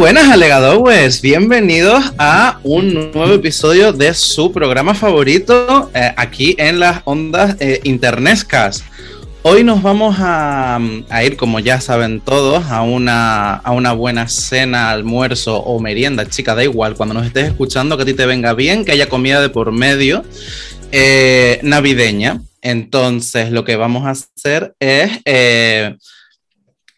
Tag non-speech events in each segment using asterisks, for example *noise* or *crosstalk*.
buenas, alegadores. Bienvenidos a un nuevo episodio de su programa favorito eh, aquí en las ondas eh, internescas. Hoy nos vamos a, ir, como ya saben todos, a una, a una buena cena, almuerzo o merienda, chica, da igual, cuando nos estés escuchando, que a ti te venga bien, que haya comida de por medio, eh, navideña. Entonces, lo que vamos a hacer es...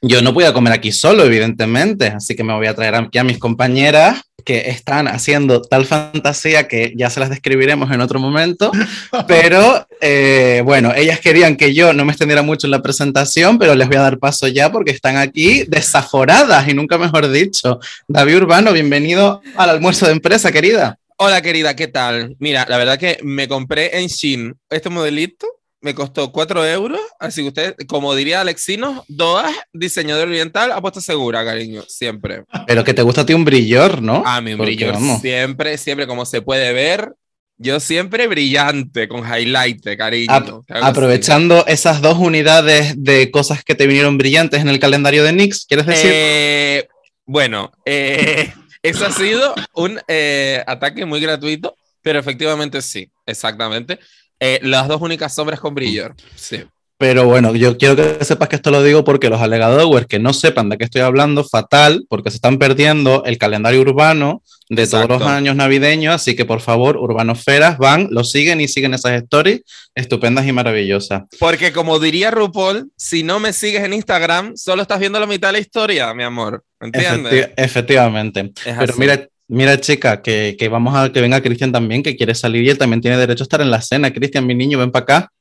yo no voy a comer aquí solo, evidentemente, así que me voy a traer aquí a mis compañeras que están haciendo tal fantasía que ya se las describiremos en otro momento, *laughs* pero eh, bueno, ellas querían que yo no me extendiera mucho en la presentación, pero les voy a dar paso ya porque están aquí desaforadas y nunca mejor dicho. David Urbano, bienvenido al almuerzo de empresa, querida. Hola querida, ¿qué tal? Mira, la verdad que me compré en Shein este modelito, me costó 4 euros, así que usted, como diría Alexino, Doas, diseñador oriental, apuesta segura, cariño, siempre. Pero que te gusta a ti un brillor, ¿no? A mí un Porque, brillo, vamos, siempre, siempre, como se puede ver, yo siempre brillante, con highlight, cariño. ap- aprovechando esas dos unidades de cosas que te vinieron brillantes en el calendario de Nix, ¿quieres decir? Eh, bueno, eh, *laughs* eso ha sido un eh, ataque muy gratuito, pero efectivamente sí, exactamente. Eh, las dos únicas sombras con brillo. Sí. Pero bueno, yo quiero que sepas que esto lo digo porque los alegadores que no sepan de qué estoy hablando, fatal, porque se están perdiendo el calendario urbano de todos Exacto. los años navideños, así que por favor, urbanosferas, van, lo siguen y siguen esas stories estupendas y maravillosas. Porque como diría RuPaul, si no me sigues en Instagram, solo estás viendo la mitad de la historia, mi amor. ¿Entiendes? Efecti- efectivamente. Es Pero así. mira, mira, chica, que, que vamos a que venga Cristian también, que quiere salir y él también tiene derecho a estar en la cena. Cristian, mi niño, ven para acá.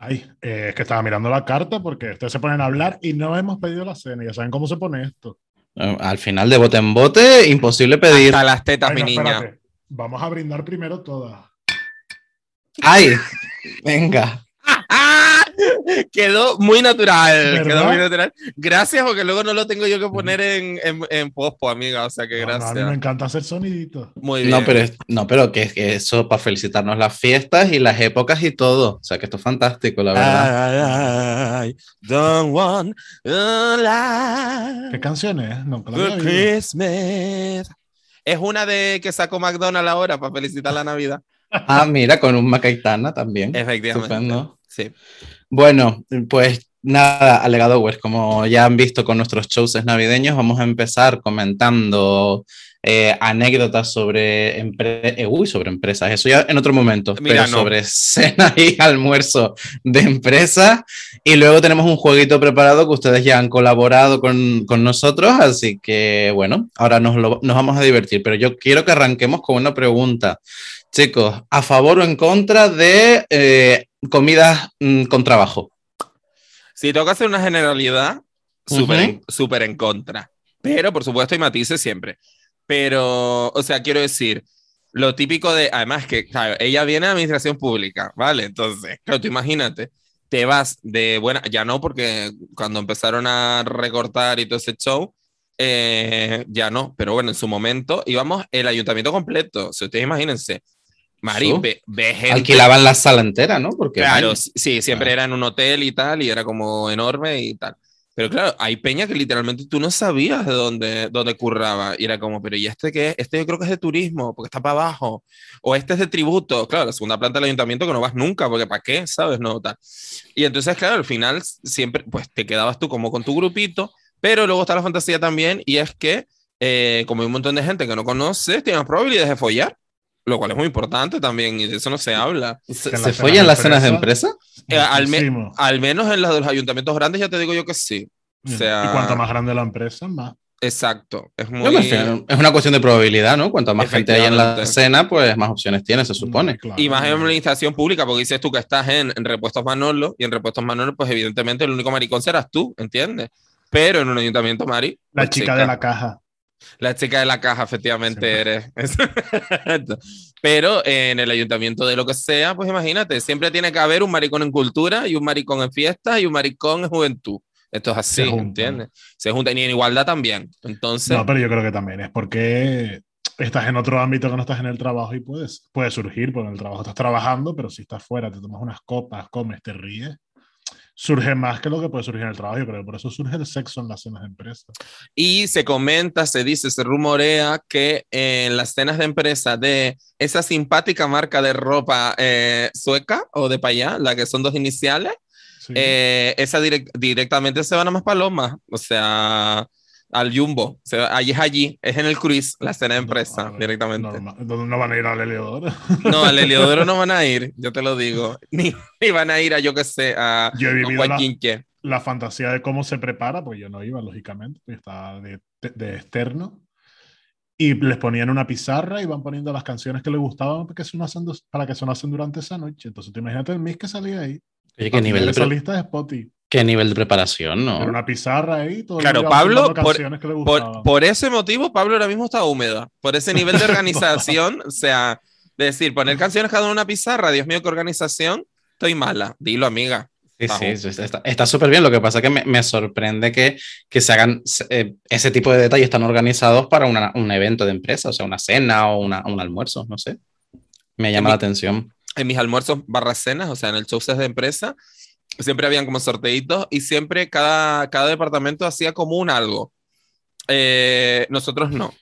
Ay, eh, es que estaba mirando la carta porque ustedes se ponen a hablar y no hemos pedido la cena. Ya saben cómo se pone esto. Eh, Al final, de bote en bote, imposible pedir. Hasta las tetas, mi niña. espérate. Vamos a brindar primero todas. ¡Ay! Venga. *laughs* ¡Ah! *laughs* Quedó muy natural. ¿Verdad? Quedó muy natural. Gracias, porque luego no lo tengo yo que poner en, en, en pospo, amiga. O sea que No, no, a gracias. mí me encanta hacer soniditos. Muy bien. No, pero, es- no, pero que, que eso para felicitarnos las fiestas y las épocas y todo. O sea, que esto es fantástico, la verdad. I don't want a ¿Qué lie canción es? Nunca la for había oído. Christmas. Es una de que sacó McDonald's ahora para felicitar la Navidad. Ah, mira, con un Macaitana también. Efectivamente. Estupendo. Sí. Bueno, pues nada, alegadores, como ya han visto con nuestros shows navideños, vamos a empezar comentando eh, anécdotas sobre, empre- eh, uy, sobre empresas. Eso ya en otro momento, Mira, pero no. sobre cena y *laughs* almuerzo de empresas. Y luego tenemos un jueguito preparado que ustedes ya han colaborado con, con nosotros, así que bueno, ahora nos, lo- nos vamos a divertir, pero yo quiero que arranquemos con una pregunta. Chicos, ¿a favor o en contra de eh, comidas mm, con trabajo? Si toca hacer una generalidad, súper en, Ujú. súper en contra. Pero, por supuesto, hay matices siempre. Pero, o sea, quiero decir, lo típico de, además que, claro, ella viene de administración pública, ¿vale? Entonces, claro, tú imagínate, te vas de buena, ya no, porque cuando empezaron a recortar y todo ese show, eh, ya no, pero bueno, en su momento íbamos el ayuntamiento completo. Si ustedes imagínense, Mari, Su. ve, ve gente. Alquilaban la sala entera, ¿no? Porque Claro, vaya, sí, siempre Ah. era en un hotel y tal, y era como enorme y tal. Pero claro, hay peña que literalmente tú no sabías de dónde, dónde curraba. Y era como, pero ¿y este qué? es? Este yo creo que es de turismo, porque está para abajo. O este es de tributo. Claro, la segunda planta del ayuntamiento que no vas nunca, porque ¿para qué? ¿Sabes? No, tal. Y entonces, claro, al final siempre, pues te quedabas tú como con tu grupito, pero luego está la fantasía también, y es que, eh, como hay un montón de gente que no conoces, tienes probabilidades de follar. Lo cual es muy importante también, y de eso no se habla. ¿Se, se las follan cenas las de cenas de empresa-? Eh, al, me- Muchísimo. al menos en los de los ayuntamientos grandes ya te digo yo que sí. O sea, Y cuanto más grande la empresa, más. Exacto. Es muy... Es una cuestión de probabilidad, ¿no? Cuanto más gente hay en la cena, pues más opciones tiene, se supone. Claro. Y más en administración pública, porque dices tú que estás en, en repuestos Manolo, y en repuestos Manolo, pues evidentemente el único maricón serás tú, ¿entiendes? Pero en un ayuntamiento, Mari. La pues, chica de la caja. La chica de la caja, efectivamente eres. *laughs* Pero en el ayuntamiento de lo que sea, pues imagínate, siempre tiene que haber un maricón en cultura y un maricón en fiestas y un maricón en juventud. Esto es así, Se. ¿entiendes? Se juntan y en igualdad también. Entonces, No, pero yo creo que también es porque estás en otro ámbito que no estás en el trabajo y puedes, puede surgir, porque en el trabajo estás trabajando, pero si estás fuera, te tomas unas copas, comes, te ríes, surge más que lo que puede surgir en el trabajo, creo. Por eso surge el sexo en las cenas de empresa. Y se comenta, se dice, se rumorea que en las cenas de empresa de esa simpática marca de ropa eh, sueca o de payá, la que son dos iniciales, Sí. eh, esa direct- directamente se van a más palomas, o sea, al Jumbo. Se va- allí es allí, es en el cruise, la cena de empresa, No, ver, directamente. normal. No, no van a ir al Heliodoro. No, al *laughs* Heliodoro no van a ir, yo te lo digo. *laughs* Ni, ni van a ir a, yo qué sé, a Yo he Don vivido la, la fantasía de cómo se prepara, pues yo no iba, lógicamente, pues estaba de, de- de externo. Y les ponían una pizarra y van poniendo las canciones que les gustaban para que sonasen, para que sonasen durante esa noche. Entonces, tú imagínate el mix que salía ahí. Oye, qué nivel, de esa lista de Spotify. Qué nivel de preparación, ¿no? Una pizarra ahí. Todo Claro, Pablo, por- que le Por, gustaban. por ese motivo, Pablo ahora mismo está húmeda. Por ese nivel de *laughs* organización, o sea, de decir, poner canciones cada una en una pizarra, Dios mío, qué organización, estoy mala. Dilo, amiga. Sí, sí, sí, está- súper bien. Lo que pasa es que me, me sorprende que, que se hagan eh, ese tipo de detalles tan organizados para una- un evento de empresa, o sea, una cena o una- un almuerzo, no sé. Me llama la atención. En mis almuerzos barra cenas, o sea, en el show de empresa, siempre habían como sorteitos y siempre cada, cada departamento hacía como un algo. Eh, nosotros no.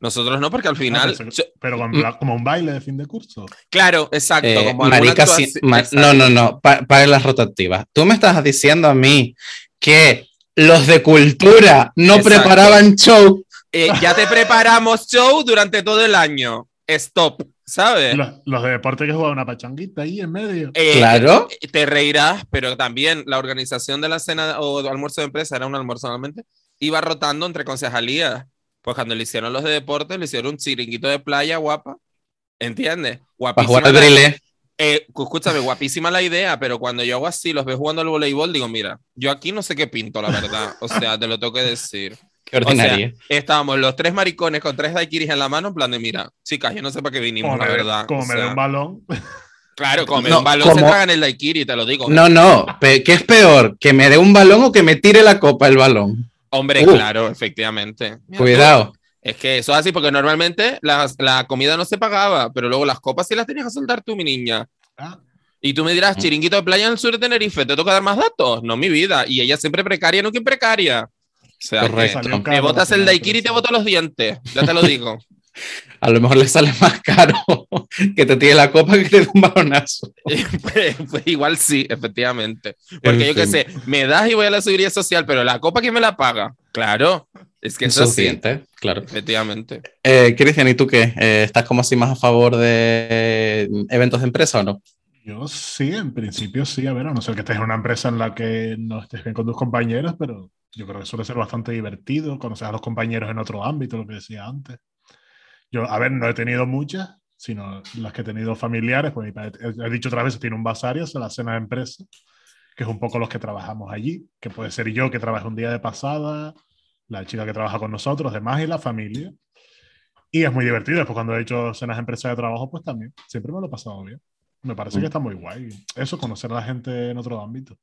Nosotros no, porque al final. Ah, pensé- yo- Pero con bla- como un baile de fin de curso. claro, exacto. Eh, como marica, ma- exacto. no, no, no, pa- paren las rotativas. Tú me estás diciendo a mí que los de cultura no Exacto. preparaban show. Eh, ya te preparamos show durante todo el año. Stop, ¿sabes? Los, los de deporte que jugaban una pachanguita ahí en medio. Eh, Claro. Te reirás, pero también la organización de la cena o almuerzo de empresa era un almuerzo normalmente. Iba rotando entre concejalías. Pues cuando le hicieron los de deporte, le hicieron un chiringuito de playa guapa. ¿Entiendes? Para Guapísima. jugar al eh, escúchame, guapísima la idea, pero cuando yo hago así, los veo jugando al voleibol, digo, mira, yo aquí no sé qué pinto, la verdad. O sea, te lo tengo que decir. Qué O sea, ordinaria. estábamos los tres maricones con tres daiquiris en la mano, en plan de, mira, chicas, yo no sé para qué vinimos, Como la me, verdad. como O me dé sea, un balón. Claro, como No, un balón se como- traga en el daiquiri, te lo digo. no, no. ¿Qué es peor? ¿Que me dé un balón o que me tire la copa el balón? Hombre, Uh. claro, efectivamente. Mira, Cuidado. tú, Es que eso es así, porque normalmente las- la comida no se pagaba, pero luego las copas sí las tenías que soltar tú, mi niña. Ah, Y tú me dirás, Mm. chiringuito de playa en el sur de Tenerife, ¿te toca dar más datos? No, mi vida. Y ella siempre precaria, no quien precaria. Sea, que Correcto. me botas el daiquiri y te boto los dientes. Ya te lo digo. *laughs* A lo mejor le sale más caro *laughs* que te tire la copa que te dé un balonazo. *laughs* pues, pues igual sí, efectivamente. Porque En yo qué sé, me das y voy a la seguridad social, pero la copa, ¿quién me la paga? Claro, es que eso sí, Suficiente, claro. efectivamente. Eh, Cristian, ¿y tú qué? Eh, ¿Estás como así más a favor de eventos de empresa o no? Yo sí, en principio sí, a ver, a no ser que estés en una empresa en la que no estés bien con tus compañeros, pero yo creo que suele ser bastante divertido conocer a los compañeros en otro ámbito, lo que decía antes. Yo, a ver, no he tenido muchas, sino las que he tenido familiares, pues mi padre, he dicho otras veces, tiene un basario, es la cena de empresa, que es un poco los que trabajamos allí, que puede ser yo que trabajo un día de pasada, la chica que trabaja con nosotros, demás y la familia. Y es muy divertido. Después, cuando he hecho cenas de empresa de trabajo, pues también. Siempre me lo he pasado bien. Me parece Mm. que está muy guay. Eso, conocer a la gente en otro ámbito.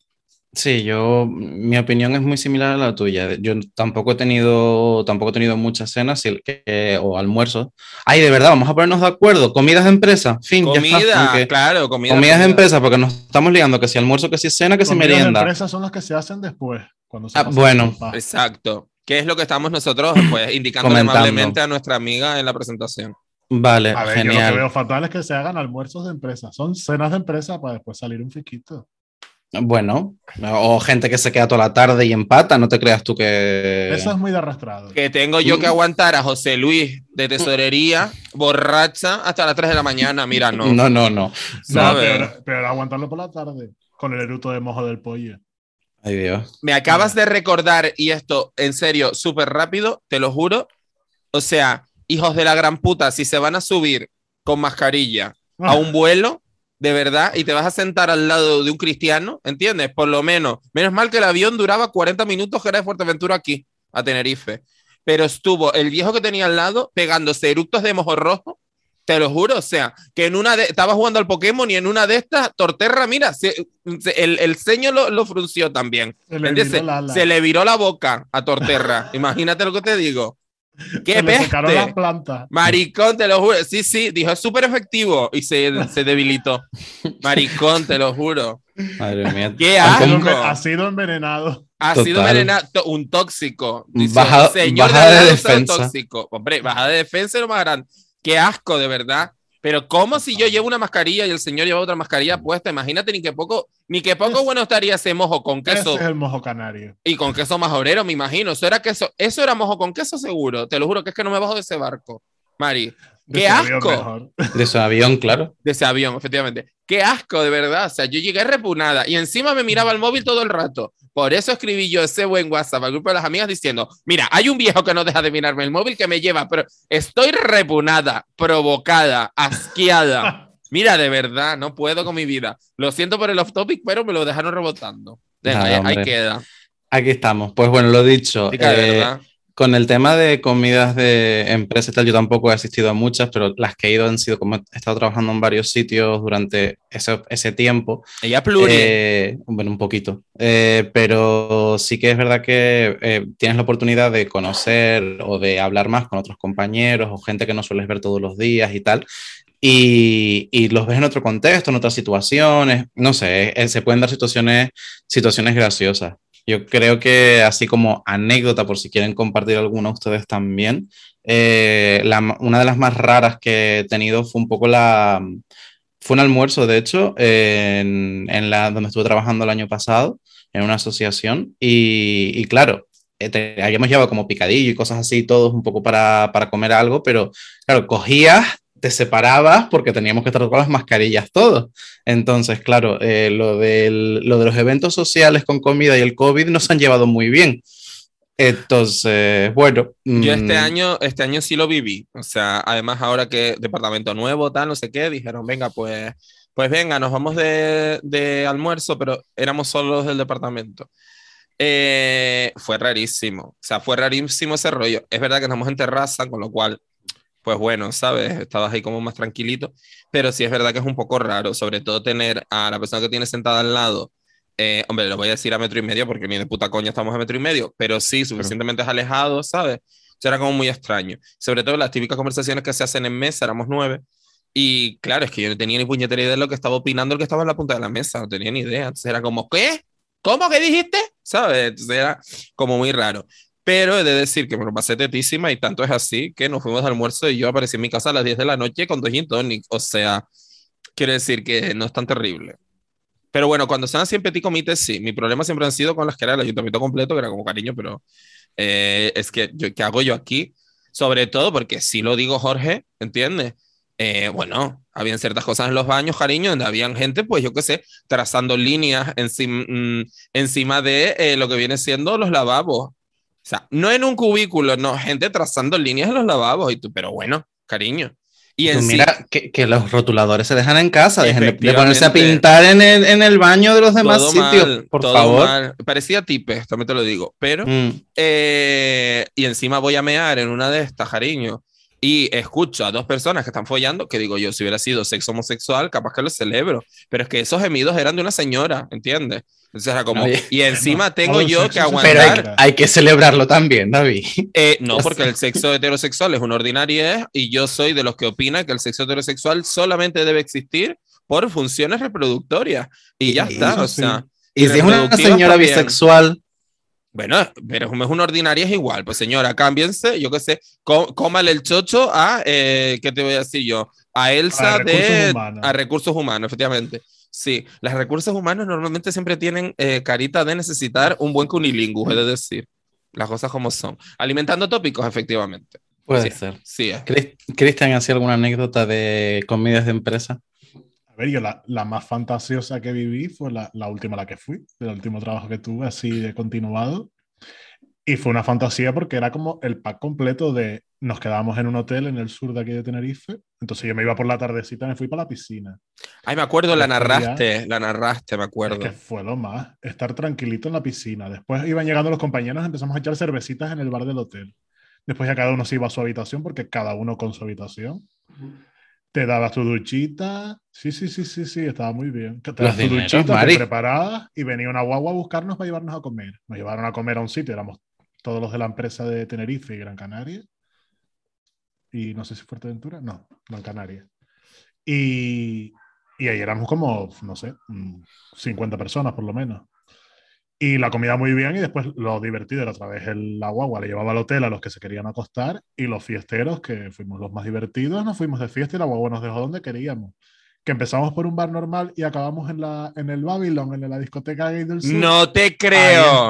Sí, yo, mi opinión es muy similar a la tuya. Yo tampoco he tenido, tampoco he tenido muchas cenas o almuerzos. Ay, de verdad, vamos a ponernos de acuerdo. Comidas de empresa, fin, ya está. Comida, Aunque- claro, comida. comidas de comida. empresa, porque nos estamos liando que si almuerzo, que si cena, que si Comidas de merienda. empresa son las que se hacen después. Cuando se Ah, bueno. Exacto. ¿Qué es lo que estamos nosotros *coughs* pues, indicando amablemente a nuestra amiga en la presentación? Vale, A ver, yo lo que genial. veo fatal es que se hagan almuerzos de empresa. Son cenas de empresa para después salir un fiquito. Bueno, o gente que se queda toda la tarde y empata, no te creas tú que... Eso es muy de arrastrado. Que tengo yo que aguantar a José Luis de tesorería, borracha, hasta las 3 de la mañana. Mira, no. No, no, no. No, pero, pero aguantarlo por la tarde. Con el eruto de mojo del pollo. Ay, Dios. Me acabas de recordar, y esto en serio, súper rápido, te lo juro. O sea, hijos de la gran puta, si se van a subir con mascarilla a un *laughs* vuelo, de verdad, y te vas a sentar al lado de un cristiano, ¿entiendes? Por lo menos. Menos mal que el avión duraba 40 minutos, que era de Fuerteventura aquí, a Tenerife. Pero estuvo el viejo que tenía al lado pegándose eructos de mojo rojo. Te lo juro, o sea, que en una de. Estaba jugando al Pokémon y en una de estas, Torterra, mira, se- se- el, el ceño lo, lo frunció también. Se le se le viró la boca a Torterra. *laughs* Imagínate lo que te digo. ¡Qué Se le secaron las peste! plantas. Maricón, te lo juro. Sí, sí, dijo, es súper efectivo y se, se debilitó. Maricón, te lo juro. Madre mía. ¡Qué asco! ha sido envenenado. Ha Total. sido envenenado, un tóxico. Dice, Baja- señor bajada de defensa. tóxico. Hombre, bajada de defensa es lo más grande. Qué asco, de verdad. Pero ¿cómo si yo llevo una mascarilla y el señor lleva otra mascarilla puesta? Imagínate ni que poco, ni que poco bueno estaría ese mojo con Ese queso es el mojo canario. y con queso majorero, me imagino. Eso era queso, eso era mojo con queso seguro. Te lo juro que es que no me bajo de ese barco. Mari, ¡Qué ese asco! De su avión, claro. de ese avión, efectivamente. Qué asco, de verdad. O sea, yo llegué repunada y encima me miraba el móvil todo el rato. Por eso escribí yo ese buen WhatsApp al grupo de las amigas diciendo, mira, hay un viejo que no deja de mirarme el móvil que me lleva, pero estoy repunada, provocada, asqueada. *laughs* Mira, de verdad, no puedo con mi vida. Lo siento por el off topic, pero me lo dejaron rebotando. Nada, ahí- queda. Aquí estamos. Pues bueno, lo dicho. Sí, eh. Con el tema de comidas de empresa y tal, yo tampoco he asistido a muchas, pero las que he ido han sido como he estado trabajando en varios sitios durante ese, ese tiempo. Ella pluri. Eh, bueno, un poquito. Eh, pero sí que es verdad que eh, tienes la oportunidad de conocer o de hablar más con otros compañeros o gente que no sueles ver todos los días y tal. Y, y los ves en otro contexto, en otras situaciones. No sé, eh, se pueden dar situaciones, situaciones graciosas. Yo creo que así como anécdota, por si quieren compartir alguna ustedes también, eh, la- una de las más raras que he tenido fue un poco la, fue un almuerzo, de hecho, en, en la, donde estuve trabajando el año pasado, en una asociación, y, y claro, eh, te- habíamos llevado como picadillo y cosas así, todos un poco para, para comer algo, pero claro, cogías, te separabas porque teníamos que estar con las mascarillas todos. Entonces, claro, eh, lo, del- lo de los eventos sociales con comida y el COVID nos han llevado muy bien. Entonces, bueno. Yo este mm, año, este año sí lo viví. O sea, además ahora que departamento nuevo, tal, no sé qué, dijeron, venga, pues, pues venga, nos vamos de, de almuerzo, pero éramos solo los del departamento. Eh, fue rarísimo. O sea, fue rarísimo ese rollo. Es verdad que estamos en terraza, con lo cual, pues bueno, ¿sabes? Estabas ahí como más tranquilito, pero sí es verdad que es un poco raro, sobre todo tener a la persona que tienes sentada al lado. eh, hombre, lo voy a decir a metro y medio porque ni de puta coña estamos a metro y medio, pero sí, suficientemente alejados, ¿sabes? Eso era como muy extraño. Sobre todo las típicas conversaciones que se hacen en mesa, éramos nueve. Y claro, es que yo no tenía ni puñetera idea de lo que estaba opinando el que estaba en la punta de la mesa, no tenía ni idea. Entonces era como, ¿qué? ¿Cómo que dijiste? ¿Sabes? Entonces era como muy raro. Pero he de decir que me lo pasé tetísima y tanto es así que nos fuimos de almuerzo y yo aparecí en mi casa a las 10 de la noche con dos gin tonic. O sea, quiero decir que no es tan terrible. Pero bueno, cuando son así en petit comité, sí. Mi problema siempre han sido con las que era el ayuntamiento completo, que era como cariño, pero eh, es que, yo, ¿qué hago yo aquí? Sobre todo porque si lo digo Jorge, ¿entiendes? Eh, bueno, habían ciertas cosas en los baños, cariño, donde habían gente, pues yo qué sé, trazando líneas encima, mm, encima de eh, lo que viene siendo los lavabos. Sea, no en un cubículo, no, gente trazando líneas en los lavabos. Y tú, pero bueno, cariño. Y en Pues sí, mira, que, que los rotuladores se dejan en casa, dejen de, ponerse a pintar en el, en el baño de los demás todo sitios, mal, por todo favor. mal. Parecía tipe, también te lo digo, pero Mm, Eh, y encima voy a mear en una de estas, cariño, y escucho a dos personas que están follando, que digo yo, si hubiera sido sexo homosexual, capaz que lo celebro, pero es que esos gemidos eran de una señora, ¿entiendes? Entonces era como, y encima No, tengo el yo que se Pero hay, aguantar, hay que celebrarlo también, David. eh, no, *laughs* porque el sexo heterosexual es una ordinariedad y yo soy de los que opina que el sexo heterosexual solamente debe existir por funciones reproductorias. Y ya está, o sea, Y si es una señora también. bisexual, Bueno, pero es una ordinaria es igual. Pues señora, cámbiense, yo qué sé, có- cómale el chocho a, eh, ¿qué te voy a decir yo? A Elsa A recursos de... humanos. A recursos humanos, efectivamente. Sí, los recursos humanos normalmente siempre tienen eh, carita de necesitar un buen cunilingus, es decir, las cosas como son. Alimentando tópicos, efectivamente. puede Sí. ser. Sí, Cristian, ¿hacía alguna anécdota de comidas de empresa? Ver, yo la, la más fantasiosa que viví fue la, la última a la que fui, el último trabajo que tuve así de continuado. Y fue una fantasía porque era como el pack completo de nos quedábamos en un hotel en el sur de aquí de Tenerife. Entonces yo me iba por la tardecita, me fui para la piscina. Ay, me acuerdo, la narraste, la narraste, me Es acuerdo. que fue lo más, estar tranquilito en la piscina. Después iban llegando los compañeros, empezamos a echar cervecitas en el bar del hotel. Después ya cada uno se iba a su habitación porque cada uno con su habitación. Te dabas tu duchita. Sí, sí, sí, sí, sí, estaba muy bien. Te dabas tu dineros, duchita, te preparabas y venía una guagua a buscarnos para llevarnos a comer. Nos llevaron a comer a un sitio, éramos todos los de la empresa de Tenerife y Gran Canaria. y no sé si Fuerteventura, no, no en Canarias. Y, y ahí éramos como, no sé, 50 mm, personas por lo menos. Y la comida muy bien y después lo divertido era otra vez el, la guagua, le llevaba al hotel a los que se querían acostar y los fiesteros, que fuimos los más divertidos, nos fuimos de fiesta y la guagua nos dejó donde queríamos. Que empezamos por un bar normal y acabamos en, la, en el Babylon, en la discoteca Gay del Sur. No te creo.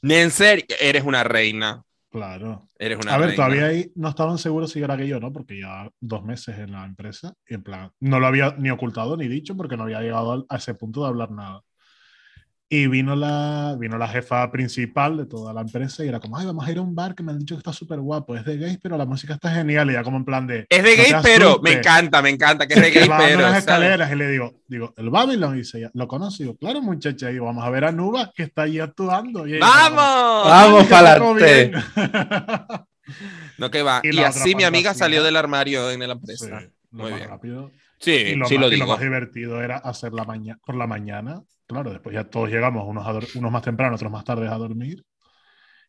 Ni en serio, eres una reina. Claro. Eres una a ver, todavía ahí no estaban seguros si era que yo, ¿no? Porque ya dos meses en la empresa y en plan, no lo había ni ocultado ni dicho porque no había llegado a ese punto de hablar nada. Y vino la, vino la jefa principal de toda la empresa y era como, ay, vamos a ir a un bar que me han dicho que está súper guapo, es de gays, pero la música está genial. Y ya como en plan de... Es de gays, pero me encanta, me encanta que es de *laughs* gays, pero... las escaleras y le digo, digo, el Babylon, y dice, ¿lo conoce? Y digo, claro, muchacha, y digo, vamos a ver a Nuba que está ahí actuando. Y ¡Vamos! ¡Vamos para *laughs* No, que va. Y, así mi amiga salió del armario en la empresa. Muy bien. Rápido. Sí, y lo, sí más, lo digo. Y lo más divertido era hacer la mañana por la mañana. Claro, después ya todos llegamos, unos, unos más temprano, otros más tarde a dormir.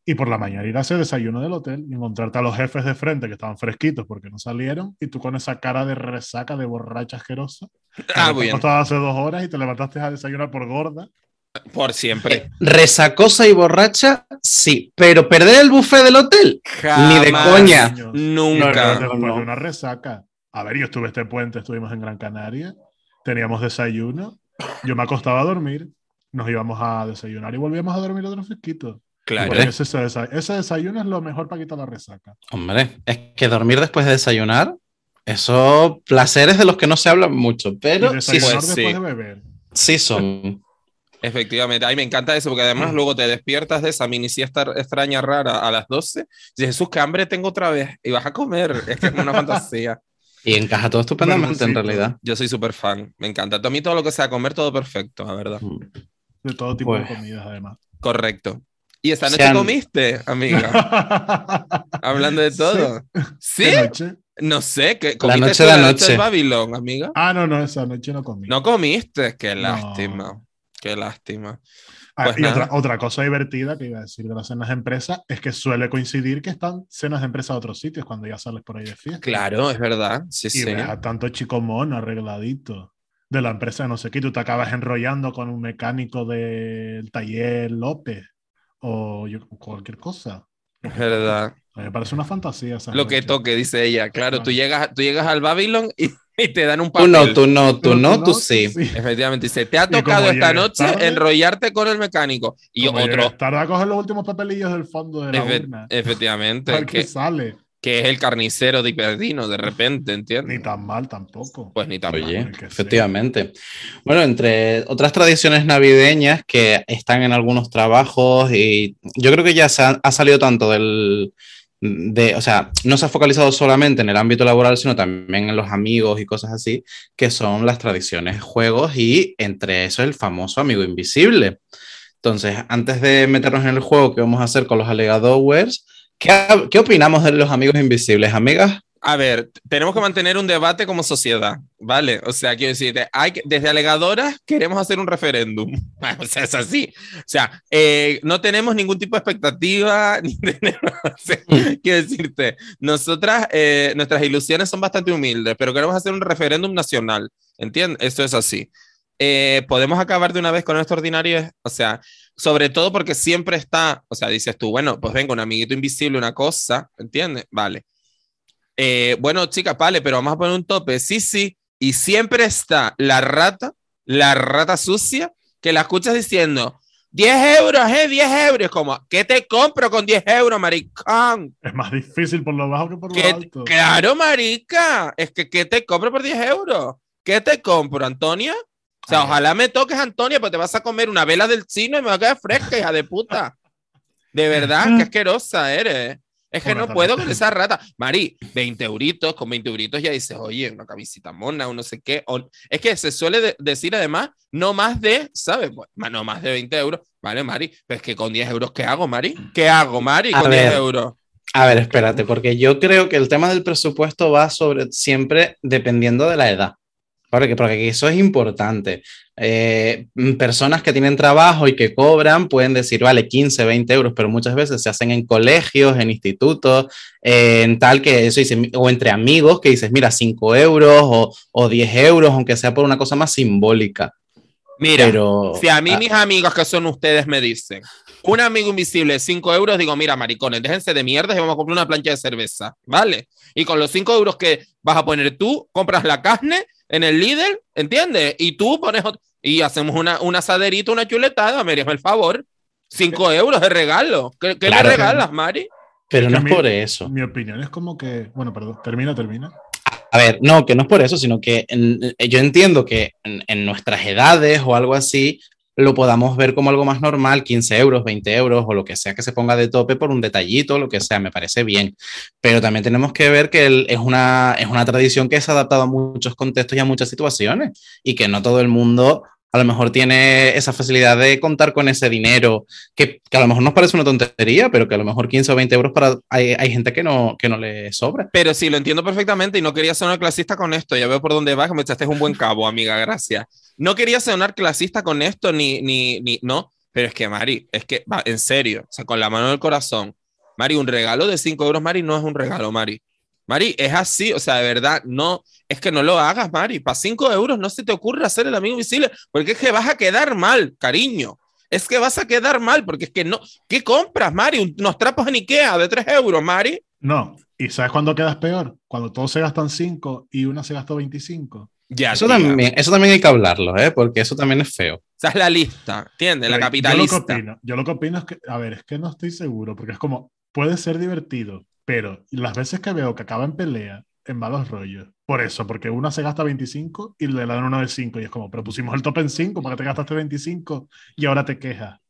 Y por la mañana ir a hacer desayuno del hotel y encontrarte a los jefes de frente que estaban fresquitos porque no salieron y tú con esa cara de resaca, de borracha asquerosa. Ah, muy bien. hace dos horas y te levantaste a desayunar por gorda. Por siempre. Eh, resacosa y borracha, sí, pero perder el buffet del hotel, Jamás, ni de coña. Nunca. No, después de una resaca. A ver, yo estuve este puente, estuvimos en Gran Canaria, teníamos desayuno, yo me acostaba a dormir, nos íbamos a desayunar y volvíamos a dormir otro fresquito. Claro. Ese, ese, ese, desayuno es lo mejor para quitar la resaca. Hombre, es que dormir después de desayunar, eso placeres de los que no se hablan mucho, pero y sí, después pues, de sí. beber. sí son. Efectivamente, a mí me encanta eso, porque además luego te despiertas de esa mini siesta extraña rara a las 12 y dices, Jesús, qué hambre tengo otra vez y vas a comer. Es que es una *laughs* fantasía. Y encaja todo estupendamente en realidad. Yo soy súper fan, me encanta. A mí todo lo que sea comer, todo perfecto, la verdad. De todo tipo Pues- de comidas, además. Correcto. ¿Y esta noche Sean- comiste, amiga? *laughs* Hablando de todo. ¿Sí? ¿Qué noche? No sé, ¿qué, La comiste noche tú de la anoche. del Babilón, amiga? Ah, no, no, esa noche no comí. No comiste, qué No. lástima. Qué lástima. Ah, pues y otra, otra cosa divertida que iba a decir de las cenas de empresa es que suele coincidir que están cenas de empresa a otros sitios cuando ya sales por ahí de fiesta. Claro, es verdad. Sí, Y sí. ves a tanto chico mono arregladito de la empresa de no sé qué, tú te acabas enrollando con un mecánico del taller López o yo- cualquier cosa. Es verdad. Me parece una fantasía. esa Lo que toque, dice ella. Claro, tú Vale. llegas, tú llegas al Babylon y, *laughs* y te dan un Tú papel. no, tú no, tú no, tú sí. Efectivamente, dice, te ha tocado esta noche tarde- enrollarte con el mecánico. Y Como otro, tarde a coger los últimos papelillos del fondo de la efe- urna. efectivamente, Tal que que, sale. que es el carnicero de Hiperdino, de repente, Ni ¿entiendes? tan mal tampoco. Pues ni tan mal. Oye, ser. efectivamente. Bueno, entre otras tradiciones navideñas que están en algunos trabajos y yo creo que ya se ha, ha salido tanto del, de, o sea, no se ha focalizado solamente en el ámbito laboral, sino también en los amigos y cosas así, que son las tradiciones, juegos y entre eso el famoso amigo invisible. Entonces, antes de meternos en el juego que vamos a hacer con los alegadores, ¿qué, qué opinamos de los amigos invisibles, amigas? A ver, tenemos que mantener un debate como sociedad, ¿vale? O sea, quiero decirte, hay que- desde alegadoras queremos hacer un referéndum. *laughs* O sea, es así. O sea, eh, no tenemos ningún tipo de expectativa, *laughs* ni tenemos- o sea, quiero decirte, nosotras, eh, nuestras ilusiones son bastante humildes, pero queremos hacer un referéndum nacional, ¿entiendes? Esto es así. Eh, podemos acabar de una vez con esto ordinario, o sea, sobre todo porque siempre está, o sea, dices tú, bueno, pues venga, un amiguito invisible, una cosa, ¿entiendes? Vale. Eh, bueno, chicas, vale, pero vamos a poner un tope. Sí, sí. Y siempre está la rata, la rata sucia, que la escuchas diciendo, 10 euros, eh, 10 euros. Como, ¿qué te compro con 10 euros, maricón? Es más difícil por lo bajo que por lo ¿Qué- alto. claro, marica. Es que, ¿qué te compro por 10 euros? ¿Qué te compro, Antonia? O sea, Ay. ojalá me toques, Antonia, pues te vas a comer una vela del chino y me va a quedar fresca, hija de puta. De verdad, qué *laughs* asquerosa eres. Es que no puedo con esa rata. Mari, 20 euritos, con 20 euritos ya dices, oye, una camisita mona o no sé qué. O- es que se suele de- decir además, no más de, ¿sabes? Pues, no más de 20 euros. Vale, Mari, pero es que con 10 euros, ¿qué hago, Mari? ¿Qué hago, Mari, A con 10 ver. euros? A ver, espérate, porque yo creo que el tema del presupuesto va sobre siempre dependiendo de la edad. Porque, porque eso es importante. Eh, personas que tienen trabajo y que cobran pueden decir, vale, 15, 20 euros, pero muchas veces se hacen en colegios, en institutos, en tal que eso dice, o entre amigos que dices, mira, 5 euros o, o 10 euros, aunque sea por una cosa más simbólica. Mira, pero, si a mí ah, mis amigos que son ustedes me dicen, un amigo invisible, 5 euros, digo, mira, maricones, déjense de mierda y vamos a comprar una plancha de cerveza, ¿vale? Y con los 5 euros que vas a poner tú, compras la carne en el líder, ¿entiendes? Y tú pones y hacemos una, una asaderita, una chuletada, me el favor. 5 euros de regalo. ¿Qué, qué le regalas, Mari? Pero no es por eso. Mi opinión es como que, bueno, perdón, termina, termina. A ver, no, que no es por eso, sino que yo entiendo que en, en, nuestras edades o algo así, lo podamos ver como algo más normal, 15 euros, 20 euros o lo que sea que se ponga de tope por un detallito, lo que sea, me parece bien. Pero también tenemos que ver que es, una, es una tradición que se ha adaptado a muchos contextos y a muchas situaciones y que no todo el mundo a lo mejor tiene esa facilidad de contar con ese dinero, que, que, a lo mejor nos parece una tontería, pero que a lo mejor 15 o 20 euros para, hay, hay, gente que no, que no le sobra. Pero sí, lo entiendo perfectamente y no quería una clasista con esto, ya veo por dónde vas, me echaste un buen cabo, amiga, gracias. No quería sonar clasista con esto, ni, ni, ni, no, pero es que, Mari, es que, va, en serio, o sea, con la mano del corazón, Mari, un regalo de 5 euros, Mari, no es un regalo, Mari. Mari, es así, o sea, de verdad, no, es que no lo hagas, Mari. Para 5 euros no se te ocurre hacer el amigo visible, porque es que vas a quedar mal, cariño. Es que vas a quedar mal, porque es que no. ¿Qué compras, Mari? Unos trapos en Ikea de 3 euros, Mari. No, ¿y sabes cuándo quedas peor? Cuando todos se gastan 5 y una se gastó 25. Ya, eso, también, eso también hay que hablarlo, ¿eh? porque eso también es feo. Esa es la lista, ¿entiendes? La capitalista. Yo lo, que opino, yo lo que opino es que, a ver, es que no estoy seguro, porque es como, puede ser divertido, pero las veces que veo que acaba en pelea, en malos rollos. Por eso, porque una se gasta 25 y le dan una de 5 y es como, pero pusimos el top en 5 porque te gastaste 25 y ahora te quejas.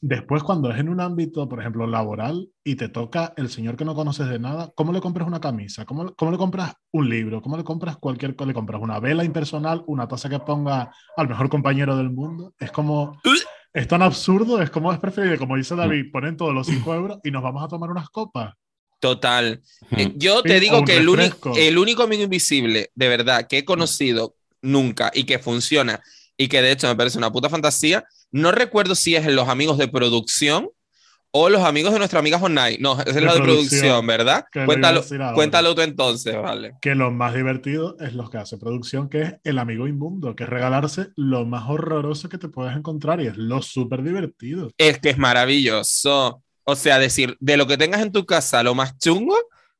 Después, cuando es en un ámbito, por ejemplo, laboral y te toca el señor que no conoces de nada, ¿cómo le compras una camisa? ¿Cómo, cómo le compras un libro? ¿Cómo le compras cualquier cosa? ¿Le compras una vela impersonal? ¿Una taza que ponga al mejor compañero del mundo? Es como... Es tan absurdo, es como es preferible, como dice David, ponen todos los 5 euros y nos vamos a tomar unas copas. Total. Eh, yo te digo que el único, el único amigo invisible, de verdad, que he conocido nunca y que funciona y que de hecho me parece una puta fantasía, no recuerdo si es en los amigos de producción o los amigos de nuestra amiga online. No, es en los de producción, ¿verdad? Cuéntalo, cuéntalo tú entonces, vale. Que lo más divertido es los que hace producción, que es el amigo inmundo, que es regalarse lo más horroroso que te puedes encontrar y es lo súper divertido. Es que es maravilloso. O sea, decir, de lo que tengas en tu casa, lo más chungo,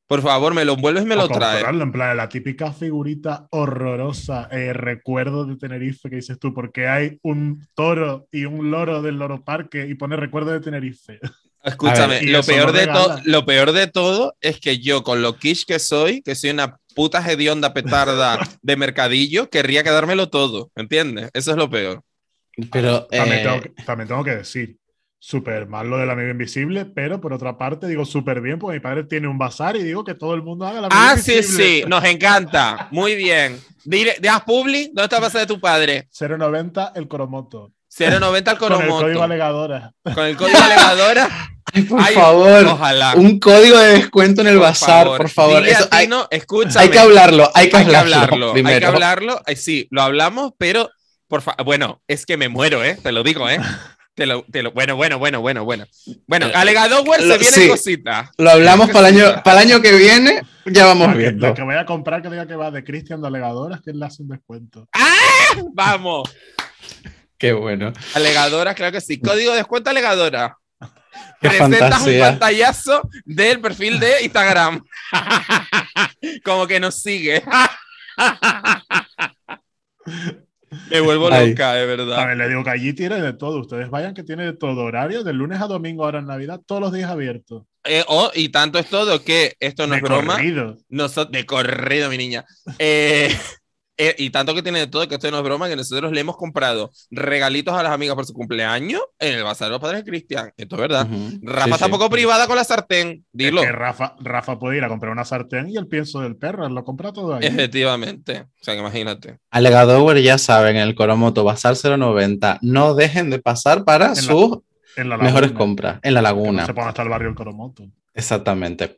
por favor, me lo envuelves y me lo traes. En plan, la típica figurita horrorosa, eh, recuerdo de Tenerife que dices tú, porque hay un toro y un loro del loro parque y pone recuerdo de Tenerife. Escúchame, lo, peor de lo peor de todo es que yo, con lo quiche que soy, que soy una puta hedionda petarda de mercadillo, querría quedármelo todo, ¿entiendes? Eso es lo peor. Pero también, eh, también tengo que decir, súper mal lo del amigo invisible, pero por otra parte digo súper bien, porque mi padre tiene un bazar y digo que todo el mundo haga la amigo Ah, sí, sí, nos encanta. Muy bien. Dile, ¿de Publi? ¿Dónde está el bazar de tu padre? 090 el Coromoto. 090 *laughs* el Coromoto. Con el código alegadora. Con el código alegadora. *laughs* Ay, por favor, ojalá. un código de descuento en el bazar, por favor. Eso, hay, no, hay que hablarlo, hay que, hablarlo, hablarlo. Hay que hablarlo. Sí, lo hablamos, pero por favor, bueno, es que me muero, ¿eh? Te lo digo, ¿eh? *laughs* Te lo, te lo, bueno, bueno, bueno, bueno, bueno. Bueno, Alegador se viene cosita. Lo hablamos para el año, *laughs* para el año que viene, ya vamos viendo. Lo que voy a comprar que diga que va de Cristian de Alegadoras, que él le hace un descuento. ¡Ah! ¡Vamos! *laughs* Qué bueno. Alegadoras, claro que sí. Código de descuento Alegadora. *laughs* Presentas un pantallazo del perfil de Instagram. Como que nos sigue. Me vuelvo loca, de verdad. A ver, le digo que allí tiene de todo. Ustedes vayan que tiene de todo. Horario de lunes a domingo, ahora en Navidad, todos los días abiertos. Eh, oh, y tanto es todo que esto no es broma. Corrido. de corrido, mi niña. Eh, *laughs* eh, y tanto que tiene de todo, que esto no es broma, que nosotros le hemos comprado regalitos a las amigas por su cumpleaños en el Bazar de los Padres de Cristian. Esto es verdad. Rafa está poco privada con la sartén, dilo. que Rafa, Rafa puede ir a comprar una sartén y el pienso del perro, lo compra todo ahí. Efectivamente. O sea, que imagínate. Alegadower ya saben, el Coromoto Bazar 090, no dejen de pasar para sus mejores compras en la laguna. no se pone hasta el barrio el Coromoto. Exactamente.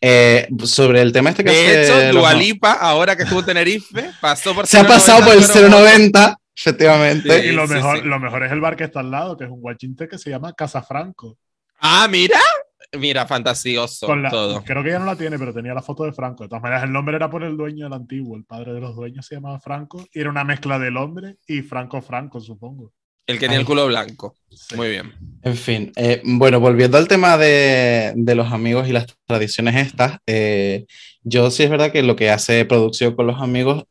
Eh, sobre el tema este que De hecho, Dualipa, ahora que estuvo en Tenerife, pasó por Se ha pasado por el 090 efectivamente. Y lo Sí, mejor, sí. lo mejor es el bar que está al lado, que es un guachinte que se llama Casa Franco. Ah, mira. Mira, fantasioso Con la- todo. Creo que ya no la tiene, pero tenía la foto de Franco. De todas maneras, el nombre era por el dueño del antiguo. El padre de los dueños se llamaba Franco. Y era una mezcla del hombre y Franco Franco, supongo. El que tenía el culo blanco. Sí. Muy bien. En fin, eh, bueno, volviendo al tema de, de los amigos y las tradiciones estas, eh, yo sí es verdad que lo que hace producción con los amigos,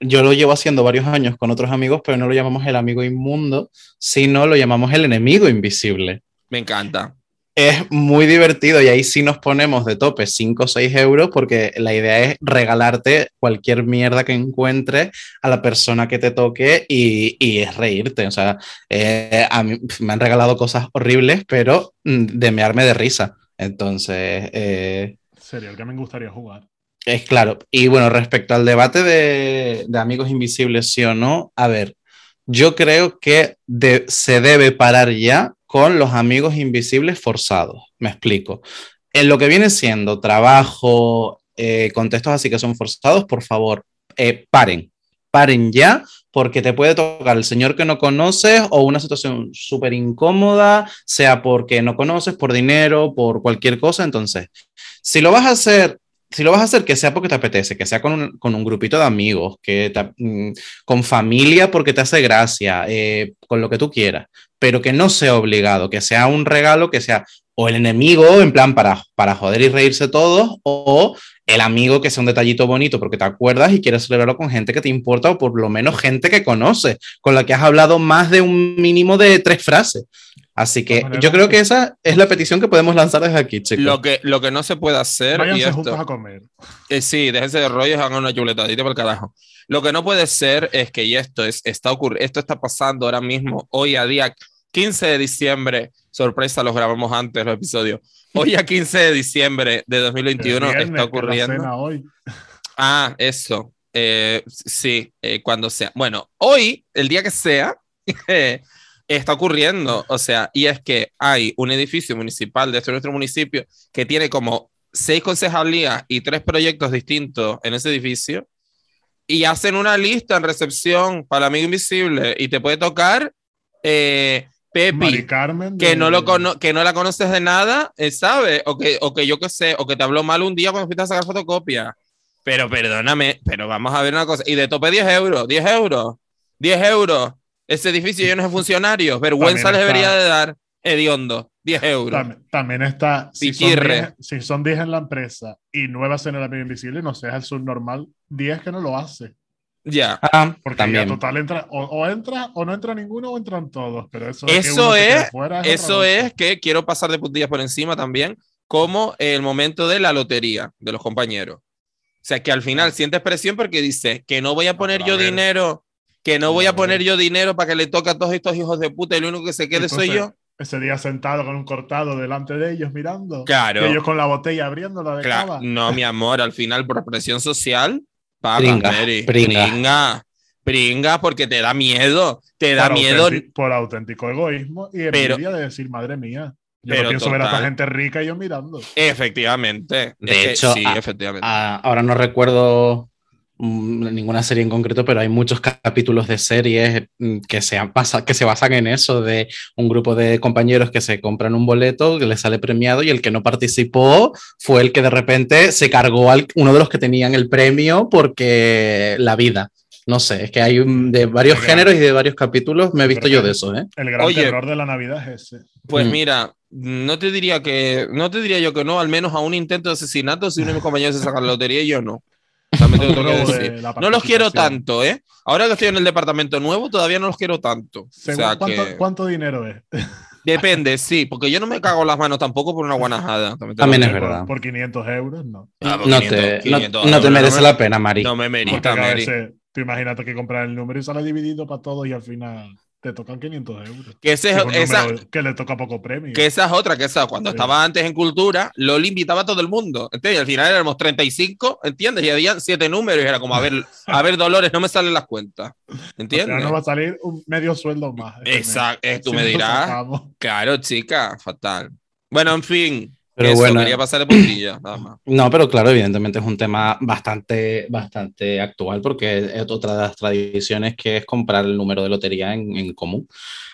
yo lo llevo haciendo varios años con otros amigos, pero no lo llamamos el amigo inmundo, sino lo llamamos el enemigo invisible. Me encanta. Es muy divertido y ahí sí nos ponemos de tope 5 o 6 euros porque la idea es regalarte cualquier mierda que encuentres a la persona que te toque y, y es reírte. O sea, eh, a mí me han regalado cosas horribles, pero mm, de mearme de risa. Entonces, eh, Sería el que me gustaría jugar. es claro. Y bueno, respecto al debate de, de amigos invisibles, sí o no, a ver, yo creo que de- se debe parar ya con los amigos invisibles forzados. Me explico. En lo que viene siendo trabajo, eh, contextos así que son forzados, por favor, eh, paren. Paren ya, porque te puede tocar el señor que no conoces o una situación súper incómoda, sea porque no conoces, por dinero, por cualquier cosa. Entonces, si lo vas a hacer si lo vas a hacer, que sea porque te apetece, que sea con un, con un grupito de amigos, que mm, con familia porque te hace gracia, eh, con lo que tú quieras, pero que no sea obligado, que sea un regalo, que sea o el enemigo, en plan para, para joder y reírse todos, o el amigo que sea un detallito bonito porque te acuerdas y quieres celebrarlo con gente que te importa o por lo menos gente que conoces, con la que has hablado más de un mínimo de tres frases. Así que yo creo que esa es la petición que podemos lanzar desde aquí, chicos. Lo que, lo que no se puede hacer. y Váyanse esto- juntos a comer. Eh, sí, déjense de rollos, hagan una chuletadita por el carajo. Lo que no puede ser es que y esto es, está ocurriendo, esto está pasando ahora mismo, hoy a día 15 de diciembre, sorpresa, los grabamos antes los episodios. Hoy a 15 de diciembre de 2021 El viernes, está ocurriendo. cena hoy. Ah, eso. Eh, sí, eh, cuando sea. Bueno, hoy, el día que sea, *laughs* está ocurriendo. O sea, y es que hay un edificio municipal de nuestro municipio que tiene como seis concejalías y tres proyectos distintos en ese edificio. Y hacen una lista en recepción para amigo invisible y te puede tocar eh, Pepi Carmen. que no, lo cono- que no la conoces de nada, eh, ¿sabes? O que, o que yo qué sé, o que te habló mal un día cuando fuiste a sacar fotocopia. Pero perdóname, pero vamos a ver una cosa. Y de tope 10 euros, 10 euros, 10 euros. Ese edificio lleno de funcionarios. Vergüenza les debería de dar. Hediondo, 10 euros. También, también está, si son, Piquirre. 10, si son 10 en la empresa y nuevas en el amigo invisible, no sé, es el subnormal 10 que no lo hace. Ya. Ah, Porque también. ya total entra, o, o entra o no entra ninguno o entran todos. Pero eso, de que Eso es- fuera Eso es que quiero pasar de puntillas por encima también, como el momento de la lotería de los compañeros. O sea, que al final sientes presión porque dice que no voy a poner yo dinero, que no voy a poner yo dinero para que le toque a todos estos hijos de puta y lo único que se quede soy yo. Ese día sentado con un cortado delante de ellos mirando. Claro. Y ellos con la botella abriéndola de Claro, cava. no, mi amor, al final por presión social, paga, Pringa, Mary. pringa. pringa, pringa, porque te da miedo, te da por, miedo. auténtico, por auténtico egoísmo y Pero- envidia de decir, madre mía. Yo pero no pienso ver a esta total. gente rica y yo mirando. Efectivamente. De Es que hecho, sí, a- efectivamente. Ah, ahora no recuerdo ninguna serie en concreto, pero hay muchos capítulos de series mm, que se, han pasa- que se basan en eso, de un grupo de compañeros que se compran un boleto, que les sale premiado y el que no participó fue el que de repente se cargó a uno de los que tenían el premio porque la vida. No sé, es que hay un- de varios géneros y de varios capítulos, me he visto yo de eso, ¿eh? El gran Oye. terror de la Navidad es ese. Pues Mm. mira, no te diría que, no te diría yo que no, al menos a un intento de asesinato, si uno de mis compañeros se saca la lotería y yo no. También tengo que Robo de decir. la No los quiero tanto, ¿eh? Ahora que estoy en el departamento nuevo, todavía no los quiero tanto. O Según sea ¿cuánto, que cuánto dinero es? depende, sí, porque yo no me *laughs* cago las manos tampoco por una guanajada. También, También es verdad. Por, por 500 euros, no. Ah, No 500, te, no- 500 no te merece me- la pena, Mari. No me merita, veces, tú imagínate que comprar el número y sale dividido para todos y al final te tocan 500 euros. Que, ese, Que esa, número que le toca poco premio. que esa es otra, que esa, cuando Sí. estaba antes en cultura, Loli invitaba a todo el mundo, ¿entiendes? Y al final éramos 35, ¿entiendes? Y había siete números y era como, a ver, *laughs* a ver, Dolores, no me salen las cuentas, ¿entiendes? nos va a salir un medio sueldo más. Exacto, tú Si me no dirás. Claro, chica, fatal. Bueno, en fin, Pero Eso, bueno, quería pasar de puntilla, nada más. *clears throat* no, pero claro, evidentemente es un tema bastante, bastante actual porque es otra de las tradiciones que es comprar el número de lotería en, en común.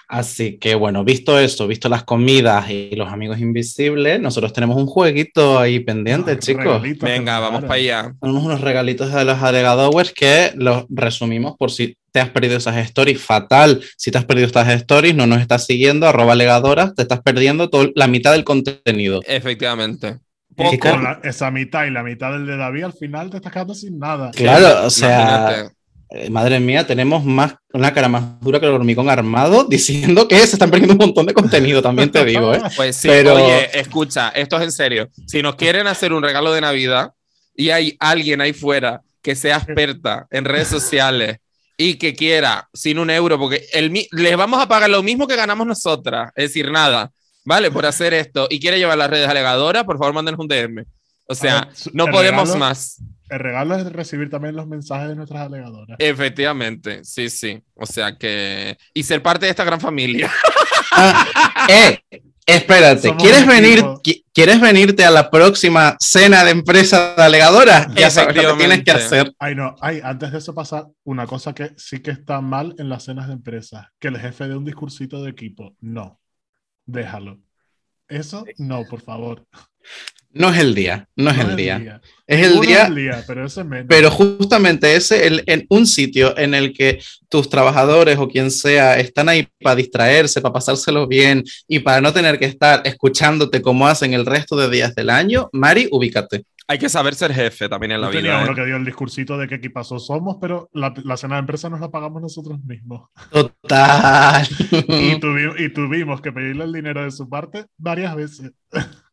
Así que bueno, visto esto, visto las comidas y los amigos invisibles, nosotros tenemos un jueguito ahí pendiente, Ah, chicos. Venga, vamos para allá. Tenemos unos regalitos de los agregadores que los resumimos por si te has perdido esas stories. Fatal. Si te has perdido estas stories, no nos estás siguiendo, arroba alegadoras, te estás perdiendo todo, la mitad del contenido. Efectivamente. Poco. con la- esa mitad y la mitad del de David, al final te estás quedando sin nada. Claro, o sea, Imagínate. eh, madre mía, tenemos más una cara más dura que el hormigón armado *laughs* diciendo que se están perdiendo un montón de contenido, también te digo, ¿eh? *laughs* Pues sí, Pero- oye, escucha, esto es en serio. Si nos quieren hacer un regalo de Navidad y hay alguien ahí fuera que sea experta en redes sociales y que quiera sin un euro, porque el, mi- les vamos a pagar lo mismo que ganamos nosotras, es decir, nada, ¿vale? Por hacer esto y quiere llevar las redes alegadoras, por favor, mándenos un DM. O sea, no podemos regalo- más. El regalo es recibir también los mensajes de nuestras alegadoras. Efectivamente, sí, sí. O sea que. Y ser parte de esta gran familia. *laughs* Ah, eh, espérate, Somos ¿quieres venir, qui- ¿quieres venirte a la próxima cena de empresa de alegadoras? Ya sabes lo que tienes que hacer. Ay, no, ay, antes de eso pasa una cosa que sí que está mal en las cenas de empresas, que el jefe dé un discursito de equipo. No, déjalo. Eso, no, por favor. No es el día, no es No el día. día. Es el día, es el día, pero ese menos. pero justamente ese, el- en un sitio en el que tus trabajadores o quien sea están ahí para distraerse, para pasárselo bien y para no tener que estar escuchándote como hacen el resto de días del año, Mari, ubícate. Hay que saber ser jefe también en la Yo tenía vida. uno ¿eh? que dio el discursito de qué equipazo somos, pero la, la cena de empresa nos la pagamos nosotros mismos. Total. Y, *laughs* tuvi- y tuvimos que pedirle el dinero de su parte varias veces. *laughs*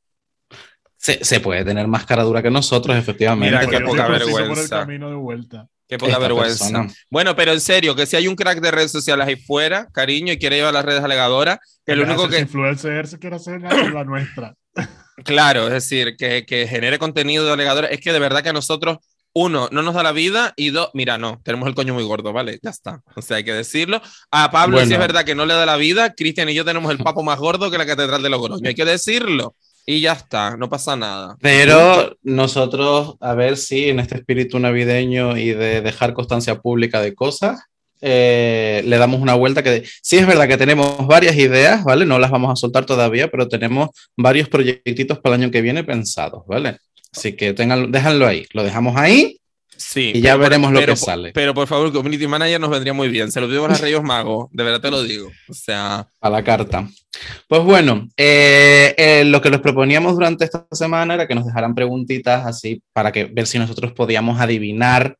se, se puede tener más cara dura que nosotros, efectivamente. Mira, qué poca vergüenza. camino de vuelta. Qué poca Esta vergüenza. persona. Bueno, pero en serio, que si hay un crack de redes sociales ahí fuera, cariño, y quiere llevar las redes alegadoras, que lo único que. influencer se quiere hacer la, nuestra. *laughs* Claro, es decir, que, que genere contenido de alegadores. Es que de verdad que a nosotros, uno, no nos da la vida y dos, mira, no, tenemos el coño muy gordo, ¿vale? Ya está. O sea, hay que decirlo. A Pablo sí Bueno. es verdad que no le da la vida. Cristian y yo tenemos el papo más gordo que la catedral de Logroño. Hay que decirlo. Y ya está, no pasa nada. Pero nosotros, a ver si en este espíritu navideño y de dejar constancia pública de cosas, eh, le damos una vuelta que sí es verdad que tenemos varias ideas, ¿vale? No las vamos a soltar todavía, pero tenemos varios proyectitos para el año que viene pensados, ¿vale? Así que tengan, déjanlo ahí, lo dejamos ahí Sí. y ya pero- veremos lo pero- que sale. Pero por favor, Community Manager nos vendría muy bien. Se lo pedimos a Reyes Magos, de verdad te lo digo. O sea, a la carta. Pues bueno, eh, eh, lo que les proponíamos durante esta semana era que nos dejaran preguntitas así para que ver si nosotros podíamos adivinar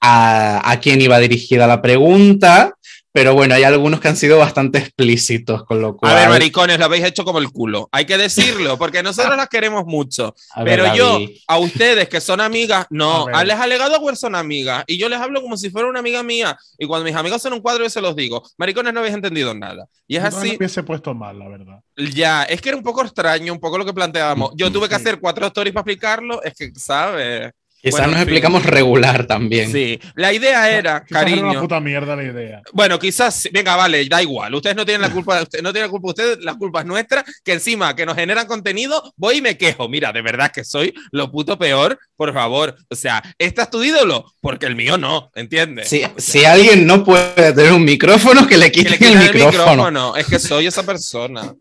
a, a quién iba dirigida la pregunta. Pero bueno, hay algunos que han sido bastante explícitos, con lo cual. a ver, maricones, lo habéis hecho como el culo. Hay que decirlo, porque nosotros las queremos mucho. *laughs* a ver, Pero yo, David, a ustedes que son amigas, no, A ver. les alegado a son amigas. Y yo les hablo como si fuera una amiga mía. Y cuando mis amigos son un cuadro, yo se los digo. Maricones, no habéis entendido nada. Y es Yo no así. lo hubiese puesto mal, la verdad. Ya, es que era un poco extraño, un poco lo que planteábamos. Yo tuve que Sí. hacer cuatro stories para explicarlo. Es que, ¿sabes? Quizás bueno, nos en fin. explicamos regular también. Sí. La idea era, Quizás era cariño. una puta mierda la idea. Bueno, quizás, venga, vale, da igual. Ustedes no tienen la culpa, usted- no tienen la culpa ustedes, la culpa es nuestra, que encima que nos generan contenido, voy y me quejo. Mira, de verdad que soy lo puto peor, por favor. O sea, ¿este es tu ídolo? Porque el mío no, ¿entiendes? Si, O sea, si alguien no puede tener un micrófono, que le que quiten le quitan el micrófono. Es que soy esa persona.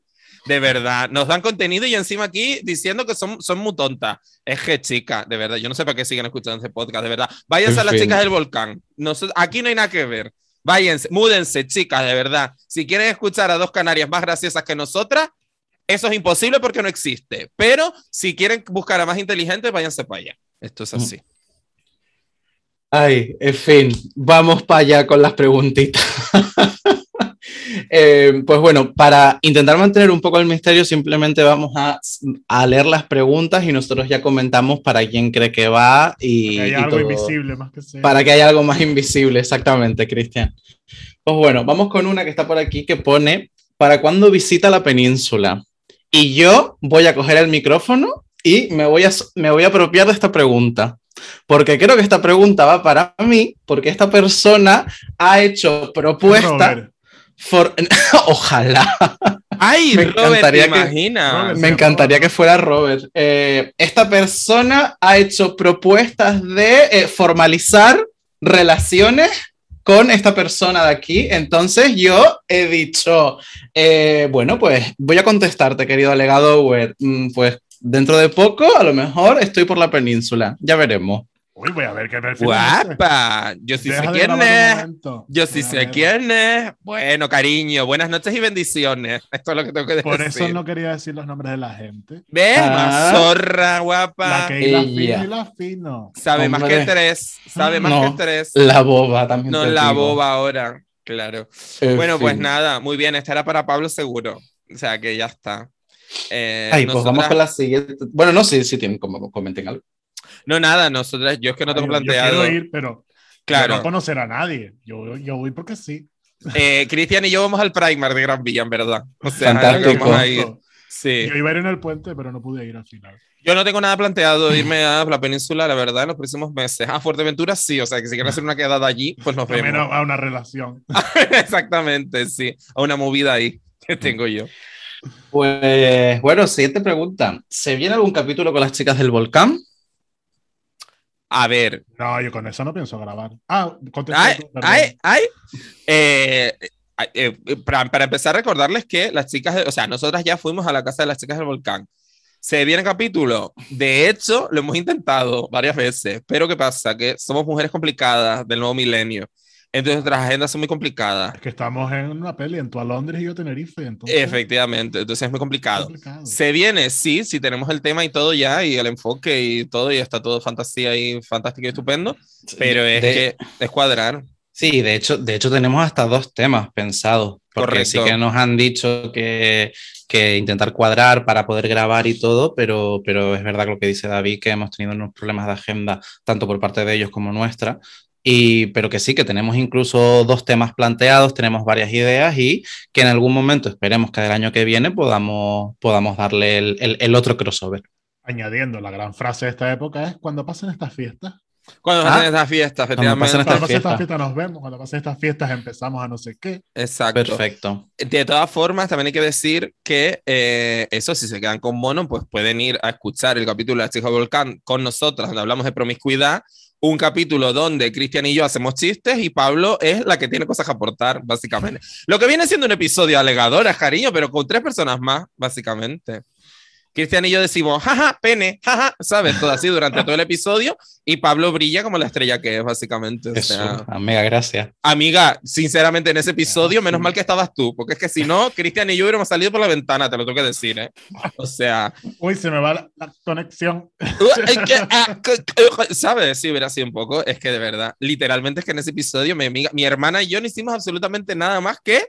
De verdad, nos dan contenido y encima aquí diciendo que son, son muy tontas. Es que, chica, de verdad, yo no sé para qué siguen escuchando este podcast, de verdad. Váyanse En a las fin. chicas del volcán. Noso- aquí no hay nada que ver. Váyanse, múdense, chicas, de verdad. Si quieren escuchar a dos canarias más graciosas que nosotras, eso es imposible porque no existe. Pero si quieren buscar a más inteligentes, váyanse para allá. Esto es así. Ay, en fin, vamos para allá con las preguntitas. *laughs* Eh, pues bueno, para intentar mantener un poco el misterio, simplemente vamos a, a leer las preguntas y nosotros ya comentamos para quién cree que va y, Que hay y algo todo. invisible más que sea. Para que haya algo más invisible, exactamente, Cristian. Pues bueno, vamos con una que está por aquí que pone, ¿para cuándo visita la península? Y yo voy a coger el micrófono y me voy a, me voy a apropiar de esta pregunta. Porque creo que esta pregunta va para mí, porque esta persona ha hecho propuesta. Robert, For- *laughs* Ojalá. Ay, Me Robert, ¿te encantaría que- Me encantaría que fuera Robert. Eh, esta persona ha hecho propuestas de eh, formalizar relaciones con esta persona de aquí. Entonces yo he dicho, eh, bueno, pues voy a contestarte, querido alegado Ower. Mm, Pues dentro de poco, a lo mejor estoy por la península. Ya veremos. Uy, voy a ver qué perfil es ese. Guapa, yo sí Deja sé quién es. Yo sí sé quién es. Bueno, cariño, buenas noches y bendiciones. *laughs* Esto es lo que tengo que decir. Por eso no quería decir los nombres de la gente. ¿Ves? Ah. Más zorra, La guapa. que hila Ella. fino y la fino. Sabe más Hombre. que tres. Sabe más No. que tres. La boba también. No la digo. boba ahora. Claro. En Bueno, pues fin. nada, muy bien. Esta era para Pablo seguro. O sea que ya está. Eh, Ay, pues vamos nosotras- con la siguiente. Bueno, no, sí, sí tienen como comenten algo. No, nada, nosotras, yo es que no tengo Ay, yo- planteado. Yo quiero ir, pero claro. no conocer a nadie. Yo, yo voy porque sí. Eh, Cristian y yo vamos al Primer de Gran Vía, en verdad. O sea, Fantástico. vamos a ir. Sí. Yo iba a ir en el puente, pero no pude ir al final. Yo no tengo nada planteado de irme a la península, la verdad, en los próximos meses. A Fuerteventura sí, o sea, que si quieren hacer una quedada allí, pues nos También vemos. a una relación. *laughs* Exactamente, sí. A una movida ahí que tengo yo. Pues bueno, siguiente pregunta. ¿Se viene algún capítulo con las chicas del volcán? A ver, No, yo con eso no pienso grabar. Ah, ay, tú, perdón. ay, ay. Eh, eh, eh, para, para empezar, recordarles que las chicas, de- o sea, nosotras ya fuimos a la casa de las chicas del volcán. Se viene capítulo. De hecho, lo hemos intentado varias veces. Pero ¿qué pasa? Que somos mujeres complicadas del nuevo milenio. Entonces, nuestras agendas son muy complicadas. Es que estamos en una peli, en tú a Londres y yo a Tenerife. Entonces, Efectivamente. Entonces, es muy es complicado. complicado. Se viene, sí, sí tenemos el tema y todo ya, y el enfoque y todo, y está todo fantasía y fantástico y estupendo, pero es De- que es cuadrar. Sí, de hecho, de hecho tenemos hasta dos temas pensados, porque sí Correcto. que nos han dicho que, que intentar cuadrar para poder grabar y todo, pero, pero es verdad lo que dice David, que hemos tenido unos problemas de agenda, tanto por parte de ellos como nuestra, y, pero que sí, que tenemos incluso dos temas planteados, tenemos varias ideas y que en algún momento, esperemos que el año que viene, podamos, podamos darle el, el- el otro crossover. Añadiendo, la gran frase de esta época es cuando pasen estas fiestas. Cuando Ah, hacen esta fiesta, efectivamente. pasen Cuando Estas pasen estas fiestas. fiestas nos vemos, cuando pasen estas fiestas empezamos a no sé qué. Exacto. Perfecto. De todas formas, también hay que decir que eh, eso, si se quedan con Mono, pues pueden ir a escuchar el capítulo de la chica volcán con nosotras, donde hablamos de promiscuidad. Un capítulo donde Cristian y yo hacemos chistes y Pablo es la que tiene cosas que aportar, básicamente. Lo que viene siendo un episodio alegador, cariño, pero con tres personas más, básicamente. Cristian y yo decimos, jaja, pene, jaja, ¿sabes? Todo así durante todo el episodio y Pablo brilla como la estrella que es, básicamente. O Eso, sea, amiga, gracias. Amiga, sinceramente, en ese episodio, menos mal que estabas tú, porque es que si no, Cristian y yo hubiéramos salido por la ventana, te lo tengo que decir, ¿eh? O sea, Uy, se me va la, la conexión. ¿sabes? Sí, hubiera sido un poco, es que de verdad, literalmente es que en ese episodio mi amiga, mi hermana y yo no hicimos absolutamente nada más que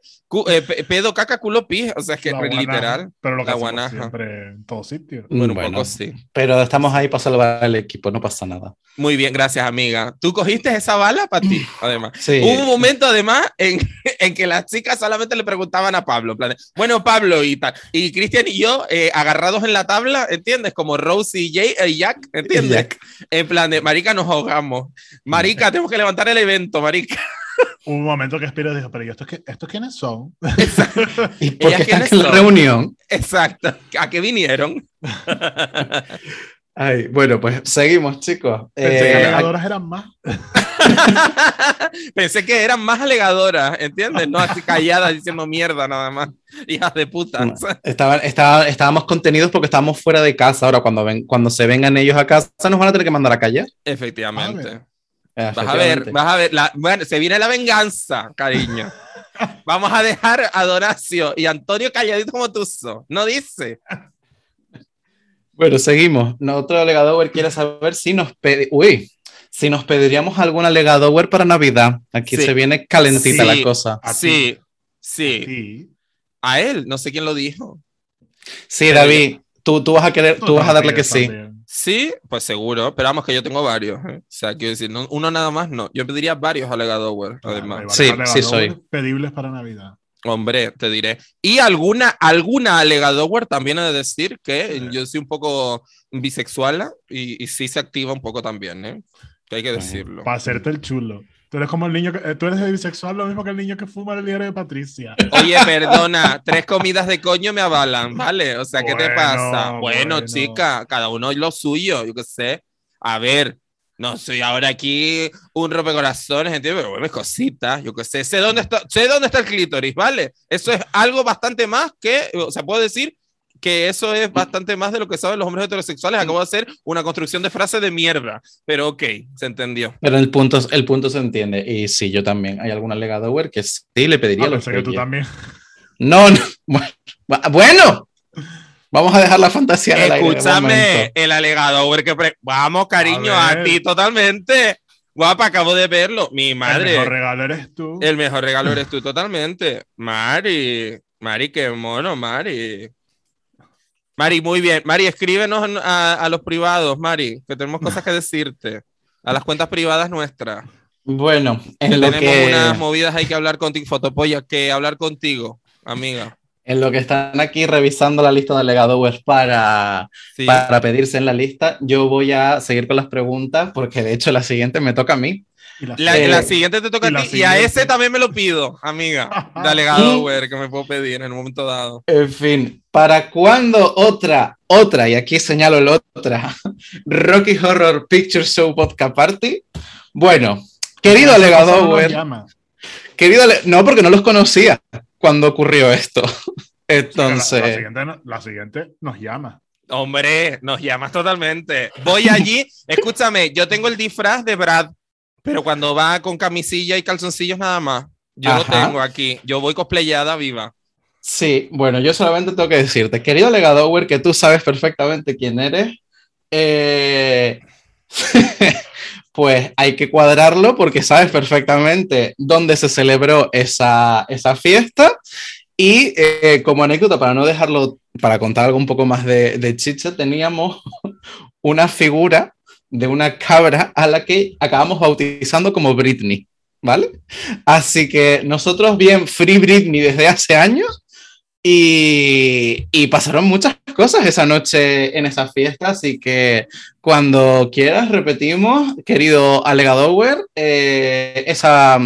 eh, pe- pedo, caca, culo, pis, o sea, es que La guanaja, literal, Pero lo que la guanaja. siempre en todo sitio. bueno, un Bueno. poco sí. Pero estamos ahí para salvar al equipo, no pasa nada. Muy bien, gracias, amiga. Tú cogiste esa bala para ti, *laughs* además. Sí. Hubo un momento, además, en, *laughs* en que las chicas solamente le preguntaban a Pablo, plan bueno, Pablo y tal. Y Cristian y yo, eh, agarrados en la tabla, ¿entiendes? Como Rose y Jay, eh, Jack, ¿entiendes? Jack. En plan de, marica, nos ahogamos. Marica, tenemos que levantar el evento, marica. Hubo un momento que Spiro dijo, pero ¿y estos, qué- estos quiénes son? *laughs* ¿Y por ¿Ellas qué están en la reunión? Exacto. ¿A qué vinieron? *laughs* Ay, bueno, pues seguimos, chicos. Pensé que Eh, alegadoras eran más. *laughs* Pensé que eran más alegadoras, ¿entiendes? No así calladas diciendo mierda nada más. Hijas de puta. estaban- estaba- estábamos contenidos porque estábamos fuera de casa. Ahora, cuando, ven, cuando se vengan ellos a casa, nos van a tener que mandar a callar. Efectivamente. Eh, Vas a ver, vas a ver. La, bueno, se viene la venganza, cariño. *laughs* Vamos a dejar a Doracio y Antonio calladitos como tuzo. No dice. Bueno, seguimos. Otro alegadower quiere saber si nos pedi- Uy, si nos pediríamos algún alegadower para Navidad. Aquí Sí. se viene calentita Sí. la cosa. A Sí, sí. Sí. A él, no sé quién lo dijo. Sí, David, tú, tú vas a querer, tú vas a darle que sí. También. Sí, pues seguro. Pero vamos, que yo tengo varios. ¿eh? O sea, quiero decir, no- uno nada más no. Yo pediría varios alegadores, Claro, además. Sí, sí soy. Pedibles para Navidad. Hombre, te diré. Y alguna, alguna alegadower también he de decir que Sí. yo soy un poco bisexual y, y sí se activa un poco también, ¿eh? Que hay que decirlo. Para hacerte el chulo. Tú eres como el niño que, eh, tú eres bisexual, lo mismo que el niño que fuma el diario de Patricia. Oye, perdona, tres comidas de coño me avalan, ¿vale? O sea, ¿qué te Bueno, pasa? Bueno, bueno. chica, cada uno lo suyo, yo qué sé. A ver, no soy ahora aquí un rompecorazones, ¿entiendes? Pero bueno, es cositas, yo qué sé. Sé dónde, está, sé dónde está el clítoris, ¿vale? Eso es algo bastante más que, o sea, puedo decir que eso es bastante más de lo que saben los hombres heterosexuales. Acabo de hacer una construcción de frase de mierda, pero ok, se entendió. Pero el punto, el punto se entiende. Y sí, yo también. Hay algún alegadower que sí le pediría Ah, lo pensé que tú también. No, no. Bueno, vamos a dejar la fantasía en el Escúchame, el alegado, porque pre- vamos, cariño, A a, ti totalmente. Guapa, acabo de verlo. Mi El madre. mejor regalo eres tú. El mejor regalo eres tú totalmente. Mari, Mari, qué mono, Mari. Mari, muy bien. Mari, escríbenos a, a los privados, Mari, que tenemos cosas que decirte. A las cuentas privadas nuestras. Bueno, Que en lo tenemos que, unas movidas, hay que hablar contigo, fotopolla, que hablar contigo, amiga. en lo que están aquí revisando la lista de alegadowers para, Sí. para pedirse en la lista, yo voy a seguir con las preguntas porque de hecho la siguiente me toca a mí. Y la- La, la siguiente te toca y a ti y a ese también me lo pido, amiga. *laughs* De alegado, güey, que me puedo pedir en un momento dado. En fin, ¿para cuándo otra, otra, y aquí señalo la otra, *laughs* Rocky Horror Picture Show Podcast Party? Bueno, querido no alegadower, llama. querido ale- no, porque no los conocía cuando ocurrió esto. *laughs* Sí, que la- Entonces, la, siguiente, no- la siguiente nos llama. Hombre, nos llamas totalmente. Voy allí, escúchame, yo tengo el disfraz de Brad, pero cuando va con camisilla y calzoncillos nada más. Yo lo Ajá. tengo aquí. Yo voy cosplayada viva. sí, bueno, yo solamente tengo que decirte, querido alegadower, que tú sabes perfectamente quién eres, eh, *laughs* pues hay que cuadrarlo porque sabes perfectamente dónde se celebró esa, esa fiesta. Y eh, como anécdota, para no dejarlo, para contar algo un poco más de, de chicha, teníamos *laughs* una figura de una cabra a la que acabamos bautizando como Britney, ¿vale? Así que nosotros bien Free Britney desde hace años y, y pasaron muchas cosas esa noche en esa fiesta, así que cuando quieras repetimos, querido Alegadower, eh, esa,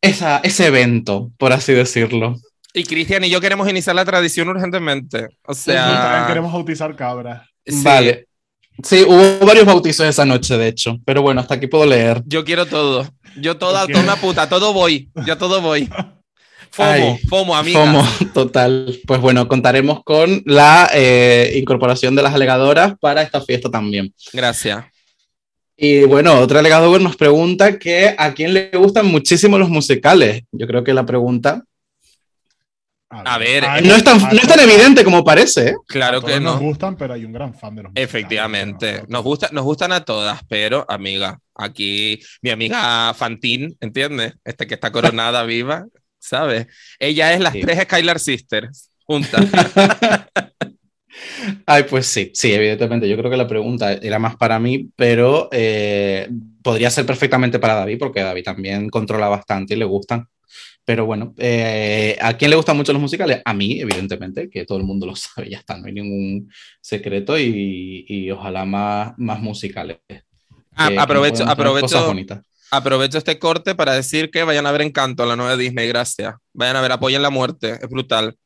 esa, ese evento, por así decirlo. Y Cristian y yo queremos iniciar la tradición urgentemente. O Nosotros también sea, queremos bautizar cabras. sí, Vale. Sí, hubo varios bautizos esa noche, de hecho, pero bueno, hasta aquí puedo leer. yo quiero todo. Yo toda, quiero- toda puta, todo voy. Yo todo voy. FOMO, *laughs* Ay, FOMO, amiga. FOMO, total. Pues bueno, contaremos con la eh, incorporación de las alegadoras para esta fiesta también. Gracias. Y bueno, otro alegador nos pregunta que a quién le gustan muchísimo los musicales. Yo creo que la pregunta A ver, hay- no es tan, hay- no es tan evidente como parece. ¿eh? Claro que nos no. gustan, pero hay un gran fan de los Efectivamente, nos, gusta, nos gustan a todas, pero amiga, aquí mi amiga Fantine, ¿entiendes? Este que está coronada *laughs* viva, ¿sabes? Ella es las Sí. tres Skylar Sisters juntas. *laughs* Ay, pues sí, sí, evidentemente. Yo creo que la pregunta era más para mí, pero eh, podría ser perfectamente para David, porque David también controla bastante y le gustan. Pero bueno, eh, ¿a quién le gustan mucho los musicales? A mí, evidentemente, que todo el mundo lo *laughs* sabe, ya está, no hay ningún secreto y, y ojalá más, más musicales. Ah, que- que aprovecho, aprovecho, aprovecho este corte para decir que vayan a ver Encanto, la nueva Disney, gracias. Vayan a ver, apoyen la muerte, es brutal.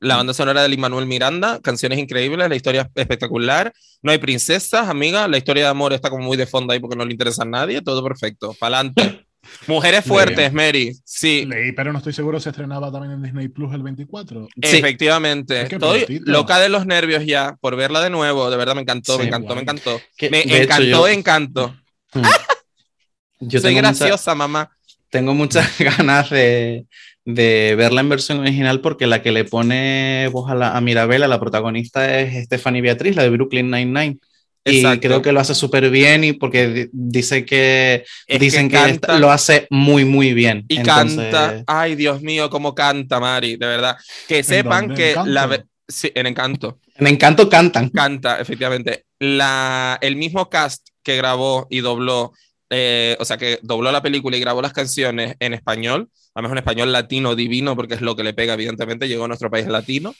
La banda sonora de Lin Manuel Miranda, canciones increíbles, la historia es espectacular. No hay princesas, amiga, la historia de amor está como muy de fondo ahí porque no le interesa a nadie, todo perfecto. Pa'lante. *laughs* Mujeres fuertes, Mary. Sí, Leí, pero no estoy seguro si estrenaba también en Disney Plus el 24. Sí. efectivamente. Estoy prontito. loca de los nervios ya por verla de nuevo. De verdad me encantó, me encantó, guay. me encantó. Que, Me de hecho, encantó, yo- encanto. Mm. Yo Soy mucha- graciosa, mamá. tengo muchas *laughs* ganas de, de verla en versión original porque la que le pone voz a, la, a Mirabel, a la protagonista, es Stephanie Beatriz, la de Brooklyn Nine-Nine. Y Exacto. creo que lo hace súper bien y porque di- dice que Es dicen que, canta esta- lo hace muy, muy bien. y Entonces, canta. Ay, Dios mío, cómo canta, Mari, de verdad. Que sepan que ¿Encanto? la sí, en Encanto. En Encanto cantan. Canta, efectivamente. La, el mismo cast que grabó y dobló, eh, o sea, que dobló la película y grabó las canciones en español, además un español latino divino, porque es lo que le pega, evidentemente, llegó a nuestro país latino.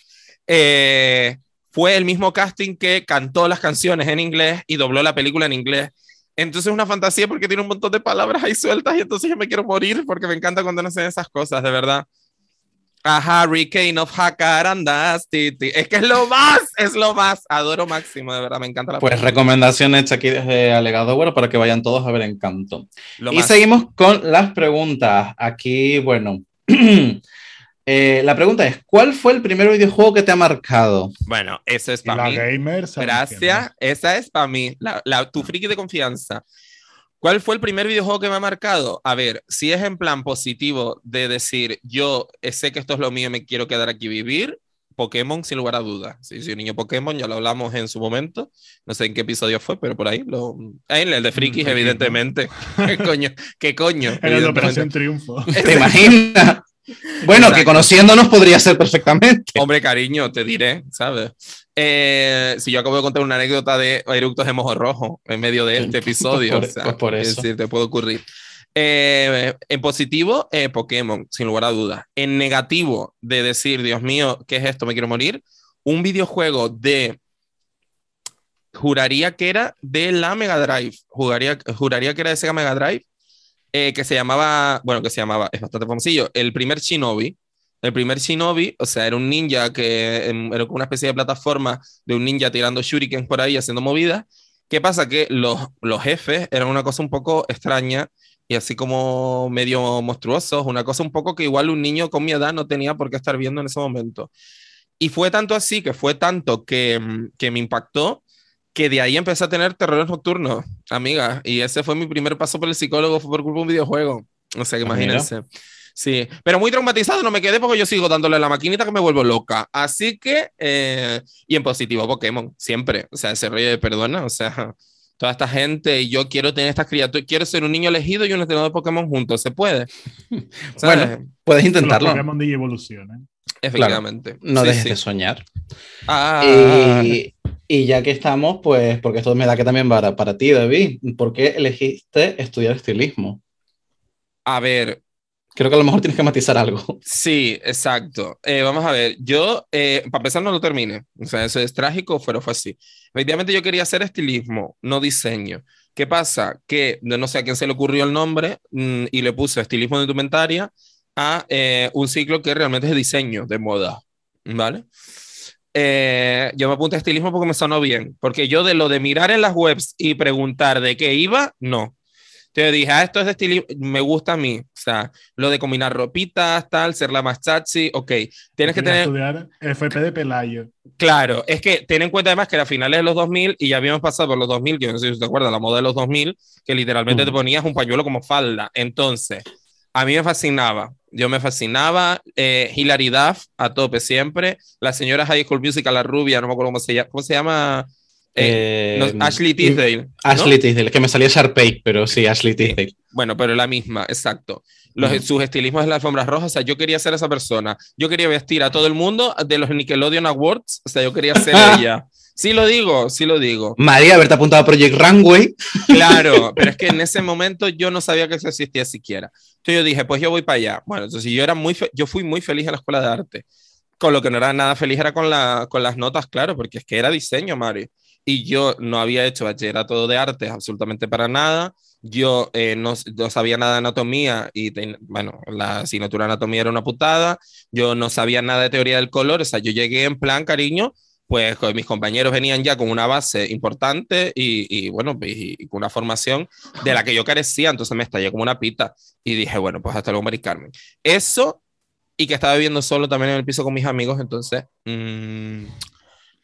eh, fue el mismo casting que cantó las canciones en inglés y dobló la película en inglés. Entonces es una fantasía porque tiene un montón de palabras ahí sueltas y entonces yo me quiero morir porque me encanta cuando no hacen esas cosas, de verdad. A Hurricane of Jacarandas. Es que es lo más, es lo más. Adoro máximo, de verdad, me encanta la Pues película. recomendación hecha aquí desde Alegado Bueno para que vayan todos a ver Encanto. Lo y más. seguimos con las preguntas. Aquí, bueno. *clears throat* eh, la pregunta es: ¿Cuál fue el primer videojuego que te ha marcado? Bueno, eso es para la mí. gamer. ¿sabes quién Gracias, esa es para mí, la, la- tu friki de confianza. ¿Cuál fue el primer videojuego que me ha marcado? A ver, si es en plan positivo de decir, yo sé que esto es lo mío y me quiero quedar aquí vivir, Pokémon sin lugar a dudas. Sí, soy un niño Pokémon, ya lo hablamos en su momento. No sé en qué episodio fue, pero por ahí lo. Ah, En el de frikis, frikis, evidentemente. *laughs* ¿Qué coño? ¿Qué coño? es? Era el de. Operación Triunfo. *laughs* ¿Te imaginas? Bueno, que conociéndonos podría ser perfectamente. Hombre, cariño, te diré, ¿sabes? Eh, si yo acabo de contar una anécdota de eructos de mojo rojo en medio de este *laughs* episodio, Pues por- o sea, pues por es eso. decir, te puede ocurrir. Eh, en positivo, eh, Pokémon, sin lugar a dudas. En negativo, de decir, Dios mío, ¿qué es esto? Me quiero morir. Un videojuego de. Juraría que era de la Mega Drive. Juraría, juraría que era de Sega Mega Drive. Eh, que se llamaba. Bueno, que se llamaba. Es bastante famosillo. El primer Shinobi. El primer Shinobi, o sea, era un ninja que em, era como una especie de plataforma de un ninja tirando shurikens por ahí, haciendo movidas. ¿Qué pasa? Que los, los jefes eran una cosa un poco extraña y así como medio monstruosos, una cosa un poco que igual un niño con mi edad no tenía por qué estar viendo en ese momento. Y fue tanto así, que fue tanto que, mm, que me impactó, que de ahí empecé a tener terrores nocturnos, amiga. Y ese fue mi primer paso por el psicólogo, fue por culpa de un videojuego. O sea, que Ah, mira. imagínense. Sí, pero muy traumatizado no me quedé porque yo sigo dándole a la maquinita que me vuelvo loca. Así que, eh, y en positivo, Pokémon, siempre. O sea, ese rollo de perdona, o sea, toda esta gente y yo quiero tener estas criaturas, quiero ser un niño elegido y un entrenador de Pokémon juntos, ¿se puede? *laughs* Bueno, Puedes Los intentarlo. Pokémon de evolucionan. Efectivamente. No Sí, dejes sí. de soñar. Ah, Y, y ya que estamos, pues, porque esto me da que también para, para ti, David, ¿por qué elegiste estudiar estilismo? a ver, Creo que a lo mejor tienes que matizar algo. Sí, exacto. Eh, vamos a ver, yo, eh, para empezar, no lo terminé. O sea, eso es trágico, pero fue así. Efectivamente, yo quería hacer estilismo, no diseño. ¿Qué pasa? Que no sé a quién se le ocurrió el nombre mm, y le puso estilismo de indumentaria a eh, un ciclo que realmente es de diseño, de moda. ¿Vale? Eh, yo me apunté a estilismo porque me sonó bien. Porque yo de lo de mirar en las webs y preguntar de qué iba, no. Entonces dije, ah, esto es de estilismo, me gusta a mí. O sea, lo de combinar ropitas, tal, ser la más chachi, ok. Tienes que tener, estudiar FP de Pelayo. claro, es que ten en cuenta además que era finales de los 2000 y ya habíamos pasado por los 2000, que no sé si te acuerdas, la moda de los 2000, que literalmente Mm. te ponías un pañuelo como falda. Entonces, a mí me fascinaba, yo me fascinaba, eh, Hilary Duff a tope siempre, la señora High School Musical, la rubia, no me acuerdo cómo se llama, ¿cómo se llama? Eh, Eh, no, Ashley Tisdale. ¿no? Ashley Tisdale, que me salía Sharpay, pero sí, Ashley Sí. Tisdale. Bueno, pero la misma, exacto. Los, Ujú. Sus estilismos de las alfombras rojas, o sea, yo quería ser esa persona. Yo quería vestir a todo el mundo de los Nickelodeon Awards, o sea, yo quería ser *laughs* ella. Sí lo digo, sí lo digo. María, haberte apuntado a Project Runway. Claro, *laughs* pero es que en ese momento yo no sabía que eso existía siquiera. Entonces yo dije, pues yo voy para allá. Bueno, entonces yo era muy, yo fui muy feliz en la escuela de arte. Con lo que no era nada feliz era con, la, con las notas, claro, porque es que era diseño, Mario. Y yo no había hecho bachillerato de arte absolutamente para nada. Yo eh, no, no sabía nada de anatomía y, ten- bueno, la asignatura de anatomía era una putada. Yo no sabía nada de teoría del color. O sea, yo llegué en plan, cariño, pues mis compañeros venían ya con una base importante y, y, bueno, y, y con una formación de la que yo carecía. Entonces me estallé como una pita y dije, bueno, pues hasta luego, Mari Carmen. Eso y que estaba viviendo solo también en el piso con mis amigos. Entonces, mm,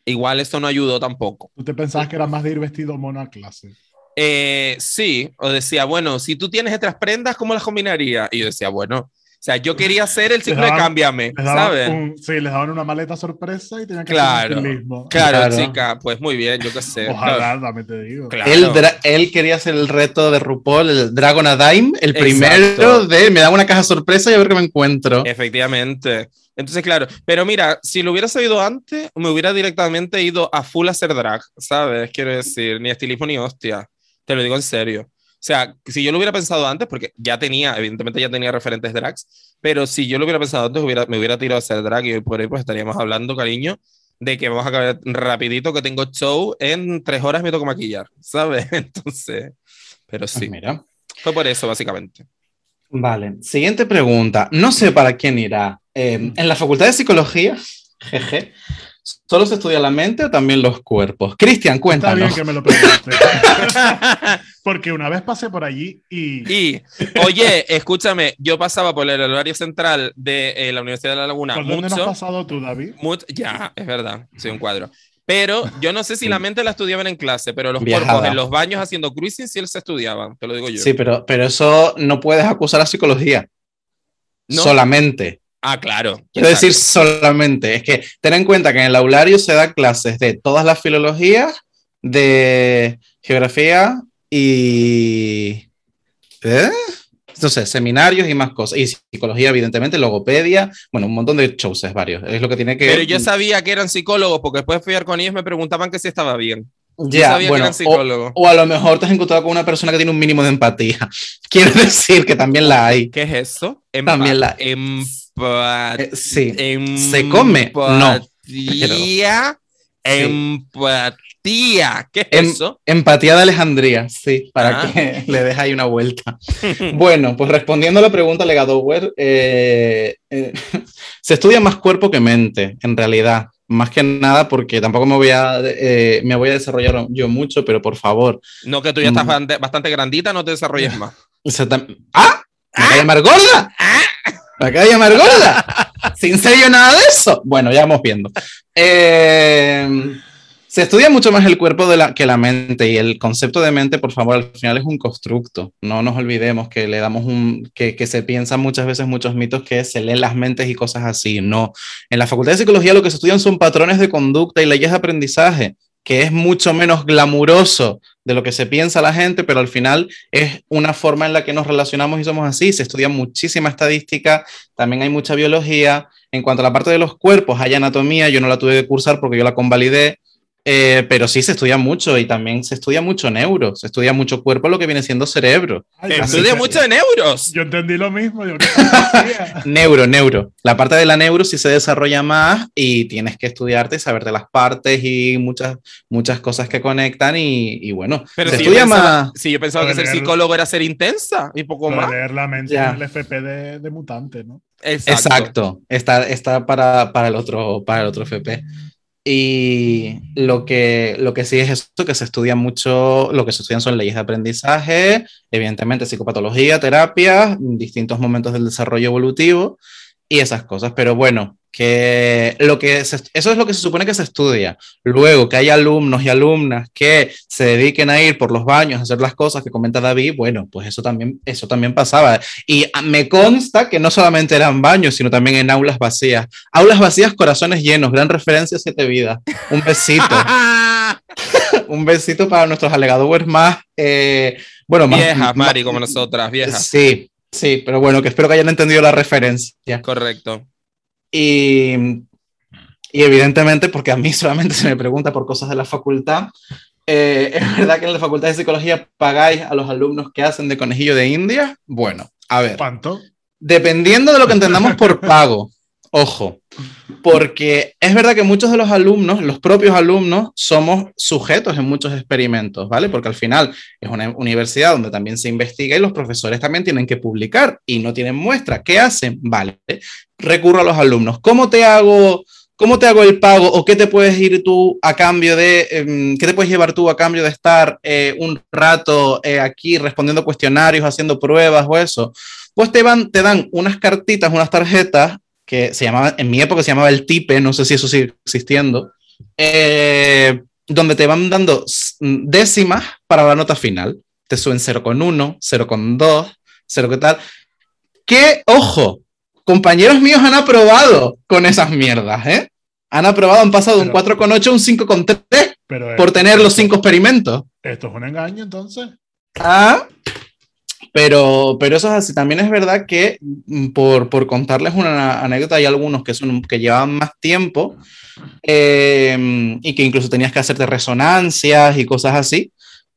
igual esto no ayudó tampoco. ¿Tú te pensabas que era más de ir vestido mono a clase? Eh, sí, o decía, bueno, si tú tienes estas prendas, ¿cómo las combinaría? Y yo decía, bueno, o sea, yo quería hacer el ciclo de daban- cámbiame, Les daban ¿sabes? un- sí, les daban una maleta sorpresa y tenían que Claro. hacer un estilismo. Claro, Claro. chica, pues muy bien, yo qué sé. Ojalá, dame te digo. Claro. Él, él quería hacer el reto de RuPaul, el Dragon a Dime, el Exacto. primero de me da una caja sorpresa y a ver qué me encuentro. Efectivamente. Entonces, claro, pero mira, si lo hubiera sabido antes, me hubiera directamente ido a full a hacer drag, ¿sabes? Quiero decir, ni estilismo ni hostia. Te lo digo en serio. O sea, si yo lo hubiera pensado antes, porque ya tenía, evidentemente ya tenía referentes drags, pero si yo lo hubiera pensado antes, hubiera, me hubiera tirado a hacer drag y hoy por ahí pues estaríamos hablando, cariño, de que vamos a acabar rapidito, que tengo show, en tres horas me toco maquillar, ¿sabes? *laughs* Entonces, pero Pues sí, mira. fue por eso, básicamente. Vale, siguiente pregunta. No sé para quién irá. Eh, en la Facultad de Psicología, *laughs* jeje, ¿solo se estudia la mente o también los cuerpos? Cristian, Está bien cuéntanos. que me lo preguntes. *laughs* Porque una vez pasé por allí y. Y, oye, escúchame, yo pasaba por el horario central de eh, la Universidad de La Laguna ¿Por dónde no has mucho, pasado tú, David? mucho, ya, es verdad, soy un cuadro. Pero yo no sé si la mente la estudiaban en clase, pero los Viajada. cuerpos en los baños haciendo cruising sí se estudiaban, te lo digo yo. Sí, pero, pero eso no puedes acusar a psicología. ¿No? Solamente. Ah, claro. Quiero decir solamente. Es que ten en cuenta que en el aulario se da clases de todas las filologías, de geografía y. ¿Eh? Sé, seminarios y más cosas. Y psicología, evidentemente, logopedia. Bueno, un montón de shows, varios. Es lo que tiene que. Pero yo sabía que eran psicólogos porque después de follar con ellos me preguntaban que si estaba bien. Ya, sabía bueno, que eran psicólogos. o, o a lo mejor te has encontrado con una persona que tiene un mínimo de empatía. *laughs* Quiero decir que también la hay. ¿Qué es eso? También la- Empa- Eh, sí. ¿Se come? No. Empatía. Empatía. ¿Qué es Em- eso? Empatía de Alejandría, sí, para Ah. que *laughs* le dejes ahí una vuelta. *laughs* bueno, pues respondiendo a la pregunta, Legadower, eh, eh, *laughs* se estudia más cuerpo que mente, en realidad. Más que nada porque tampoco me voy a, eh, me voy a desarrollar yo mucho, pero por favor. No, que tú ya estás Mm. bastante, grandita, no te desarrolles más. se tam- ¡Ah! ¿Me acaba de llamar gorda? ¿Me acaba de llamar gorda? *laughs* ¿Sin serio nada de eso? Bueno, ya vamos viendo. Eh, se estudia mucho más el cuerpo que la mente y el concepto de mente, por favor, al final es un constructo. No nos olvidemos que le damos un, que, que se piensan muchas veces muchos mitos que se leen las mentes y cosas así. No. En la Facultad de Psicología lo que se estudian son patrones de conducta y leyes de aprendizaje, que es mucho menos glamuroso de lo que se piensa la gente, pero al final es una forma en la que nos relacionamos y somos así. Se estudia muchísima estadística, también hay mucha biología. En cuanto a la parte de los cuerpos, hay anatomía, yo no la tuve que cursar porque yo la convalidé, eh, pero sí se estudia mucho y también se estudia mucho neuro, se estudia mucho cuerpo, lo que viene siendo cerebro. Ay, yo Estudia entendí- mucho en euros. Yo entendí lo mismo. Digo, ¿qué fantasía? Neuro, neuro. La parte de la neuro sí se desarrolla más y tienes que estudiarte y saberte las partes y muchas, muchas cosas que conectan y, y bueno, Pero se si yo, estudia pensaba, más... si yo pensaba que Puede ser leer- psicólogo era ser intensa y poco más. de leer la mente Ya. en el FP de, de mutante, ¿no? Exacto. Exacto, está, está para, para, el otro, para el otro FP. Y lo que, lo que sí es esto, que se estudia mucho, lo que se estudian son leyes de aprendizaje, evidentemente psicopatología, terapia, distintos momentos del desarrollo evolutivo y esas cosas. Pero bueno, que lo que se- eso es lo que se supone que se estudia. Luego, que hay alumnos y alumnas que se dediquen a ir por los baños a hacer las cosas que comenta David, bueno, pues eso también, eso también pasaba. Y me consta que no solamente eran baños, sino también en aulas vacías. Aulas vacías, corazones llenos, gran referencia a Siete Vidas. Un besito, *laughs* *laughs* un besito para nuestros alegadores más, eh, bueno, más... viejas, Mari, como nosotras, viejas. Sí, sí, pero bueno, que espero que hayan entendido la referencia. Correcto. Y, y evidentemente, porque a mí *laughs* solamente se me pregunta por cosas de la facultad, eh, ¿es verdad que en la facultad de psicología pagáis a los alumnos que hacen de conejillo de India? Bueno, a ver, ¿Cuánto? dependiendo de lo que entendamos por pago, ojo, porque es verdad que muchos de los alumnos, los propios alumnos, somos sujetos en muchos experimentos, ¿vale? Porque al final es una universidad donde también se investiga y los profesores también tienen que publicar y no tienen muestra. ¿Qué hacen? Vale, recurro a los alumnos. ¿Cómo te hago, cómo te hago el pago o qué te puedes ir tú a cambio de, em, qué te puedes llevar tú a cambio de estar eh, un rato eh, aquí respondiendo cuestionarios, haciendo pruebas o eso? Pues te, van, te dan unas cartitas, unas tarjetas que se llamaban, en mi época se llamaba el TIPE, no sé si eso sigue existiendo, eh, donde te van dando s- décimas para la nota final. Te suben 0,1, 0,2, 0 qué tal. Que, ojo, compañeros míos han aprobado con esas mierdas, ¿eh? Han aprobado, han pasado de un Pero- 4,8 a un 5,3 Pero por tener los cinco experimentos. Esto es un engaño, entonces. Ah, pero, pero eso es así. También es verdad que, mm, por, por contarles una anécdota, hay algunos que, son, que llevaban más tiempo eh, y que incluso tenías que hacerte resonancias y cosas así.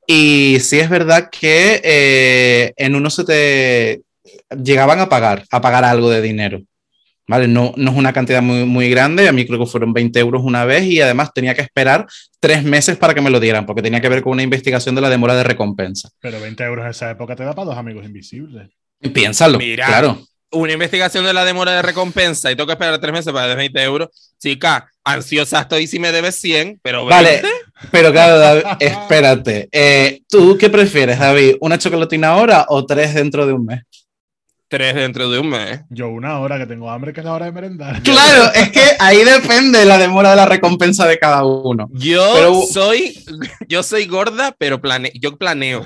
Y sí es verdad que eh, en uno se te llegaban a pagar, a pagar algo de dinero. ¿Vale? No, no es una cantidad muy, muy grande, a mí creo que fueron 20 euros una vez y además tenía que esperar tres meses para que me lo dieran, porque tenía que ver con una investigación de la demora de recompensa. Pero 20 euros en esa época te da para dos amigos invisibles. Piénsalo, Mira. claro. Una investigación de la demora de recompensa y tengo que esperar tres meses para dar 20 euros. Chica, ansiosa estoy si me debes 100, pero 20. Vale, *laughs* pero claro, David, espérate. Eh, ¿Tú qué prefieres, David? ¿Una chocolatina ahora o tres dentro de un mes? Tres dentro de un mes. Yo una hora que tengo hambre, que es la hora de merendar. Claro, *laughs* es que ahí depende la demora de la recompensa de cada uno. Yo Pero- soy, yo soy gorda, pero plane, yo planeo.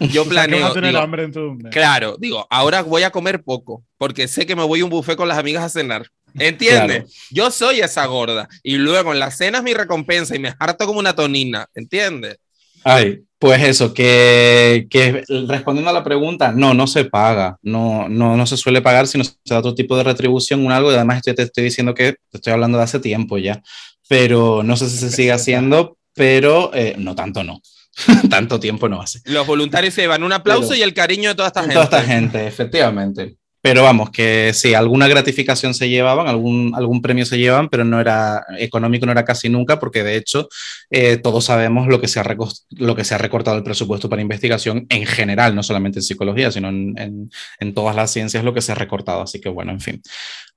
Yo *laughs* O sea, planeo. a tener digo, hambre dentro de un mes. claro, digo, ahora voy a comer poco, porque sé que me voy a un buffet con las amigas a cenar. ¿Entiendes? Claro. Yo soy esa gorda. Y luego en la cena es mi recompensa y me harto como una tonina. ¿Entiendes? Ay, pues eso, que, que respondiendo a la pregunta, no, no se paga, no, no, no se suele pagar, sino se da otro tipo de retribución, un algo, y además te estoy diciendo que te estoy hablando de hace tiempo ya, pero no sé si se sigue haciendo, pero eh, no tanto no, *laughs* tanto tiempo no hace. Los voluntarios se llevan un aplauso Pero- y el cariño de toda esta gente. Toda esta gente, efectivamente. Pero vamos, que sí, alguna gratificación se llevaban, algún, algún premio se llevan, pero no era económico, no era casi nunca, porque de hecho eh, todos sabemos lo que, se ha lo que se ha recortado el presupuesto para investigación en general, no solamente en psicología, sino en, en- en todas las ciencias lo que se ha recortado. Así que bueno, en fin,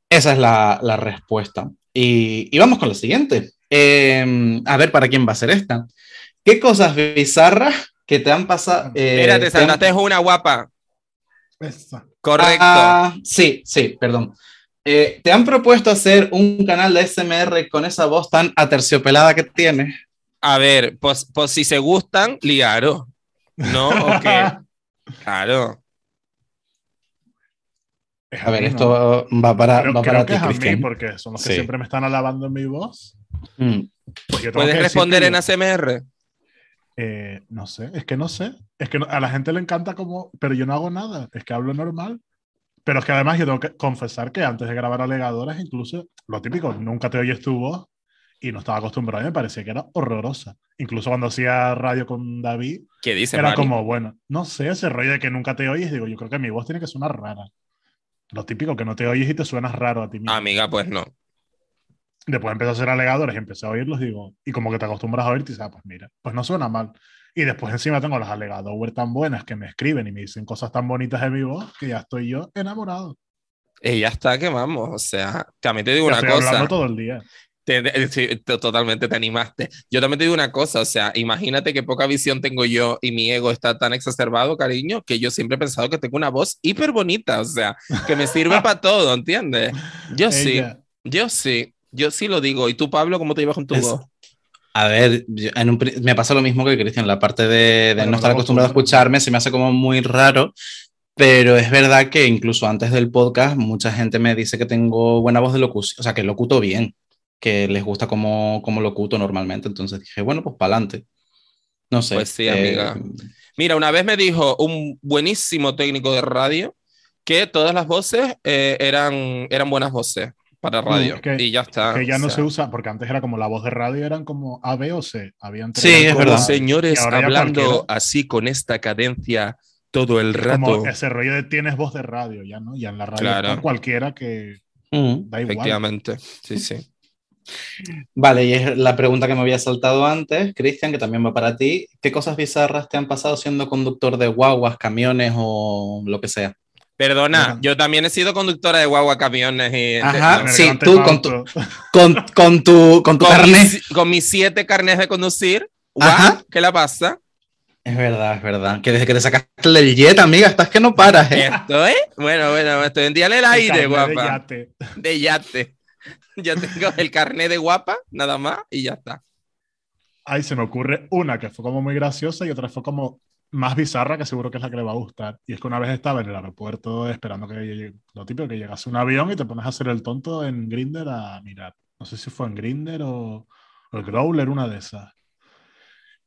esa es la, la respuesta. Y, y vamos con la siguiente. Eh, a ver, ¿para quién va a ser esta? ¿Qué cosas bizarras que te han pasado? eh, Espérate, te han- saltaste una guapa. Esa. Correcto. Ah, sí, sí, perdón. Eh, ¿Te han propuesto hacer un canal de SMR con esa voz tan aterciopelada que tienes? A ver, pues, pues si se gustan, liaro. ¿No? *laughs* ¿O qué? Claro. Es A ver, mí, ¿no? esto va para, Creo, va creo para que ti, es a mí, Cristian. porque son los que Sí. siempre me están alabando en mi voz. Mm. Pues ¿Puedes responder que en yo- ASMR? Eh, no sé, es que no sé. Es que no- a la gente le encanta como, pero yo no hago nada, es que hablo normal. Pero es que además yo tengo que confesar que antes de grabar alegadoras, incluso lo típico, nunca te oyes tu voz y no estaba acostumbrado y me parecía que era horrorosa. Incluso cuando hacía radio con David, ¿Qué dice era Mari? como, bueno, no sé, ese rollo de que nunca te oyes, digo, yo creo que mi voz tiene que sonar rara. Lo típico, que no te oyes y te suenas raro a ti mismo. Amiga, pues no. Después empecé a hacer alegadores y empecé a oírlos, digo, y como que te acostumbras a oírte y dices, ah, pues mira, pues no suena mal. Y después encima tengo las alegadores tan buenas que me escriben y me dicen cosas tan bonitas de mi voz que ya estoy yo enamorado. Y ya está, que vamos. O sea, también te digo Ya una estoy cosa. hablando todo el día. Te- te- sí, to- totalmente te animaste. Yo también te digo una cosa, o sea, imagínate qué poca visión tengo yo y mi ego está tan exacerbado, cariño, que yo siempre he pensado que tengo una voz hiper bonita, o sea, que me sirve *laughs* para todo, ¿entiendes? Yo sí, Ella, yo sí, yo sí lo digo. ¿Y tú, Pablo, cómo te llevas con tu Es- voz? A ver, yo- en un me pasa lo mismo que Cristian, la parte de, de Bueno, no estar acostumbrado a escucharme se me hace como muy raro, pero es verdad que incluso antes del podcast mucha gente me dice que tengo buena voz de locución, o sea, que locuto bien, que les gusta como, como locuto normalmente, entonces dije, bueno, pues para adelante. No sé. Pues sí, eh, amiga. Mira, una vez me dijo un buenísimo técnico de radio que todas las voces eh, eran, eran buenas voces para radio. es que- y ya está. que ya o no sea. se usa, porque antes era como la voz de radio, eran como A, B o C. Habían tres Sí, es verdad. Señores, hablando cualquiera. así con esta cadencia todo el Es rato. como ese rollo de tienes voz de radio, ya no, ya en la radio Claro. está cualquiera que mm. da igual. Efectivamente, sí, sí. Vale, y es la pregunta que me había saltado antes, Cristian, que también va para ti. ¿Qué cosas bizarras te han pasado siendo conductor de guaguas, camiones o lo que sea? Perdona, yo también he sido conductora de guagua, camiones y... Ajá, sí, tú con tu, con, con tu, con tu Con carnet. mis, con mis siete carnes de conducir, Ajá. ¿qué la pasa? Es verdad, es verdad. Que desde que te sacaste el jet, amiga, estás que no paras, ¿eh? Estoy, bueno, bueno, estoy en día en el El aire, carnet de guapa, yate. de yate. Yo tengo el carnet de guapa, nada más, y ya está. Ay, se me ocurre una que fue como muy graciosa y otra fue como más bizarra, que seguro que es la que le va a gustar. Y es que una vez estaba en el aeropuerto esperando que lo típico, que llegase un avión y te pones a hacer el tonto en Grinder a mirar. No sé si fue en Grinder o, o el Growler, una de esas.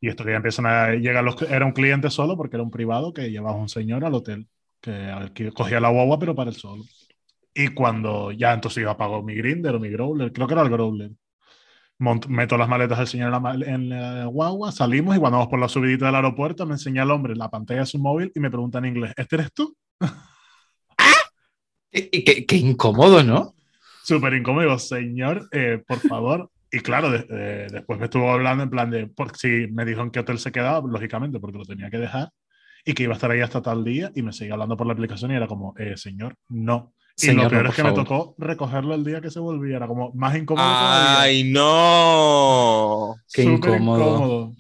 Y esto que ya empiezan a llegar los... Era un cliente solo porque era un privado que llevaba un señor al hotel, que, que cogía la guagua pero para el solo. Y cuando ya entonces yo apago mi Grinder o mi Growler, creo que era el Growler. Meto las maletas del señor en la, en la guagua, salimos y cuando vamos por la subidita del aeropuerto me enseña el hombre la pantalla de su móvil y me pregunta en inglés, ¿este eres tú? *laughs* Y, y qué, qué incómodo, ¿no? súper incómodo, señor, eh, por favor. Y claro, de- de- después me estuvo hablando en plan de, porque si me dijo en qué hotel se quedaba, lógicamente, porque lo tenía que dejar, y que iba a estar ahí hasta tal día, y me seguía hablando por la aplicación y era como, eh, señor, no. Y Señor, lo peor es que me tocó recogerlo el día que se volvía, era como más incómodo todavía. ¡Ay, no! Qué Súper incómodo.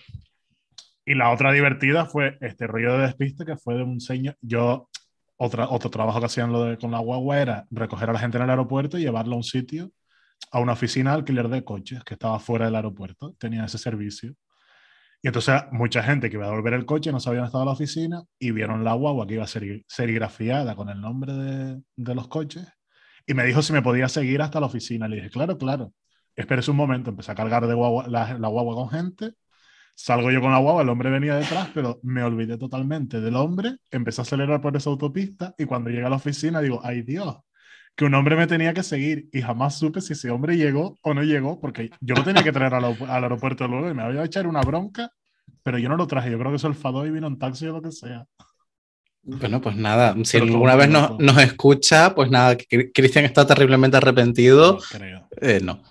Y la otra divertida fue este rollo de despiste que fue de un señor. Yo, otra, otro trabajo que hacían lo de, con la guagua era recoger a la gente en el aeropuerto y llevarlo a un sitio, a una oficina de alquiler de coches que estaba fuera del aeropuerto. Tenía ese servicio. Y entonces mucha gente que iba a devolver el coche no sabía dónde estaba la oficina y vieron la guagua que iba a ser serigrafiada con el nombre de, de los coches y me dijo si me podía seguir hasta la oficina. Le dije, claro, claro. Espérese un momento. Empecé a cargar de guagua, la, la guagua con gente. Salgo yo con la guagua, el hombre venía detrás, pero me olvidé totalmente del hombre. Empecé a acelerar por esa autopista y cuando llegué a la oficina digo, ay Dios, que un hombre me tenía que seguir y jamás supe si ese hombre llegó o no llegó, porque yo lo tenía que traer al, al aeropuerto luego y me había a echar una bronca, pero yo no lo traje. Yo creo que se enfadó y vino en taxi o lo que sea. Bueno, pues nada, si Pero alguna vez nos, nos escucha, pues nada, Cristian está terriblemente arrepentido. No creo. Eh, no.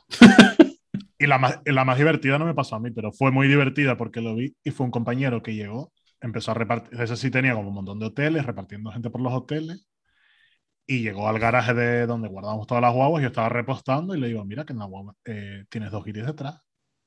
Y la más, la más divertida no me pasó a mí, pero fue muy divertida porque lo vi y fue un compañero que llegó, empezó a repartir, ese sí tenía como un montón de hoteles, repartiendo gente por los hoteles, y llegó al garaje de donde guardábamos todas las guaguas, yo estaba repostando y le digo, mira que en la guagua eh, tienes dos guiris detrás.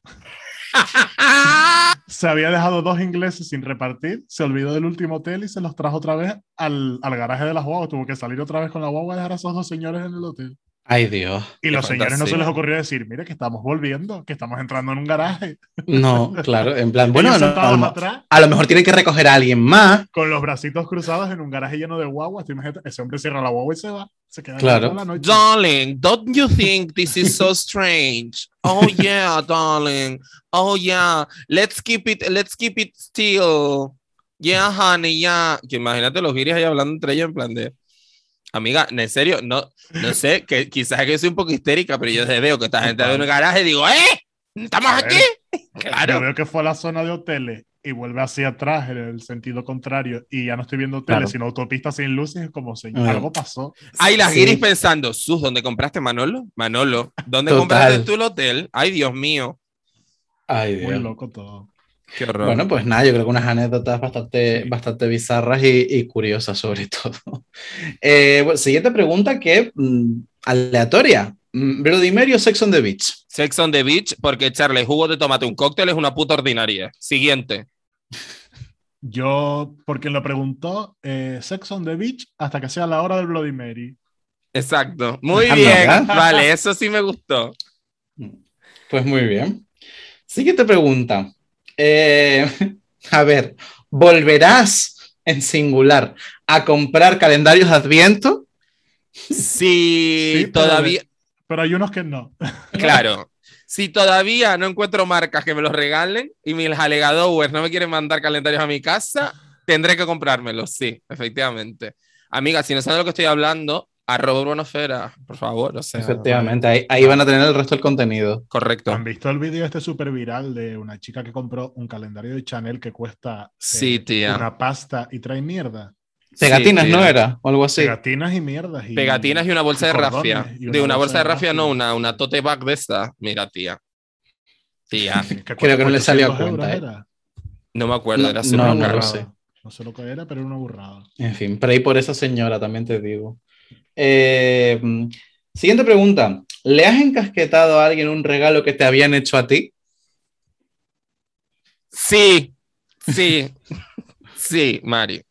*laughs* Se había dejado dos ingleses sin repartir, se olvidó del último hotel y se los trajo otra vez al, al garaje de las guaguas. Tuvo que salir otra vez con la guagua y dejar a esos dos señores en el hotel. Ay, Dios. Y los señores no se les ocurrió decir, mire que estamos volviendo, que estamos entrando en un garaje. No, *laughs* claro, en plan, bueno, no, a, lo, mo- atrás, a lo mejor tiene que recoger a alguien más. con los bracitos cruzados en un garaje lleno de guaguas. Ese hombre cierra la guagua y se va. Se queda Claro. la noche. Darling, don't you think this is so *laughs* strange? Oh yeah, darling. Oh yeah. Let's keep it, let's keep it still. Yeah, honey, yeah. Que imagínate los giris ahí hablando entre ellos en plan de. Amiga, en serio, no, no sé, que quizás es que soy un poco histérica, pero yo veo que esta gente de un garaje y digo, ¡eh! ¿Estamos ver, aquí? *laughs* Yo Claro. veo que fue a la zona de hoteles y vuelve hacia atrás en el sentido contrario y ya no estoy viendo hoteles, Claro. sino autopistas sin luces. Es como, señor, Ah. algo pasó. Ay, las Sí. giris pensando, Sus, ¿dónde compraste Manolo? Manolo, ¿dónde Total. compraste tú el hotel? Ay, Dios mío. Ay, Muy Dios. loco todo. Qué horror. Bueno, pues nada, yo creo que unas anécdotas bastante, Sí. bastante bizarras y, y curiosas sobre todo. *laughs* Eh, bueno, siguiente pregunta que mm, aleatoria. Mm, Bloody Mary o Sex on the Beach. Sex on the Beach, porque echarle jugo de tomate a un cóctel es una puta ordinaria. Siguiente. *laughs* Yo, por quien lo preguntó, eh, Sex on the Beach hasta que sea la hora del Bloody Mary. Exacto. Muy Ah, bien. Vale, eso sí me gustó. Pues muy bien. Siguiente pregunta. Eh, *laughs* a ver, ¿volverás en singular a comprar calendarios de Adviento? Sí, pero todavía, Pero hay unos que no. *laughs* claro, si todavía no encuentro marcas que me los regalen y mis alegadores no me quieren mandar calendarios a mi casa, tendré que comprármelos, sí, efectivamente. Amiga, si no saben de lo que estoy hablando, arroba urbanofera, por favor, o sea, Efectivamente, ahí, ahí van a tener el resto del contenido. correcto. ¿Han visto el vídeo este súper viral de una chica que compró un calendario de Chanel que cuesta eh, Sí, tía. una pasta y trae mierda? Pegatinas, Sí, ¿no era? O algo así. Pegatinas y mierdas. Y, Pegatinas y una bolsa de rafia. De una bolsa de rafia, no, una, una tote bag de esta. Mira, tía. Tía, *laughs* Creo que no le salió a 800 cuenta, ¿eh? era. no me acuerdo, era No, súper no lo sé. No sé lo que era, pero era una burrada. En fin, pero ahí por esa señora también te digo. Eh, siguiente pregunta. ¿Le has encasquetado a alguien un regalo que te habían hecho a ti? Sí, sí, *laughs* sí, Mari.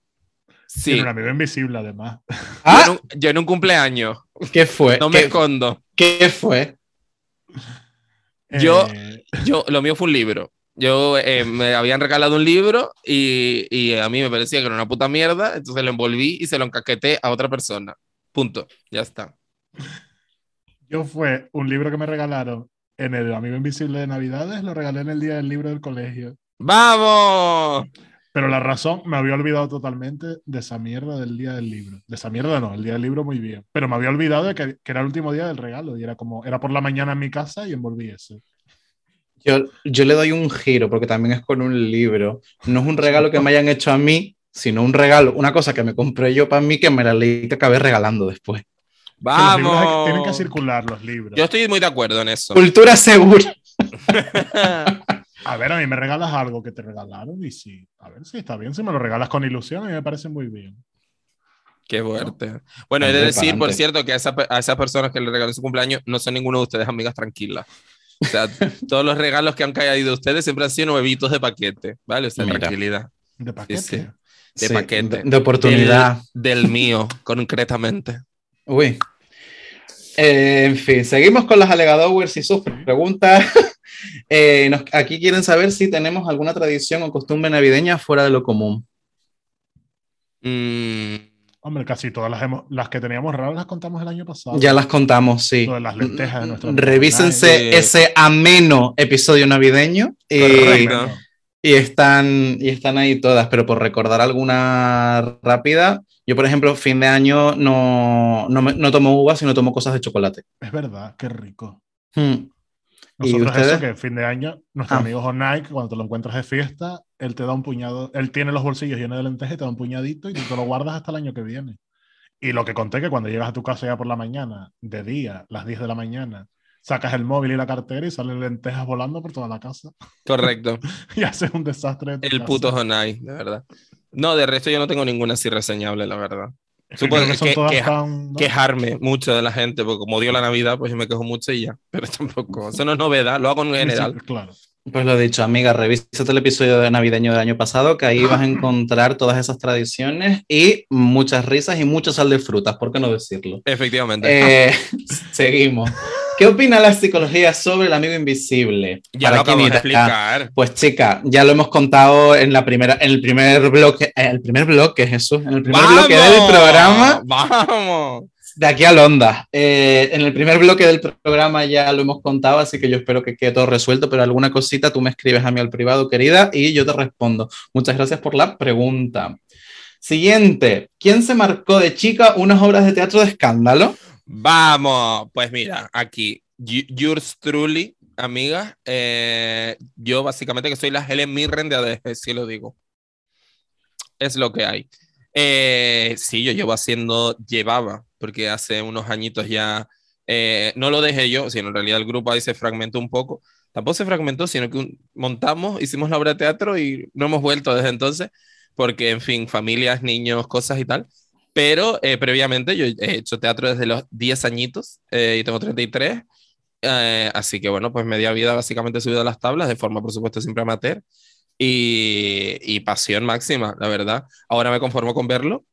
Sí. Tiene un amigo invisible, además. Yo, Ah, en un, yo en un cumpleaños, ¿qué fue? no me ¿Qué, escondo. qué fue? Yo- Eh, Yo, lo mío fue un libro. Yo eh, me habían regalado un libro y, y a mí me parecía que era una puta mierda, entonces lo envolví y se lo encaqueté a otra persona. Punto. Ya está. yo fue un libro que me regalaron en el Amigo Invisible de Navidades, lo regalé en el día del libro del colegio. ¡Vamos! Pero la razón, me había olvidado totalmente de esa mierda del día del libro. De esa mierda no, el día del libro muy bien. Pero me había olvidado de que, que era el último día del regalo y era como, era por la mañana en mi casa y envolví ese. Yo, yo le doy un giro porque también es con un libro. No es un regalo que me hayan hecho a mí, sino un regalo, una cosa que me compré yo para mí que me la leí que acabé regalando después. Vamos. tienen que circular los libros. Yo estoy muy de acuerdo en eso. Cultura segura. A ver, a mí me regalas algo que te regalaron y sí. A ver si está bien. Si me lo regalas con ilusión, a mí me parece muy bien. Qué fuerte. Bueno, he de decir, por cierto, que a, esa, a esas personas que le regaló su cumpleaños no son ninguno de ustedes amigas tranquilas. O sea, *laughs* todos los regalos que han caído de ustedes siempre han sido nuevitos de paquete, ¿vale? O sea, Mira. tranquilidad. De paquete. Sí, sí. De Sí, paquete. De, de oportunidad. Del, del mío, *laughs* concretamente. Uy. Eh, en fin, seguimos con las alegadores y sus preguntas. *laughs* Eh, nos- aquí quieren saber si tenemos alguna tradición o costumbre navideña fuera de lo común. Mm, Hombre, casi todas las, hemos- las que teníamos raras las contamos el año pasado. Ya las contamos, sí. De las lentejas de nuestro Revísense ese ameno episodio navideño y, Correcto. Y están, y están ahí todas, pero por recordar alguna rápida, yo por ejemplo, fin de año no, no, me- no tomo uvas, sino tomo cosas de chocolate. Es verdad, qué rico. Hmm. ¿Y Nosotros ustedes? eso, que fin de año, nuestro Ah. amigo Nike, cuando te lo encuentras de fiesta, él te da un puñado, él tiene los bolsillos llenos de lentejas y te da un puñadito y tú te lo guardas hasta el año que viene. Y lo que conté que cuando llegas a tu casa ya por la mañana, de día, las 10 de la mañana, sacas el móvil y la cartera y salen lentejas volando por toda la casa correcto. *laughs* y haces un desastre. El casa. puto Honai, de verdad. No, de resto yo no tengo ninguna así reseñable, la verdad. Es que Supongo que son que- todas que- tan- ¿no? Quejarme mucho de la gente, porque como odio la Navidad, pues yo me quejo mucho y ya. *laughs* Pero tampoco, eso no es novedad, lo hago en Sí, general. claro. Pues lo dicho, amiga, revísate el episodio de navideño del año pasado, que ahí vas a *laughs* encontrar todas esas tradiciones y muchas risas y mucho sal de frutas, ¿por qué no decirlo? Efectivamente. Eh, seguimos. ¿Qué opina la psicología sobre el amigo invisible? ya Para lo acabo de explicar. Pues chica, ya lo hemos contado en la primera, en el primer bloque, eh, el primer bloque, Jesús, en el primer bloque del programa, ¡Vamos! de aquí a Londa. Eh, en el primer bloque del programa ya lo hemos contado, así que yo espero que quede todo resuelto, pero alguna cosita tú me escribes a mí al privado, querida, y yo te respondo. Muchas gracias por la pregunta. Siguiente, ¿quién se marcó de chica unas obras de teatro de escándalo? Vamos, pues mira, aquí, yours truly, amiga, eh, yo básicamente que soy la Helen Mirren de ADG, si lo digo. Es lo que hay. Eh, sí, yo llevo haciendo, llevaba, porque hace unos añitos ya, eh, no lo dejé yo, sino en realidad el grupo ahí se fragmentó un poco. Tampoco se fragmentó, sino que montamos, hicimos la obra de teatro y no hemos vuelto desde entonces, porque, en fin, familias, niños, cosas y tal. Pero eh, previamente yo he hecho teatro desde los 10 añitos eh, y tengo 33. eh, así que bueno, pues media vida básicamente subido a las tablas, de forma por supuesto siempre amateur. Y, y pasión máxima, la verdad. Ahora me conformo con verlo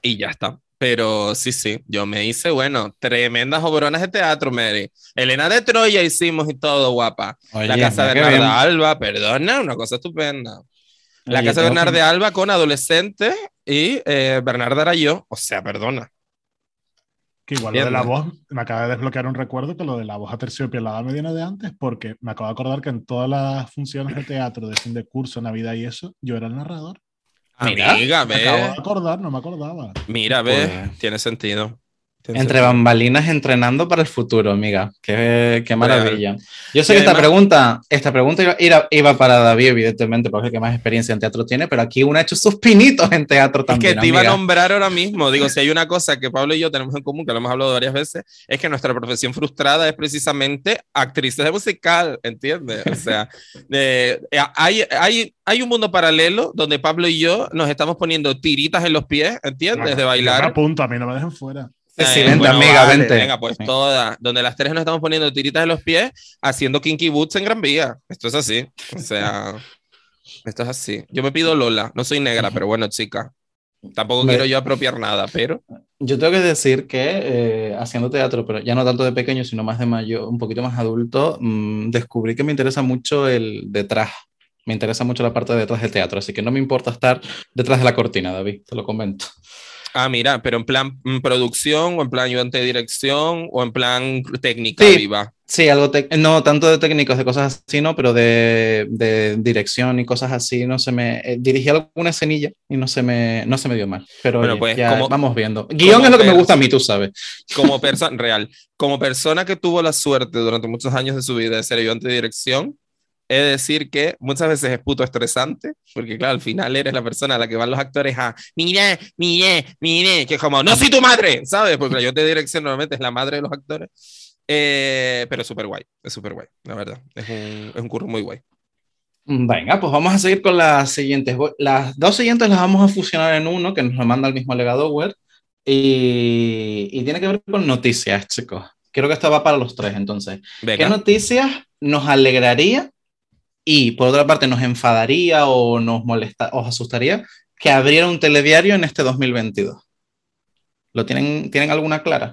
y ya está. Pero sí, sí, yo me hice, bueno, tremendas obronas de teatro, Mary. Elena de Troya hicimos y todo, guapa. la casa de. Bernarda Alba, perdona, una cosa estupenda. La Oye, casa de que- Bernarda Alba con adolescentes y eh, Bernarda era yo, o sea, perdona. Que igual lo de la ¿no? voz, me acaba de desbloquear un recuerdo que lo de la voz aterciopelada me viene de antes, porque me acabo de acordar que en todas las funciones de teatro, de fin de curso, Navidad y eso, yo era el narrador. Mira, Amiga, Me acabo de ve. acordar, no me acordaba. Mira, ve. Pues- Tiene sentido. Entre bambalinas entrenando para el futuro, amiga. Qué, qué maravilla. Yo sé Y que esta pregunta, esta pregunta iba, iba- para David, evidentemente, porque es el que más experiencia en teatro tiene, pero aquí uno ha hecho sus pinitos en teatro Es también. que te iba a amiga. nombrar ahora mismo. Digo, si hay una cosa que Pablo y yo tenemos en común, que lo hemos hablado varias veces, es que nuestra profesión frustrada es precisamente actrices de musical, ¿entiendes? O sea, de- *laughs* eh, hay, hay, hay un mundo paralelo donde Pablo y yo nos estamos poniendo tiritas en los pies, ¿entiendes? De yo bailar. Me apunto, a mí no me dejen fuera. Sí, sí, vente, bueno, amiga, vale, vente. Venga, pues Sí. todas, donde las tres nos estamos poniendo tiritas en los pies, haciendo kinky boots en Gran Vía. Esto es así. O sea, *laughs* esto es así. Yo me pido Lola, no soy negra, pero bueno, chica. Tampoco Me- quiero yo apropiar nada, pero Yo tengo que decir que eh, haciendo teatro, pero ya no tanto de pequeño, sino más de mayor, un poquito más adulto, mm, descubrí que me interesa mucho el detrás. Me interesa mucho la parte de detrás del teatro, así que no me importa estar detrás de la cortina, David, te lo comento. Ah, mira, pero en plan mm, producción, o en plan ayudante de dirección, o en plan técnica Sí. viva. Sí, algo no tanto de técnicos, de cosas así, no, pero de, de dirección y cosas así, no se me eh, dirigí alguna escenilla y no se me, no se me dio mal. Pero Bueno, oye, pues, ya como- vamos viendo. Guión es lo que me gusta a mí, tú sabes. Como persona *laughs* real, como persona que tuvo la suerte durante muchos años de su vida de ser ayudante de dirección, he de decir que muchas veces es puto estresante, porque claro, al final eres la persona a la que van los actores a, mire, mire, mire, que es como, no soy tu madre, ¿sabes? Porque yo te dirección normalmente es la madre de los actores. Eh, pero es súper guay, es súper guay, la verdad. Es un, es un curro muy guay. Venga, pues vamos a seguir con las siguientes. Las dos siguientes las vamos a fusionar en uno que nos lo manda el mismo legado web y, y tiene que ver con noticias, chicos. Creo que esto va para los tres, entonces. Venga. ¿Qué noticias nos alegraría y por otra parte nos enfadaría o nos molesta, os asustaría que abriera un telediario en este 2022? ¿Lo tienen, ¿Tienen alguna clara?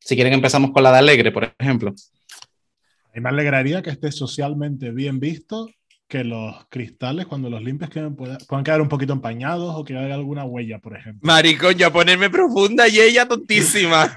Si quieren empezamos con la de Alegre, por ejemplo. A mí me alegraría que esté socialmente bien visto que los cristales, cuando los limpies, que puedan, quedar un poquito empañados o que haya alguna huella, por ejemplo. Maricón, ya ponerme profunda y ella tontísima.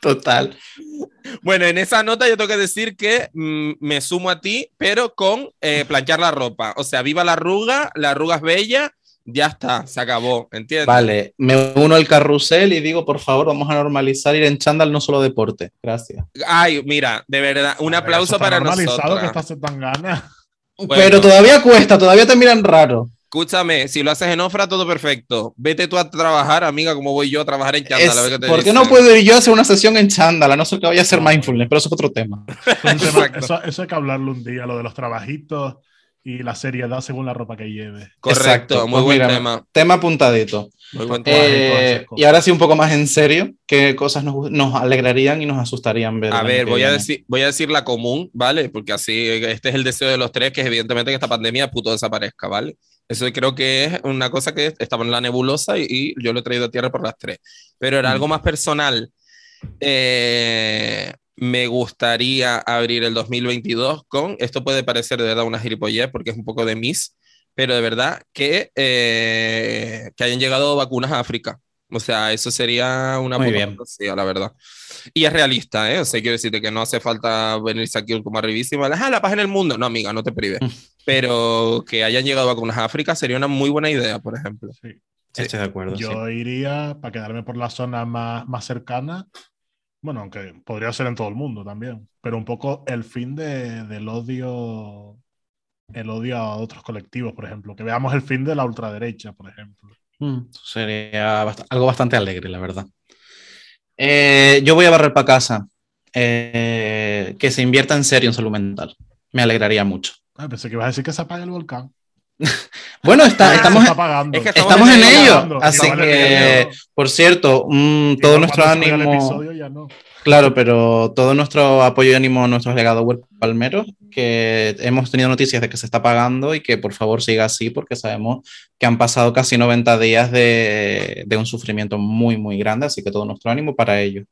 Total. *laughs* Bueno, en esa nota yo tengo que decir que mm, me sumo a ti, pero con eh, planchar la ropa. O sea, viva la arruga, la arruga es bella, ya está, se acabó, ¿entiendes? Vale, me uno al carrusel y digo, por favor, vamos a normalizar ir en chándal, no solo deporte. Gracias. Ay, mira, de verdad, un ver, aplauso está para normalizado nosotros. que estás tan gana. Bueno. Pero todavía cuesta, todavía te miran raro. Escúchame, si lo haces en Ofra, todo perfecto. Vete tú a trabajar, amiga, como voy yo a trabajar en chándal. Es- a ver qué te ¿Por qué no puedo ir yo a hacer una sesión en chándal? A no ser que vaya a hacer mindfulness, pero eso es otro tema. *laughs* Eso, eso hay que hablarlo un día, lo de los trabajitos y la seriedad según la ropa que lleve. Correcto, Exacto, muy pues buen mira, tema. Tema apuntadito. Muy buen tema. Eh, y ahora sí, un poco más en serio, ¿qué cosas nos, nos alegrarían y nos asustarían ver? A ver, voy a, decir, voy a decir la común, ¿vale? Porque así, este es el deseo de los tres, que es evidentemente que esta pandemia puto desaparezca, ¿vale? Eso creo que es una cosa que estaba en la nebulosa y, y yo lo he traído a tierra por las tres. Pero era algo más personal. Eh, me gustaría abrir el 2022 con, esto puede parecer de verdad una gilipollez porque es un poco de mis, pero de verdad que, eh, que hayan llegado vacunas a África. O sea, eso sería una Muy bien. fantasía, la verdad. Y es realista, ¿eh? O sea, quiero decirte que no hace falta venirse aquí como arribísima. Ah, la paz en el mundo. No, amiga, no te prives. Mm. Pero que hayan llegado vacunas a África sería una muy buena idea, por ejemplo. Sí. Sí, Estoy de acuerdo. sí. Yo iría para quedarme por la zona más, más cercana. Bueno, aunque podría ser en todo el mundo también, pero un poco el fin de- del odio, el odio a otros colectivos, por ejemplo. Que veamos el fin de la ultraderecha, por ejemplo. Mm, sería bast- algo bastante alegre, la verdad. Eh, yo voy a barrer para casa. Eh, que se invierta en serio en salud mental. Me alegraría mucho. Ah, pensé que ibas a decir que se apague el volcán. *laughs* Bueno, está, Ah, estamos, se está apagando. es que estamos en ello. Así que, por cierto, mm, todo nuestro el ánimo. episodio ya no. Claro, pero todo nuestro apoyo y ánimo a nuestros legados web palmeros, que hemos tenido noticias de que se está pagando y que por favor siga así, porque sabemos que han pasado casi 90 días de, un sufrimiento muy, muy grande, así que todo nuestro ánimo para ellos.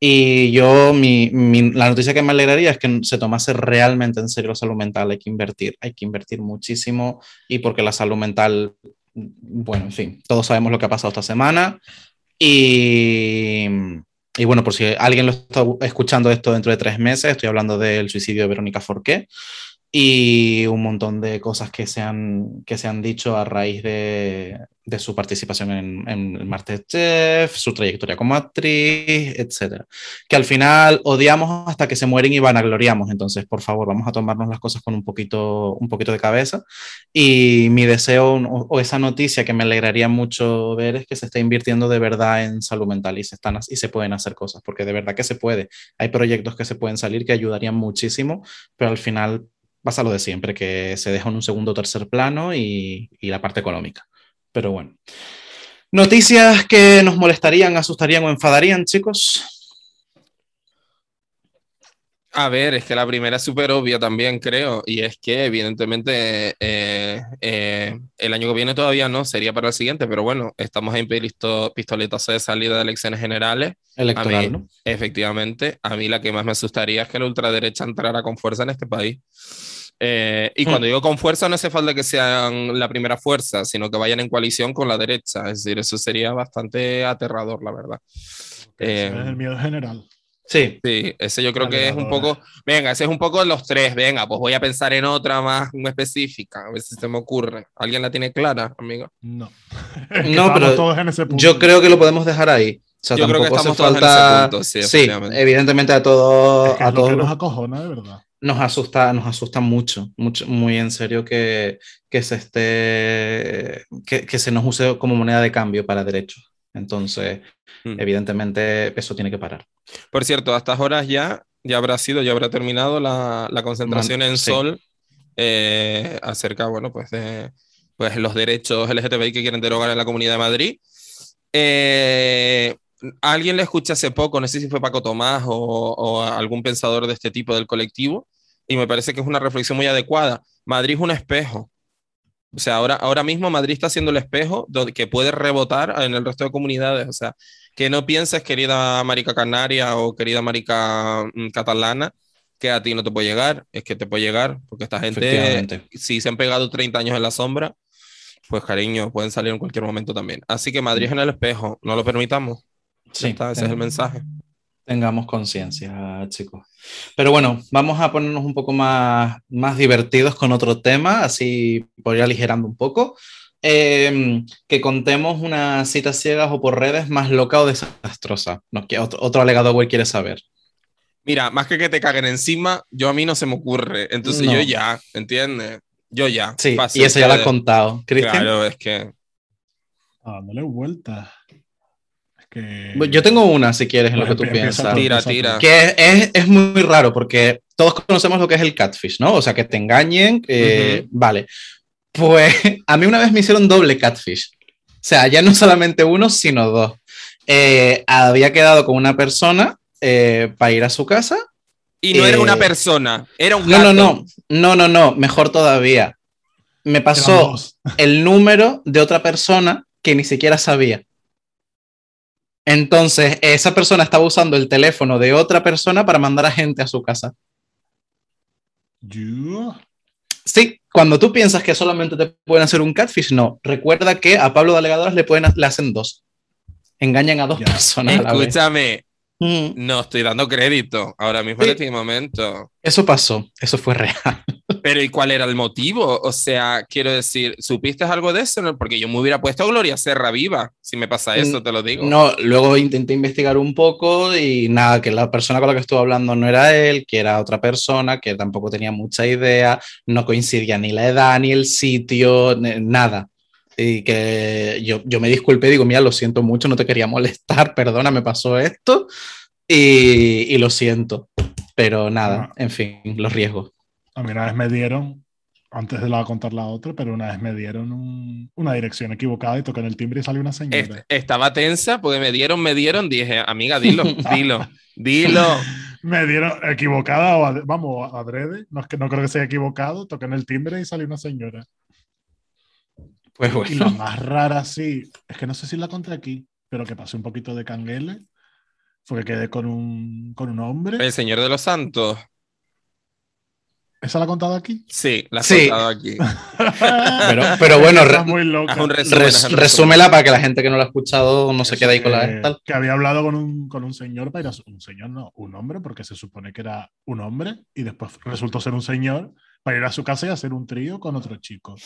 Y yo, mi- la noticia que me alegraría es que se tomase realmente en serio la salud mental, hay que invertir, hay que invertir muchísimo y porque la salud mental, bueno, en fin, todos sabemos lo que ha pasado esta semana y... Y bueno, por si alguien lo está escuchando esto dentro de tres meses, estoy hablando del suicidio de Verónica Forqué y un montón de cosas que se han, que se han dicho a raíz de, de su participación en, en Masterchef, su trayectoria como actriz, etc. Que al final odiamos hasta que se mueren y vanagloriamos. Entonces, por favor, vamos a tomarnos las cosas con un poquito, un poquito de cabeza. Y mi deseo o, o esa noticia que me alegraría mucho ver es que se está invirtiendo de verdad en salud mental y se, están, y se pueden hacer cosas, porque de verdad que se puede. Hay proyectos que se pueden salir que ayudarían muchísimo, pero al final pasa lo de siempre, que se deja en un segundo o tercer plano y, y la parte económica. Pero bueno. Noticias que nos molestarían, asustarían o enfadarían, chicos. A ver, es que la primera es súper obvia también, creo, y es que evidentemente eh, eh, el año que viene todavía no, sería para el siguiente, pero bueno, estamos en listo, pistoletazo de salida de elecciones generales. Electoral, A mí, ¿no? Efectivamente, a mí la que más me asustaría es que la ultraderecha entrara con fuerza en este país. Eh, y Hmm. cuando digo con fuerza, no hace falta que sean la primera fuerza, sino que vayan en coalición con la derecha. Es decir, eso sería bastante aterrador, la verdad. Eh, es el miedo general. Sí, Sí, ese yo creo que es un poco, venga, ese es un poco los tres, venga, pues voy a pensar en otra más específica, a ver si se me ocurre. ¿Alguien la tiene clara, amigo? No. *laughs* No, pero todos en ese punto. yo creo que lo podemos dejar ahí. O sea, Yo creo que estamos todos en ese falta. punto, sí, sí, evidentemente a Es todos. que a es lo todos nos acojona, de verdad. Nos asusta, nos asusta mucho, mucho, muy en serio que, que se esté, que, que, se nos use como moneda de cambio para derechos. Entonces, mm. evidentemente, eso tiene que parar. Por cierto, a estas horas ya, ya habrá sido, ya habrá terminado la, la concentración en Sol eh, acerca, bueno, pues de pues, los derechos LGTBI que quieren derogar en la Comunidad de Madrid. Eh, alguien le escuché hace poco, no sé si fue Paco Tomás o, o, algún pensador de este tipo del colectivo, y me parece que es una reflexión muy adecuada. Madrid es un espejo. O sea, ahora, ahora mismo Madrid está siendo el espejo que puede rebotar en el resto de comunidades. O sea, que no pienses, querida marica canaria o querida marica mm, catalana, que a ti no te puede llegar. Es que te puede llegar, porque esta gente, si se han pegado 30 años en la sombra, pues cariño, pueden salir en cualquier momento también. Así que Madrid es en el espejo, no lo permitamos. Sí, ese es el mensaje. Tengamos conciencia, chicos. Pero bueno, vamos a ponernos un poco más, más divertidos con otro tema, así por ir aligerando un poco. Em, que contemos unas citas ciegas o por redes más loca o desastrosa. No, que otro, otro alegado güey quiere saber. Mira, más que que te caguen encima, yo a mí no se me ocurre. Entonces yo ya, ¿entiendes? Yo ya. Sí, y eso ya lo has contado. ¿Cristian? Claro, es que. Dándole vuelta. Yo tengo una, si quieres, en lo que tú piensas. Tira, tira. Que es, es, muy raro porque todos conocemos lo que es el catfish, ¿no? O sea, que te engañen, vale. Pues a mí una vez me hicieron doble catfish. O sea, ya no solamente uno, sino dos. Eh, había quedado con una persona eh, para ir a su casa. Y no era una eh, persona, era un gato. No, no, no, no, no, no, mejor todavía. Me pasó el número de otra persona que ni siquiera sabía. Entonces, esa persona estaba usando el teléfono de otra persona para mandar a gente a su casa. ¿Yo? Sí, cuando tú piensas que solamente te pueden hacer un catfish, no. Recuerda que a Pablo de Alegadoras le, pueden, le hacen dos. Engañan a dos personas. Escúchame, Mm. No estoy dando crédito ahora mismo en este momento. Eso pasó, eso fue real. *laughs* Pero ¿y cuál era el motivo? O sea, quiero decir, ¿supiste algo de eso? Porque yo me hubiera puesto a Gloria Serra viva si me pasa eso, te lo digo. No, luego intenté investigar un poco y nada, que la persona con la que estuve hablando no era él, que era otra persona, que tampoco tenía mucha idea, no coincidía ni la edad, ni el sitio, nada y que yo, yo me disculpé, digo, mira, lo siento mucho, no te quería molestar, *laughs* perdona, me pasó esto y, y lo siento, pero nada, en fin, los riesgos. A mí una vez me dieron, antes de la contar la otra, pero una vez me dieron una dirección equivocada y toqué en el timbre y salió una señora. estaba tensa porque me dieron, me dieron, dije, amiga, dilo, *laughs* dilo, dilo. *laughs* me dieron equivocada o, vamos, adrede, no, es que, no creo que sea equivocado, toqué en el timbre y salió una señora. Pues bueno. Y la más rara, sí, es que no sé si la conté aquí, pero que pasé un poquito de canguele. Fue que quedé con un, con un hombre. El Señor de los Santos. ¿Esa la ha contado aquí? Sí, la ha contado aquí. *laughs* pero, pero, bueno, muy resúmela para que la gente que no la ha escuchado no se quede ahí con la tal. Que había hablado con un, con un señor para ir a un señor, no, un hombre, porque se supone que era un hombre y después resultó ser un señor para ir a su casa y hacer un trío con otro chico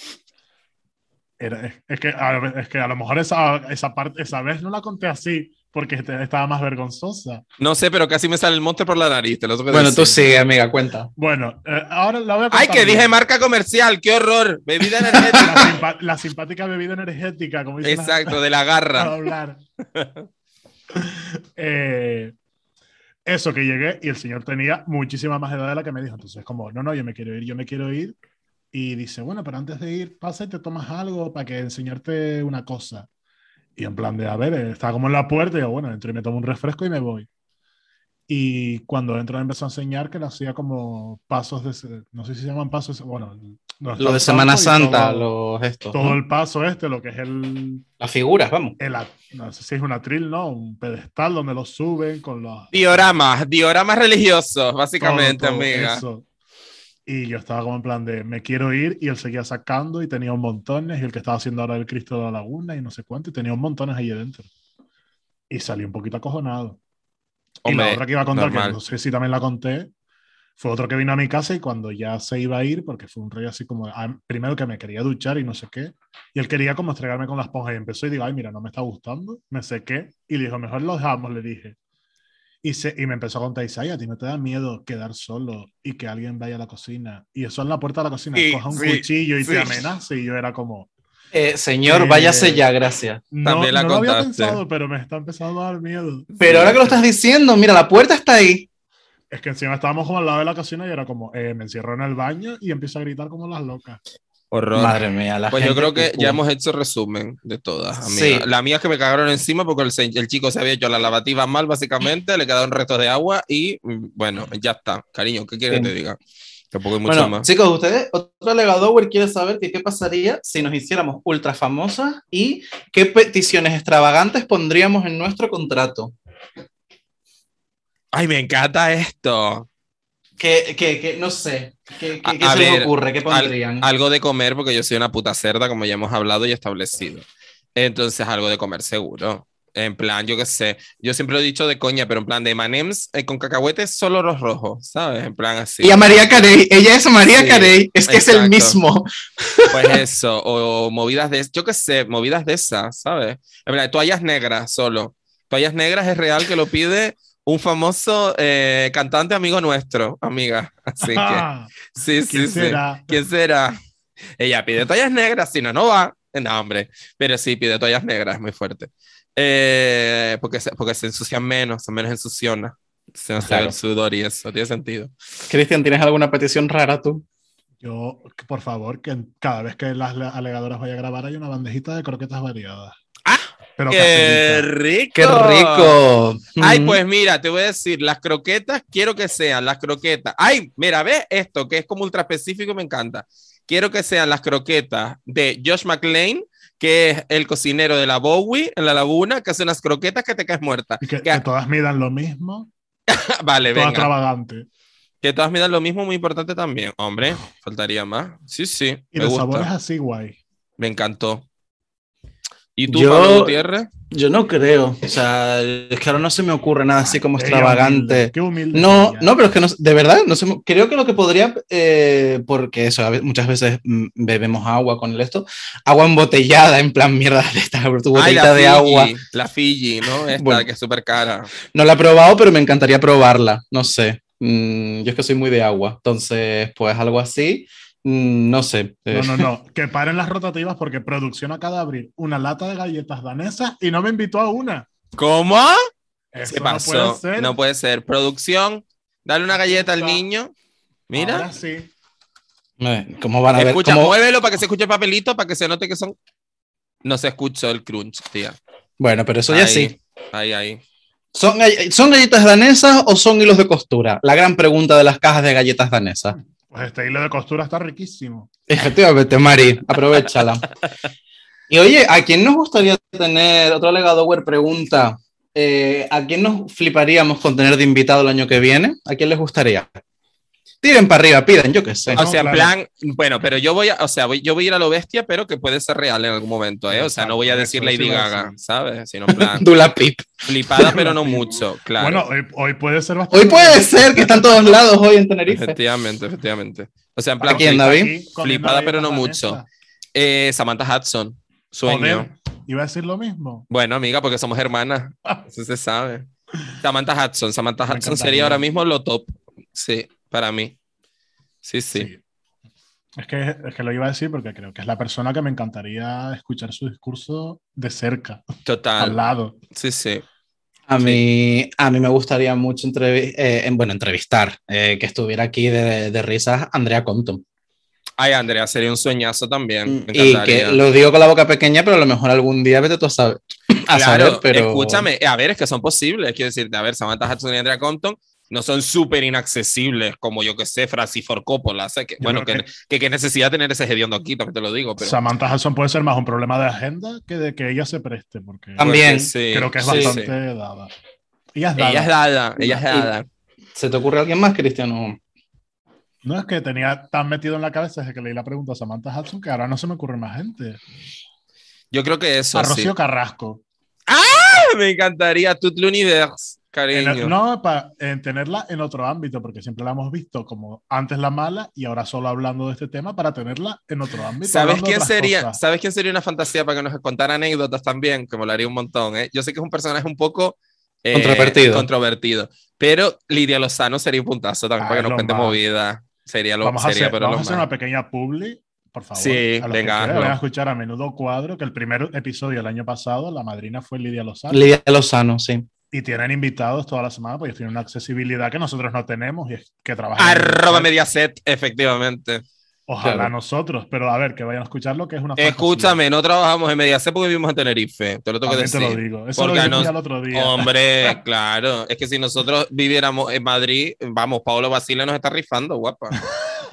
es, que, a, es que a lo mejor esa, esa parte, esa vez no la conté así porque estaba más vergonzosa. No sé, pero casi me sale el monte por la nariz. Te lo bueno, tú sigue, amiga, cuenta. Bueno, eh, ahora la voy a contar. ¡Ay, que dije marca comercial! ¡Qué horror! Bebida energética. La, simpática bebida energética, como dice Exacto, de la garra. hablar. *laughs* Eh, eso que llegué y el señor tenía muchísima más edad de la que me dijo. Entonces, como, no, no, yo me quiero ir, yo me quiero ir y dice, bueno, pero antes de ir, pasa y te tomas algo para que enseñarte una cosa. Y en plan de, a ver, estaba como en la puerta y yo, bueno, entro y me tomo un refresco y me voy. Y cuando entro empezó a enseñar que le hacía como pasos de, no sé si se llaman pasos, bueno, lo de Semana Santa, los estos. Todo el paso este, lo que es el... Las figuras, vamos. no sé si es un atril, ¿no? Un pedestal donde los suben con los... Dioramas, dioramas religiosos, básicamente, amiga. Eso. Y yo estaba como en plan de, me quiero ir, y él seguía sacando y tenía un montones, y el que estaba haciendo ahora el Cristo de la Laguna y no sé cuánto, y tenía un montones ahí adentro. Y salí un poquito acojonado. y la otra que iba a contar, que no sé si también la conté, fue otro que vino a mi casa y cuando ya se iba a ir, porque fue un rey así como, ah, primero que me quería duchar y no sé qué, y él quería como estregarme con la esponja y empezó y digo, ay, mira, no me está gustando, me sequé y le dijo, mejor lo dejamos, le dije. Y, se, y me empezó a contar, Isaiah, ¿a ti no te da miedo quedar solo y que alguien vaya a la cocina? Y eso en la puerta de la cocina, Sí, coja un sí, cuchillo y sí. te amenaza. Y yo era como, Eh, señor, Eh, váyase ya, gracias. no, También la no lo había pensado, pero me está empezando a dar miedo. Pero ahora que lo estás diciendo, mira, la puerta está ahí. Es que encima estábamos como al lado de la cocina y era como, eh, me encierro en el baño y empiezo a gritar como las locas. Horror. Madre mía, la Pues yo creo que ya hemos hecho resumen de todas. Sí. Las mías que me cagaron encima porque el, chico se había hecho la lavativa mal, básicamente, le quedaron restos de agua y mm, bueno, ya está. Cariño, ¿qué quieres Sí. que te diga? Tampoco hay mucho Bueno, más. chicos, ustedes, otro Legadower quiere saber que qué pasaría si nos hiciéramos ultra famosas y qué peticiones extravagantes pondríamos en nuestro contrato. Ay, me encanta esto. Que, que, que no sé, ¿qué, qué- se les ver, ocurre? ¿Qué pondrían? Algo de comer, porque yo soy una puta cerda, como ya hemos hablado y establecido. Entonces, algo de comer seguro. En plan, yo qué sé, yo siempre lo he dicho de coña, pero en plan de Manems con cacahuetes, solo los rojos, ¿sabes? En plan así. Y a María Carey, ella es María Sí, Carey, es que es el exacto. mismo. Pues eso, o movidas de, yo qué sé, movidas de esas, ¿sabes? En plan, toallas negras solo. Toallas negras es real que lo pide un famoso eh, cantante amigo nuestro, amiga. Así que, Ah, sí, sí, ¿Quién sí. será? ¿Quién será? Ella pide toallas negras, si no, no va. No, hombre, pero sí, pide toallas negras, muy fuerte. Eh, porque, se, porque se ensucian menos, son menos ensuciona. Se nos Claro. el sudor y eso, tiene sentido. Cristian, ¿tienes alguna petición rara tú? Yo, por favor, que cada vez que las alegadoras vaya a grabar hay una bandejita de croquetas variadas. Pero ¡Qué rico! ¡Qué rico! Ay, pues mira, te voy a decir, las croquetas quiero que sean las croquetas. Ay, mira, ve esto que es como ultra específico me encanta. Quiero que sean las croquetas de Josh McLean, que es el cocinero de la Bowie en la laguna, que hace unas croquetas que te caes muerta. Y que, Que- que todas midan lo mismo, *laughs* vale, todas venga. extravagante. Que todas midan lo mismo, muy importante también. Hombre, faltaría más. Sí, sí, Y me de gusta. sabores así guay. Me encantó. ¿Y tú, Yo- Pablo Gutiérrez? Yo no creo. O sea, es que ahora no se me ocurre nada así como Ella extravagante. humilde, Qué humilde. No, no, pero es que no, de verdad, no sé, creo que lo que podría, eh, porque eso, a muchas veces mm, bebemos agua con el esto, agua embotellada, en plan mierda *laughs* de esta, tu Ay, botellita la de Fiji, agua. La Fiji, ¿no? Esta Bueno. que es súper cara. No la he probado, pero me encantaría probarla, no sé. Mm, yo es que soy muy de agua, entonces, pues algo así, no sé. eh, No, no, no. Que paren las rotativas porque producción acaba de abrir una lata de galletas danesas y no me invitó a una. ¿Cómo? Eso ¿Qué no pasó? puede ser. No puede ser. Producción, dale una galleta al Ahora niño. Mira. sí. eh, ¿Cómo van a ver? Escucha, cómo- muévelo para que se escuche el papelito, para que se note que son. No se escuchó el crunch, tía. Bueno, pero eso ya Ahí, sí. Ahí, ahí. ¿Son, gall- ¿Son galletas danesas o son hilos de costura? La gran pregunta de las cajas de galletas danesas. Pues este hilo de costura está riquísimo. Efectivamente, Mari, aprovechala. Y oye, ¿a quién nos gustaría tener? Otro legadower pregunta. eh, ¿A quién nos fliparíamos con tener de invitado el año que viene? ¿A quién les gustaría? Tiren para arriba, piden, yo qué sé. O No, sea, en claro. plan, bueno, pero yo voy a, o sea, voy, yo voy a ir a lo bestia, pero que puede ser real en algún momento, ¿eh? O sea, no voy a decir Lady Gaga. ¿sabes? Sino en plan, *laughs* Dula Pip. flipada, *laughs* pero no mucho, claro. Bueno, hoy, hoy puede ser bastante. Hoy puede ser que están todos lados hoy en Tenerife. efectivamente, efectivamente. O sea, en ¿A plan, quién, David? Flipada, pero no mucho. eh, Samantha Hudson, sueño. Joder, iba a decir lo mismo. Bueno, amiga, porque somos hermanas. *laughs* Eso se sabe. Samantha Hudson. Samantha Hudson sería ahora mismo lo top. Sí, para mí. Sí, sí. Sí. Es que, es que lo iba a decir porque creo que es la persona que me encantaría escuchar su discurso de cerca, al Total. lado. Sí, sí. A mí, a mí me gustaría mucho entrevi- eh, en- bueno, entrevistar, eh, que estuviera aquí de, de risas Andrea Compton. Ay, Andrea, sería un sueñazo también. Me Y que lo digo con la boca pequeña, pero a lo mejor algún día vete tú a saber. A Claro, saber, pero... escúchame, a ver, es que son posibles, quiero decirte, a ver, Samantha Hudson y Andrea Compton no son súper inaccesibles como yo que sé, Francis Ford Coppola, sé que, Yo bueno, que, que, qué necesidad de tener ese hediondo aquí, también te lo digo, pero Samantha Hudson puede ser más un problema de agenda que de que ella se preste, porque También. Porque sí, creo que es sí, bastante sí. dada. Ella es dada. Ella es dada, ella es dada. ¿Se te ocurre alguien más, Cristiano? No es que tenía tan metido en la cabeza desde que leí la pregunta a Samantha Hudson que ahora no se me ocurre más gente. Yo creo que eso a sí. Rocío Carrasco. Me encantaría tout l'univers, En cariño. el- no, para tenerla en otro ámbito, porque siempre la hemos visto como antes la mala y ahora solo hablando de este tema para tenerla en otro ámbito. ¿Sabes quién sería? cosas. ¿Sabes quién sería una fantasía para que nos contara anécdotas también? Que molaría un montón, ¿eh? Yo sé que es un personaje un poco eh, Controvertido. controvertido. Pero Lidia Lozano sería un puntazo también Ah, para que es nos cuente más. movida. Sería lo Vamos a sería, hacer, pero vamos a hacer una pequeña publi, por favor. Sí, a venga, vayan a escuchar a menudo cuadro, que el primer episodio del año pasado, la madrina fue Lidia Lozano. Lidia Lozano, sí. Y tienen invitados toda la semana, porque tienen una accesibilidad que nosotros no tenemos y es que trabajan. Arroba Mediaset. Efectivamente. Ojalá Claro. nosotros, pero a ver, que vayan a escuchar lo que es una fantasía. Escúchame, no trabajamos en Mediaset porque vivimos en Tenerife. Te lo tengo que También te decir. lo digo. Eso Porque lo dije nos- el otro día. Hombre, *laughs* claro. Es que si nosotros viviéramos en Madrid, vamos, Pablo Basile nos está rifando, guapa.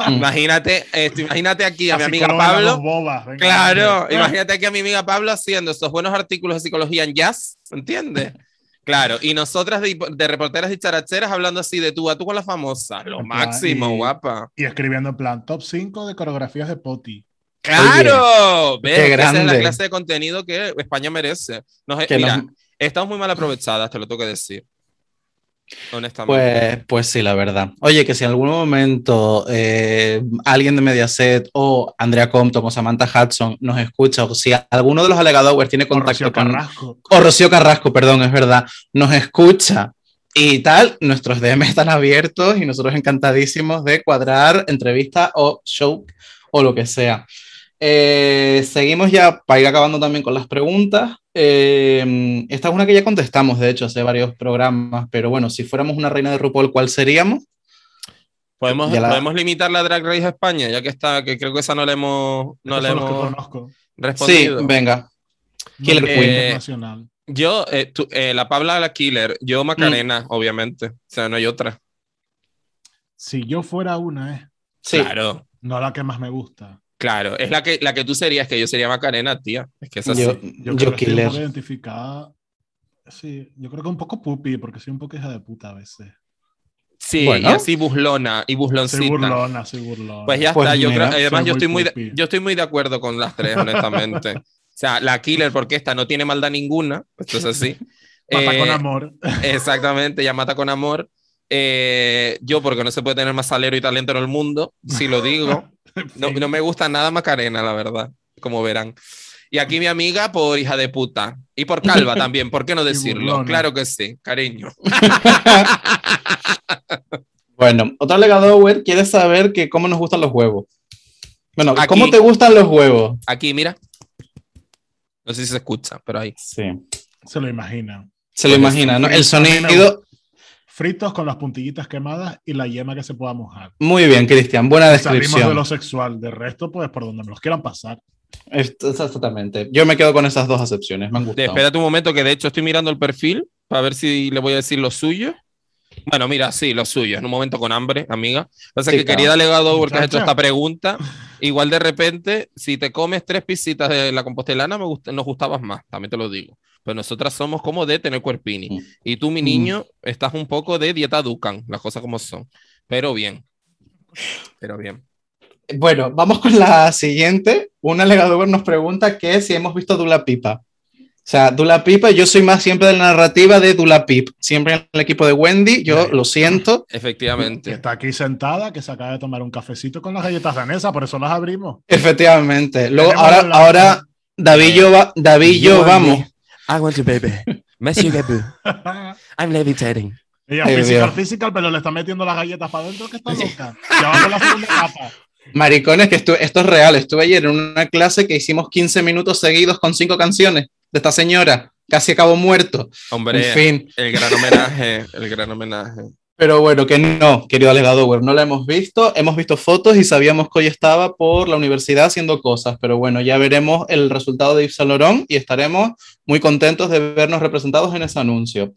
Mm. imagínate, esto, imagínate aquí a mi amiga Pablo. dos bobas, venga, Claro, hombre. imagínate aquí a mi amiga Pablo haciendo estos buenos artículos de psicología en jazz, ¿entiendes? *laughs* Claro, y nosotras de, de reporteras y characheras hablando así de tú a tú con la famosa, lo En plan, máximo, y- guapa. Y escribiendo en plan top 5 de coreografías de Poti. ¡Claro! ¿Ves? qué Esa es la clase de contenido que España merece. Nos- Que mira, nos- estamos muy mal aprovechadas, te lo tengo que decir. Honestamente. Pues, pues sí, la verdad. Oye, que si en algún momento eh, alguien de Mediaset o Andrea Compton o Samantha Hudson nos escucha, o si alguno de los alegadores tiene O contacto Rocío con. Carrasco. O Rocío Carrasco, perdón, es verdad, nos escucha y tal, nuestros DM están abiertos y nosotros encantadísimos de cuadrar entrevista o show o lo que sea. Eh, seguimos ya para ir acabando también con las preguntas. Eh, esta es una que ya contestamos, de hecho, hace varios programas, pero bueno, si fuéramos una reina de RuPaul, ¿cuál seríamos? ¿Podemos, la- limitar la Drag Race a España, ya que está, que creo que esa no le hemos, no le hemos conozco. respondido. Sí, venga. Killer Nombre Queen. internacional. Yo, eh, tú- eh, la Pabla la Killer, yo Macarena, obviamente. O sea, no hay otra. Si yo fuera una, eh, Sí, Claro, no la que más me gusta. Claro. Es la que, la que tú serías, que yo sería Macarena, tía. Es que es así. yo, Yo, yo creo que estoy un killer. poco identificada. Sí, yo creo que un poco pupi, porque soy un poco hija de puta a veces. Sí, Bueno. y así burlona y burloncita. Soy burlona, soy burlona. Pues ya Pues está. Yo mira, creo, además, yo estoy, muy de, yo estoy muy de acuerdo con las tres, honestamente. *laughs* o sea, la Killer, porque esta no tiene maldad ninguna. Esto es así. *laughs* Mata con Eh, amor. *laughs* Exactamente, ya mata con amor. Eh, yo, porque no se puede tener más salero y talento en el mundo, si lo digo. *laughs* No, no me gusta nada Macarena, la verdad, como verán. Y aquí mi amiga por hija de puta. Y por calva *laughs* también, ¿por qué no decirlo? Claro que sí, cariño. *laughs* Bueno, otro alegador quiere saber que cómo nos gustan los huevos. Bueno, Aquí. ¿cómo te gustan los huevos? Aquí, mira. No sé si se escucha, pero ahí. Sí. Se lo imaginan. Se lo imagina, ¿no? El sonido. Fritos con las puntillitas quemadas y la yema que se pueda mojar. Muy bien, Cristian. Buena Salimos de descripción. lo sexual. De resto, pues por donde me los quieran pasar. Exactamente. Yo me quedo con esas dos acepciones. Me han gustado. Espérate un momento, que de hecho estoy mirando el perfil para ver si le voy a decir lo suyo. Bueno, mira, sí, lo suyo. En un momento con hambre, amiga. Pasa Sí, que claro. querida delegado, porque has hecho esta pregunta, igual de repente, si te comes tres pisitas de la compostelana, me gust- nos gustabas más, también te lo digo. Pero nosotras somos como de tener cuerpini. Mm. Y tú, mi Mm. niño, estás un poco de dieta Dukan, las cosas como son. Pero bien. Pero bien. Bueno, vamos con la siguiente. Un alegador nos pregunta que si hemos visto Dula Pipa. O sea, Dula Pipa, yo soy más siempre de la narrativa de Dula Pip. Siempre en el equipo de Wendy, yo Sí. lo siento. *laughs* Que Efectivamente. está aquí sentada, que se acaba de tomar un cafecito con las galletas danesas, por eso las abrimos. Efectivamente. Luego, ahora, la- ahora David, yo, va- David y yo vamos. I want you, baby. Monsieur Gabu. *laughs* I'm levitating. Ella Ay, physical, Dios. physical, pero le está metiendo las galletas para adentro, que está loca. Ya va con la segunda capa. Maricones, que estu- esto es real. Estuve ayer en una clase que hicimos 15 minutos seguidos con cinco canciones de esta señora. Casi acabó muerto. Hombre, En fin. el gran homenaje, el gran homenaje. Pero bueno, que no, querido alegador, no la hemos visto. Hemos visto fotos y sabíamos que hoy estaba por la universidad haciendo cosas. Pero bueno, ya veremos el resultado de Yves Saint Laurent y estaremos muy contentos de vernos representados en ese anuncio.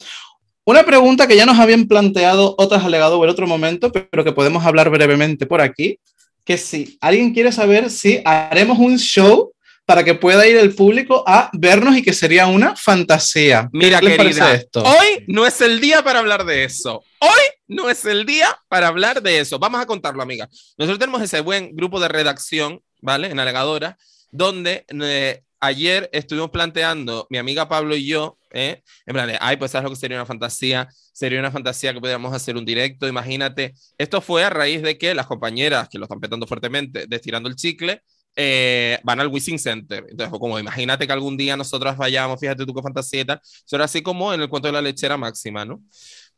Una pregunta que ya nos habían planteado otras alegador en otro momento, pero que podemos hablar brevemente por aquí, que si alguien quiere saber si haremos un show para que pueda ir el público a vernos y que sería una fantasía. Mira, ¿Qué querida, esto? hoy no es el día para hablar de eso. Hoy no es el día para hablar de eso. Vamos a contarlo, amiga. Nosotros tenemos ese buen grupo de redacción, ¿vale? En Alegadora, donde eh, ayer estuvimos planteando, mi amiga Pablo y yo, ¿eh? en plan de, ay, pues sabes lo que sería una fantasía. Sería una fantasía que pudiéramos hacer un directo, imagínate. Esto fue a raíz de que las compañeras que lo están petando fuertemente de Estirando el Chicle eh, van al Wishing Center. Entonces, como imagínate que algún día nosotros vayamos, fíjate tú qué fantasía y tal, eso era así como en el cuento de la lechera máxima, ¿no?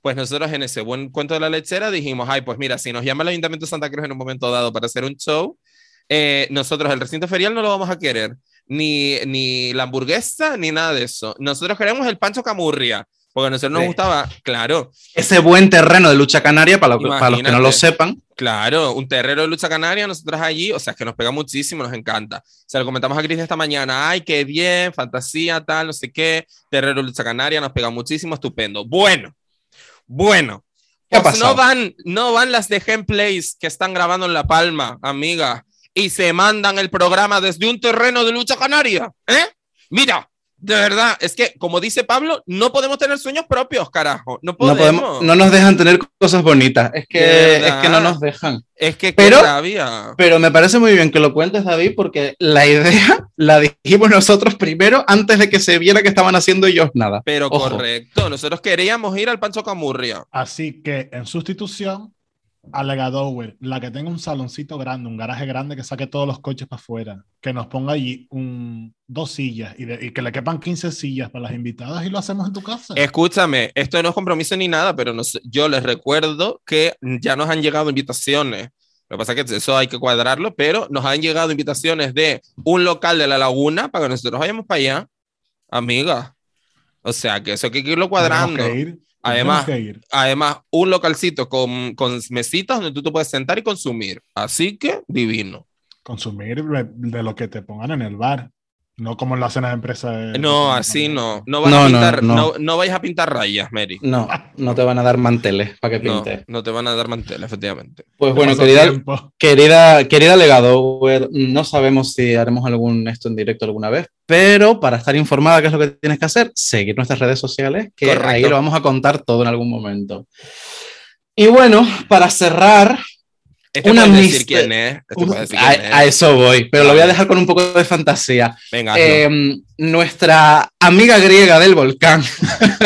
Pues nosotros en ese buen cuento de la lechera dijimos, ay, pues mira, si nos llama el Ayuntamiento de Santa Cruz en un momento dado para hacer un show, eh, nosotros el recinto ferial no lo vamos a querer, ni, ni la hamburguesa, ni nada de eso. Nosotros queremos el Pancho Camurria, porque a nosotros nos Sí. gustaba, claro, Ese buen terreno de lucha canaria, para, lo- para los que no lo sepan. Claro, un terrero de lucha canaria, nosotros allí, o sea, es que nos pega muchísimo, nos encanta. Se lo comentamos a Cris esta mañana, ay, qué bien, fantasía, tal, no sé qué, terrero de lucha canaria, nos pega muchísimo, estupendo. Bueno, bueno, ¿Qué pues no pasado? van, no van las de Gameplays que están grabando en La Palma, amiga, y se mandan el programa desde un terreno de lucha canaria, ¿eh? Mira, de verdad, es que, como dice Pablo, no podemos tener sueños propios, carajo, no No, podemos. podemos, no nos dejan tener cosas bonitas. Es que, es que no nos dejan. Es que, Pero-. Pero me parece muy bien que lo cuentes, David, porque la idea *laughs* la dijimos nosotros primero antes de que se viera que estaban haciendo ellos nada. Pero Ojo. correcto, nosotros queríamos ir al Pancho Camurria. Así que en sustitución, Dower, la que tenga un saloncito grande, un garaje grande que saque todos los coches para afuera, que nos ponga allí un, dos sillas y, de- y que le quepan 15 sillas para las invitadas y lo hacemos en tu casa. Escúchame, esto no es compromiso ni nada, pero nos- yo les recuerdo que ya nos han llegado invitaciones. Lo que pasa es que eso hay que cuadrarlo, pero nos han llegado invitaciones de un local de la laguna para que nosotros vayamos para allá, amiga. O sea, que eso hay que irlo cuadrando. Que ir, Además-. Además, un localcito con, con mesitas donde tú te puedes sentar y consumir. Así que divino. consumir de lo que te pongan en el bar, no como en las cenas de empresa. de- No, así no. No, vas No, a no, pintar, no. no, no vais a pintar rayas, Mary. No, no te van a dar manteles para que No, pintes. no te van a dar mantel, efectivamente. Pues bueno, querida, tiempo. querida, querida legado, no sabemos si haremos algún esto en directo alguna vez, pero para estar informada qué es lo que tienes que hacer, seguir nuestras redes sociales, que Correcto. ahí lo vamos a contar todo en algún momento. Y bueno, para cerrar, Este Una decir quién es. Este decir a, quién es. a eso voy, pero lo voy a dejar con un poco de fantasía. Venga. Eh, nuestra amiga griega del volcán,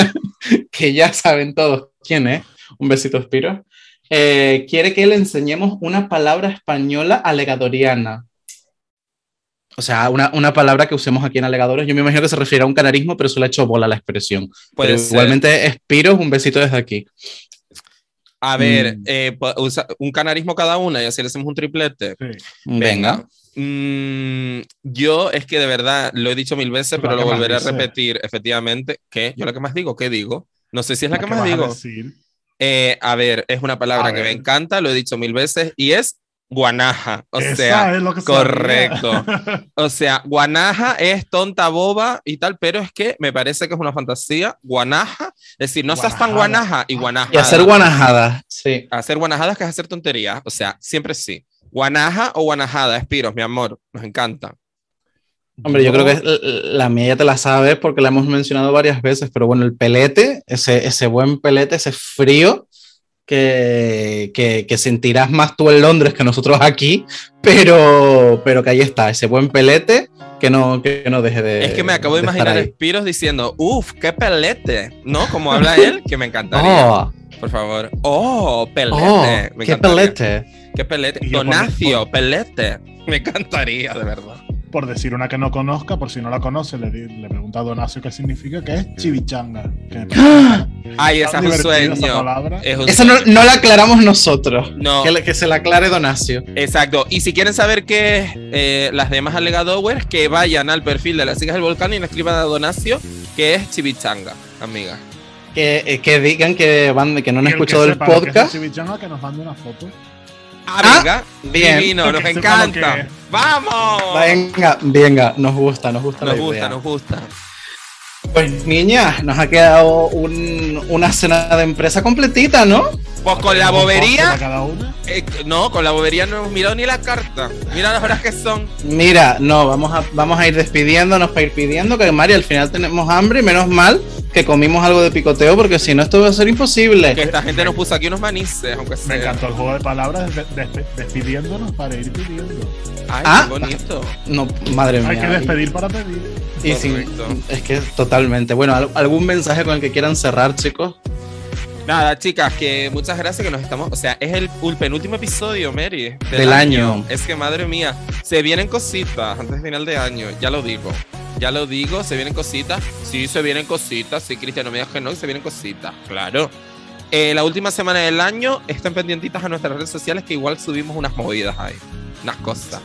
*laughs* que ya saben todos quién es, un besito Espiro, eh, quiere que le enseñemos una palabra española alegadoriana. O sea, una, una palabra que usemos aquí en alegadores. Yo me imagino que se refiere a un canarismo, pero eso le ha hecho bola la expresión. Puede Pero igualmente, Espiro, un besito desde aquí. A ver, Mm. eh, usa- un canarismo cada una y así le hacemos un triplete. Sí. Venga. Mm, yo es que de verdad lo he dicho mil veces, La pero lo que más volveré a repetir. Efectivamente, ¿qué? Yo lo que más digo, ¿qué digo? No sé si es la, que ¿Qué más vas a digo. decir? Eh, a ver, es una palabra A que me ver. encanta, lo he dicho mil veces, y es guanaja. O Esa sea, es lo que sabía. correcto. *laughs* O sea, guanaja es tonta, boba y tal, pero es que me parece que es una fantasía. Guanaja, es decir, no seas tan Guanajada. guanaja y guanaja. Y hacer guanajadas, sí. Hacer guanajadas que es hacer tonterías. O sea, siempre sí. Guanaja o guanajada, Espiros, mi amor, nos encanta. Hombre, yo creo que la mía ya te la sabes porque la hemos mencionado varias veces, pero bueno, el pelete, ese, ese buen pelete, ese frío que, que, que sentirás más tú en Londres que nosotros aquí, pero, pero que ahí está, ese buen pelete que no, que no deje de. es que me acabo de, imaginar a ahí. Espiros diciendo, uff, qué pelete, ¿no? Como habla él, que me encantaría. Oh, Por favor. Oh, pelete. oh, me qué encantaría. pelete. Qué pelete. Por- Donacio, pelete. Me encantaría, de verdad. Por decir una que no conozca, por si no la conoce, le, le pregunta a Donacio qué significa, que es chivichanga. Que parece Ay, esa es un esa sueño. palabra. Es un Eso no, sueño. no la aclaramos nosotros. No. Que, le- que se la aclare Donacio. Exacto. Y si quieren saber qué es eh, las demás alegadores, que vayan al perfil de las chicas del volcán y le escriban a Donacio que es chivichanga, amiga. Que, eh, que digan que, van, que no han que escuchado el sepa que podcast. chivichanga, que nos mande una foto. Ah, Ah, venga. bien. Divino, nos Que que encanta. ¡Vamos! Venga, venga, nos gusta, nos gusta Nos la gusta, idea. nos gusta. Pues niña, nos ha quedado un- una cena de empresa completita, ¿no? Pues con la bobería. cada una. eh, no, con la bobería no hemos mirado ni la carta. Mira las horas que son. Mira, no, vamos a, vamos a ir despidiéndonos para ir pidiendo, que María, al final tenemos hambre y menos mal que comimos algo de picoteo, porque si no esto va a ser imposible. Que esta gente nos puso aquí unos manices, aunque sea. Me encantó el juego de palabras de- de- despidiéndonos para ir pidiendo. Ay, Ah. qué bonito. No, madre mía. Hay que despedir para pedir. Y es que totalmente. Bueno, ¿al- ¿algún mensaje con el que quieran cerrar, chicos? Nada, chicas, que muchas gracias que nos estamos. O sea, es el, penúltimo episodio, Mary. Del, año. Es que, madre mía, se vienen cositas antes del final de año, ya lo digo. Ya lo digo, se vienen cositas. Sí, se vienen cositas. Sí, Cristiano, me digas que no, se vienen cositas. Claro. Eh, la última semana del año estén pendientitas a nuestras redes sociales que igual subimos unas movidas ahí. Unas cosas.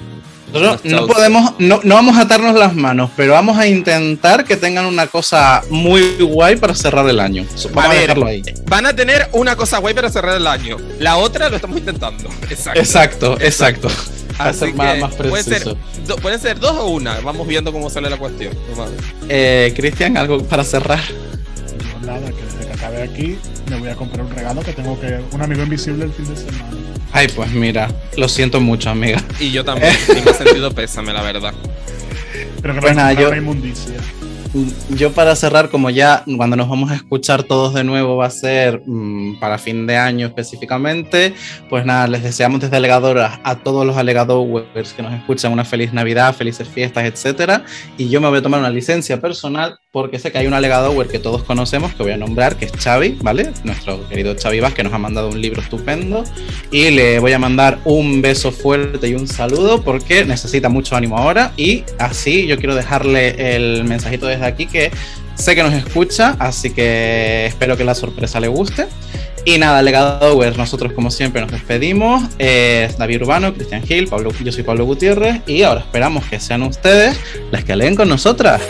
no podemos, no, no, vamos a atarnos las manos, pero vamos a intentar que tengan una cosa muy guay para cerrar el año. Vamos a, dejarlo ahí. Van a tener una cosa guay para cerrar el año. La otra lo estamos intentando. *laughs* Exacto, exacto. exacto. *laughs* Así más, más puede, ser, puede ser dos o una. Vamos viendo cómo sale la cuestión. Eh, Cristian, ¿algo para cerrar? Nada, que desde que acabe aquí me voy a comprar un regalo que tengo que. Un amigo invisible el fin de semana. Ay, pues mira, lo siento mucho, amiga. Y yo también, *laughs* tengo sentido pésame, la verdad. Pero que pues nada, yo, inmundicia yo para cerrar, como ya cuando nos vamos a escuchar todos de nuevo va a ser mm, para fin de año específicamente, pues nada, les deseamos desde Alegadoras a todos los alegadores que nos escuchan una feliz Navidad, felices fiestas, etcétera. Y yo me voy a tomar una licencia personal porque sé que hay un alegador que todos conocemos, que voy a nombrar, que es Xavi, ¿vale? Nuestro querido Xavi Vaz, que nos ha mandado un libro estupendo. Y le voy a mandar un beso fuerte y un saludo porque necesita mucho ánimo ahora. Y así yo quiero dejarle el mensajito de aquí que sé que nos escucha, así que espero que la sorpresa le guste. Y nada, legado web, nosotros como siempre nos despedimos. es David Urbano, Cristian Gil, Pablo, yo soy Pablo Gutiérrez y ahora esperamos que sean ustedes las que leen con nosotras.